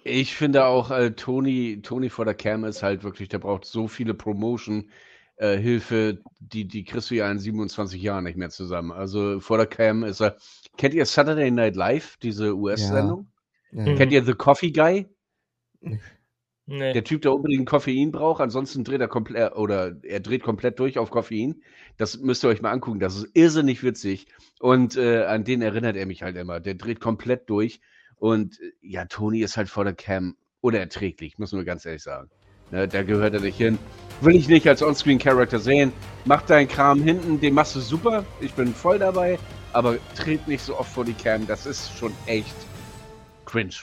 ich finde auch, äh, Tony, Tony vor der Cam ist halt wirklich, der braucht so viele Promotion-Hilfe, die, die kriegst du ja in 27 Jahren nicht mehr zusammen. Also vor der Cam ist er. Kennt ihr Saturday Night Live, diese US-Sendung? Ja. Mhm. Kennt ihr The Coffee Guy? Nee. Der Typ, der unbedingt Koffein braucht, ansonsten dreht er komplett oder er dreht komplett durch auf Koffein. Das müsst ihr euch mal angucken. Das ist irrsinnig witzig. Und äh, an den erinnert er mich halt immer. Der dreht komplett durch. Und äh, ja, Tony ist halt vor der Cam unerträglich, muss man ganz ehrlich sagen. Ne, da gehört er nicht hin. Will ich nicht als Onscreen-Character sehen. Mach deinen Kram hinten, den machst du super. Ich bin voll dabei. Aber tritt nicht so oft vor die Cam. Das ist schon echt cringe.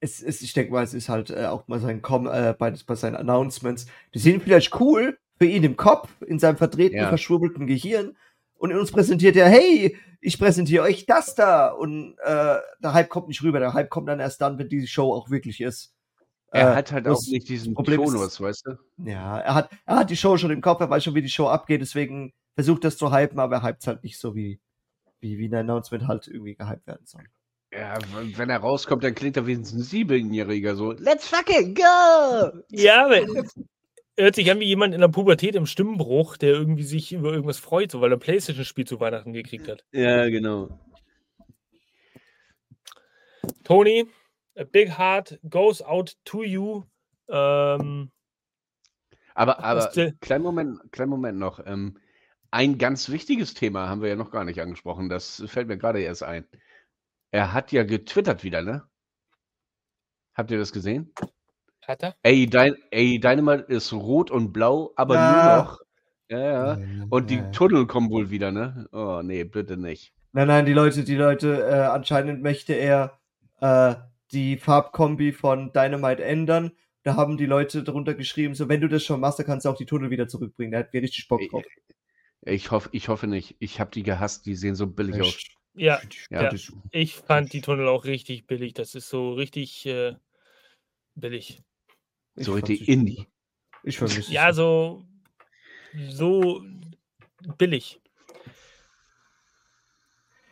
es ist, ich denke mal, es ist halt äh, auch mal sein Com äh, bei, bei seinen Announcements. Die sind vielleicht cool für ihn im Kopf, in seinem verdrehten, Ja. verschwurbelten Gehirn. Und in uns präsentiert er, hey, ich präsentiere euch das da. Und äh, der Hype kommt nicht rüber. Der Hype kommt dann erst dann, wenn die Show auch wirklich ist. Er Äh, hat halt auch nicht diesen Problem ist- Tonus, weißt du? Ja, er hat, er hat die Show schon im Kopf, er weiß schon, wie die Show abgeht, deswegen versucht das zu hypen, aber er hypt halt nicht so, wie, wie, wie ein Announcement halt irgendwie gehypt werden soll. Ja, wenn er rauskommt, dann klingt er wenigstens ein Siebenjähriger so. Let's fucking go! Ja, aber hört sich an wie jemand in der Pubertät im Stimmbruch, der irgendwie sich über irgendwas freut, so weil er ein Playstation-Spiel zu Weihnachten gekriegt hat. Ja, genau. Tony, a big heart goes out to you. Ähm, Aber, aber kleinen Moment, kleinen Moment noch. Ähm, ein ganz wichtiges Thema haben wir ja noch gar nicht angesprochen. Das fällt mir gerade erst ein. Er hat ja getwittert wieder, ne? Habt ihr das gesehen? Hat er? Ey, Dyn ey Dynamite ist rot und blau, aber Ja. nur noch. Ja, ja. Und die. Tunnel kommen wohl wieder, ne? Oh, nee, bitte nicht. Nein, nein, die Leute, die Leute, äh, anscheinend möchte er äh, die Farbkombi von Dynamite ändern. Da haben die Leute darunter geschrieben, so wenn du das schon machst, dann kannst du auch die Tunnel wieder zurückbringen. Da hat wir richtig Bock drauf. Ich hoffe, ich hoffe nicht. Ich habe die gehasst, die sehen so billig aus. Ja, Ja. Ja. ich fand die Tunnel auch richtig billig. Das ist so richtig äh, billig. So nicht Indie. Ich vermisse es. Ja, so, so billig.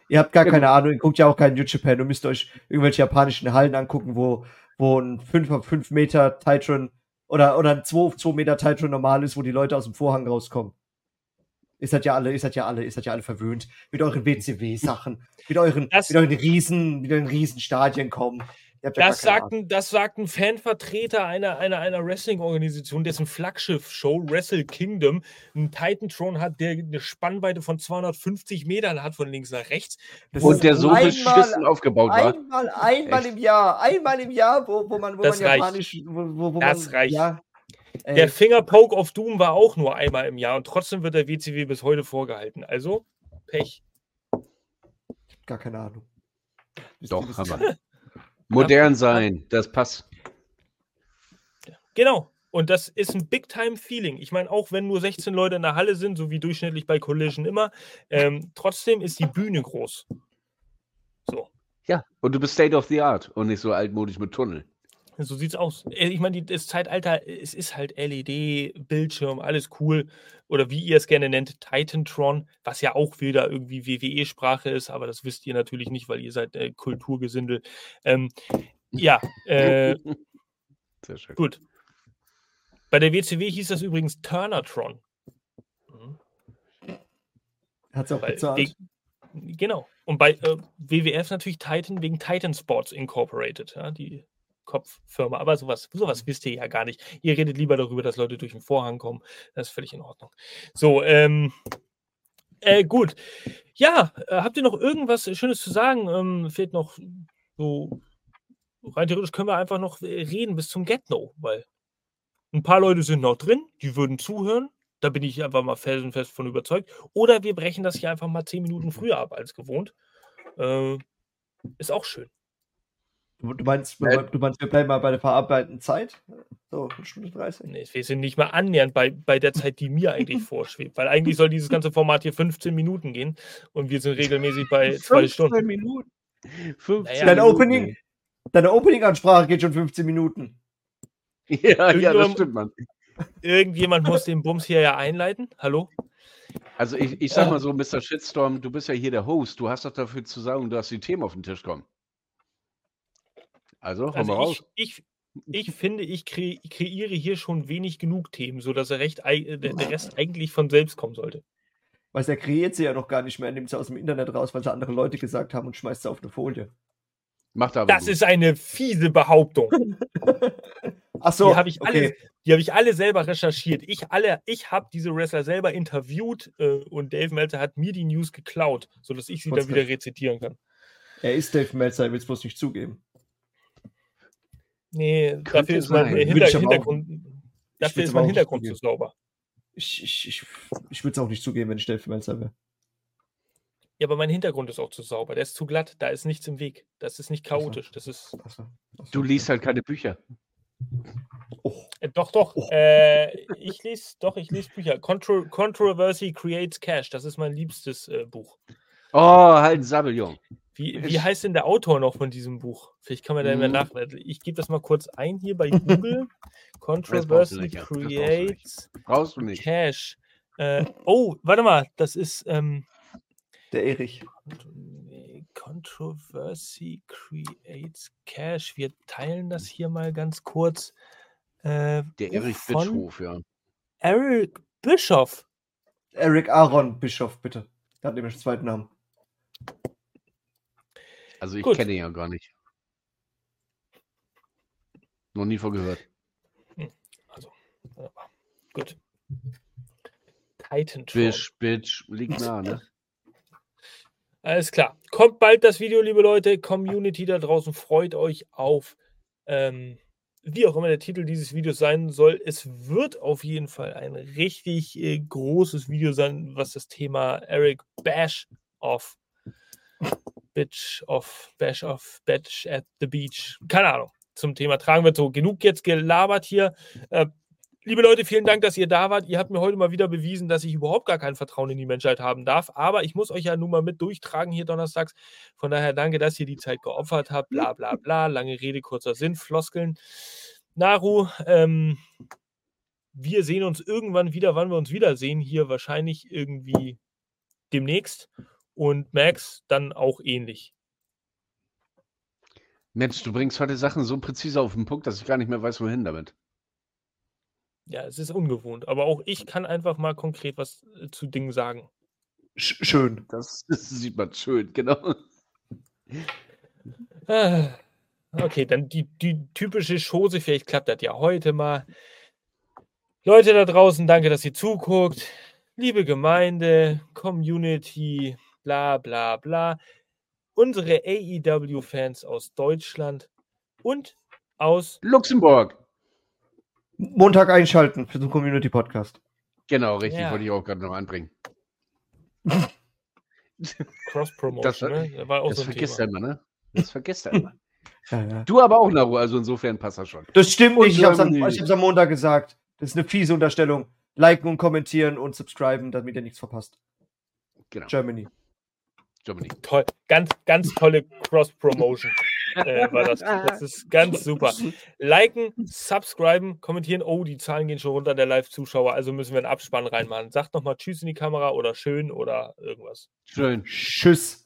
Ihr habt gar Ja, keine Ahnung, ihr guckt ja auch keinen New Japan. Du müsst euch irgendwelche japanischen Hallen angucken, wo, wo ein 5 auf 5 Meter Titron oder, oder ein 2 auf 2 Meter Titron normal ist, wo die Leute aus dem Vorhang rauskommen. Ihr seid ja alle, ihr seid ja alle, ihr seid ja alle verwöhnt mit euren WCW-Sachen, mit euren, Das- mit euren Riesen, mit euren Riesenstadien kommen. Ja Das sagt, ein, das sagt ein Fanvertreter einer, einer, einer Wrestling-Organisation, dessen Flaggschiff-Show Wrestle Kingdom einen Titantron hat, der eine Spannweite von 250 Metern hat, von links nach rechts. Das Und der so beschissen aufgebaut war. Einmal, einmal Echt? im Jahr, einmal im Jahr, wo, wo man, wo Das man reicht. japanisch, wo, wo, Das man, reicht. Ja, Der Fingerpoke of Doom war auch nur einmal im Jahr und trotzdem wird der WCW bis heute vorgehalten. Also, Pech. gar keine Ahnung. Doch, haben wir. Modern sein, das passt. Genau. Und das ist ein Big-Time-Feeling. Ich meine, auch wenn nur 16 Leute in der Halle sind, so wie durchschnittlich bei Collision immer, ähm, trotzdem ist die Bühne groß. So. Ja, und du bist State of the Art und nicht so altmodisch mit Tunnel. So sieht's aus. Äh, Ich meine, das Zeitalter, es ist halt LED, Bildschirm, alles cool. Oder wie ihr es gerne nennt, Titantron, was ja auch wieder irgendwie WWE-Sprache ist, aber das wisst ihr natürlich nicht, weil ihr seid äh, Kulturgesindel. Ähm, ja, äh, Sehr schön. gut. Bei der WCW hieß das übrigens Turnertron. Mhm. Hat's auch Weil bezahlt. wegen- Genau. Und bei äh, WWF natürlich Titan wegen Titan Sports Incorporated, ja, die Kopffirma. Aber sowas, sowas wisst ihr ja gar nicht. Ihr redet lieber darüber, dass Leute durch den Vorhang kommen. Das ist völlig in Ordnung. So, ähm, äh, gut. Ja, äh, habt ihr noch irgendwas Schönes zu sagen? Ähm, fehlt noch so. Rein theoretisch können wir einfach noch äh, reden bis zum Get-No, weil ein paar Leute sind noch drin, die würden zuhören. Da bin ich einfach mal felsenfest von überzeugt. Oder wir brechen das hier einfach mal zehn Minuten früher ab als gewohnt. Äh, ist auch schön. Du meinst, du meinst, wir bleiben mal bei der verarbeitenden Zeit? So, eine Stunde 30? Nee, wir sind nicht mal annähernd bei, bei der Zeit, die mir eigentlich vorschwebt. Weil eigentlich soll dieses ganze Format hier 15 Minuten gehen und wir sind regelmäßig bei zwei Stunden. Minuten. 15 naja, deine Opening, deine Opening-Ansprache geht schon 15 Minuten. Ja, ja, das stimmt, Mann. Irgendjemand muss den Bums hier ja einleiten. Hallo? Also ich, ich sag mal so, Mr. Shitstorm, du bist ja hier der Host. Du hast doch dafür zu sagen, dass die Themen auf den Tisch kommen. Also, hau also mal raus. Ich, ich, ich finde, ich kre kreiere hier schon wenig genug Themen, sodass der, Recht, der, der Rest eigentlich von selbst kommen sollte. Weil er kreiert sie ja noch gar nicht mehr, nimmt sie aus dem Internet raus, weil sie andere Leute gesagt haben und schmeißt sie auf eine Folie. Macht aber das gut. ist eine fiese Behauptung. Ach so, die habe ich, okay. Alle, hab ich alle selber recherchiert. Ich, ich habe diese Wrestler selber interviewt äh, und Dave Meltzer hat mir die News geklaut, sodass ich sie dann wieder rezitieren kann. Er ist Dave Meltzer, er will es bloß nicht zugeben. Nee, dafür ist mein Hinter Hintergrund, dafür ist mein Hintergrund zu sauber. Ich, ich, ich, ich würde es auch nicht zugeben, wenn ich Stellvermelzer wäre. Ja, aber mein Hintergrund ist auch zu sauber. Der ist zu glatt. Da ist nichts im Weg. Das ist nicht chaotisch. Das ist. Du liest halt keine Bücher. Oh. Äh, doch, doch. Oh. Äh, ich lese, doch, ich lese Bücher. Contro Controversy Creates Cash. Das ist mein liebstes äh, Buch. Oh, halt ein Sabbel, Jung. Wie, wie heißt denn der Autor noch von diesem Buch? Vielleicht kann man da immer hm. nachleiten. Ich gebe das mal kurz ein hier bei Google. Controversy Creates brauchst du nicht. Cash. Äh, oh, warte mal, das ist ähm, der Erich. Controversy Creates Cash. Wir teilen das hier mal ganz kurz. Äh, der Erich Bischof, ja. Eric Bischof. Eric Aaron Bischof, bitte. Der hat nämlich einen zweiten Namen. Also ich kenne ihn ja gar nicht. Noch nie vorgehört. Hm, also, gut. Titan Bitch, Bitch, liegt nah, ne? Alles klar. Kommt bald das Video, liebe Leute. Community da draußen freut euch auf, ähm, wie auch immer der Titel dieses Videos sein soll. Es wird auf jeden Fall ein richtig äh, großes Video sein, was das Thema Eric Bash of Bitch of Bash of Batch at the Beach. Keine Ahnung. Zum Thema tragen wir so genug jetzt gelabert hier. Äh, liebe Leute, vielen Dank, dass ihr da wart. Ihr habt mir heute mal wieder bewiesen, dass ich überhaupt gar kein Vertrauen in die Menschheit haben darf. Aber ich muss euch ja nun mal mit durchtragen hier donnerstags. Von daher danke, dass ihr die Zeit geopfert habt. Bla bla bla. Lange Rede, kurzer Sinn, Floskeln. Naru, ähm, wir sehen uns irgendwann wieder, wann wir uns wiedersehen. Hier wahrscheinlich irgendwie demnächst und Max dann auch ähnlich. Mensch, du bringst heute Sachen so präzise auf den Punkt, dass ich gar nicht mehr weiß, wohin damit. Ja, es ist ungewohnt, aber auch ich kann einfach mal konkret was äh, zu Dingen sagen. Schön. Das, das sieht man schön, genau. Ah, okay, dann die, die typische Chose, vielleicht klappt das ja heute mal. Leute da draußen, danke, dass ihr zuguckt. Liebe Gemeinde, Community, bla bla bla. Unsere AEW-Fans aus Deutschland und aus Luxemburg. Montag einschalten für den Community Podcast. Genau, richtig, ja. wollte ich auch gerade noch anbringen. Cross-Promotion, das, ne? War auch das so vergisst er immer, ne? Das vergisst er immer. ja, ja. Du aber auch, Naru, also insofern passt das schon. Das stimmt nicht, ich hab's, am, ich hab's am Montag gesagt. Das ist eine fiese Unterstellung. Liken und kommentieren und subscriben, damit ihr nichts verpasst. Genau. Germany. Germany. Toll, ganz, ganz tolle Cross-Promotion. äh, war das. das ist ganz super. Liken, subscriben, kommentieren. Oh, die Zahlen gehen schon runter der Live-Zuschauer, also müssen wir einen Abspann reinmachen. Sagt nochmal Tschüss in die Kamera oder schön oder irgendwas. Schön. Tschüss.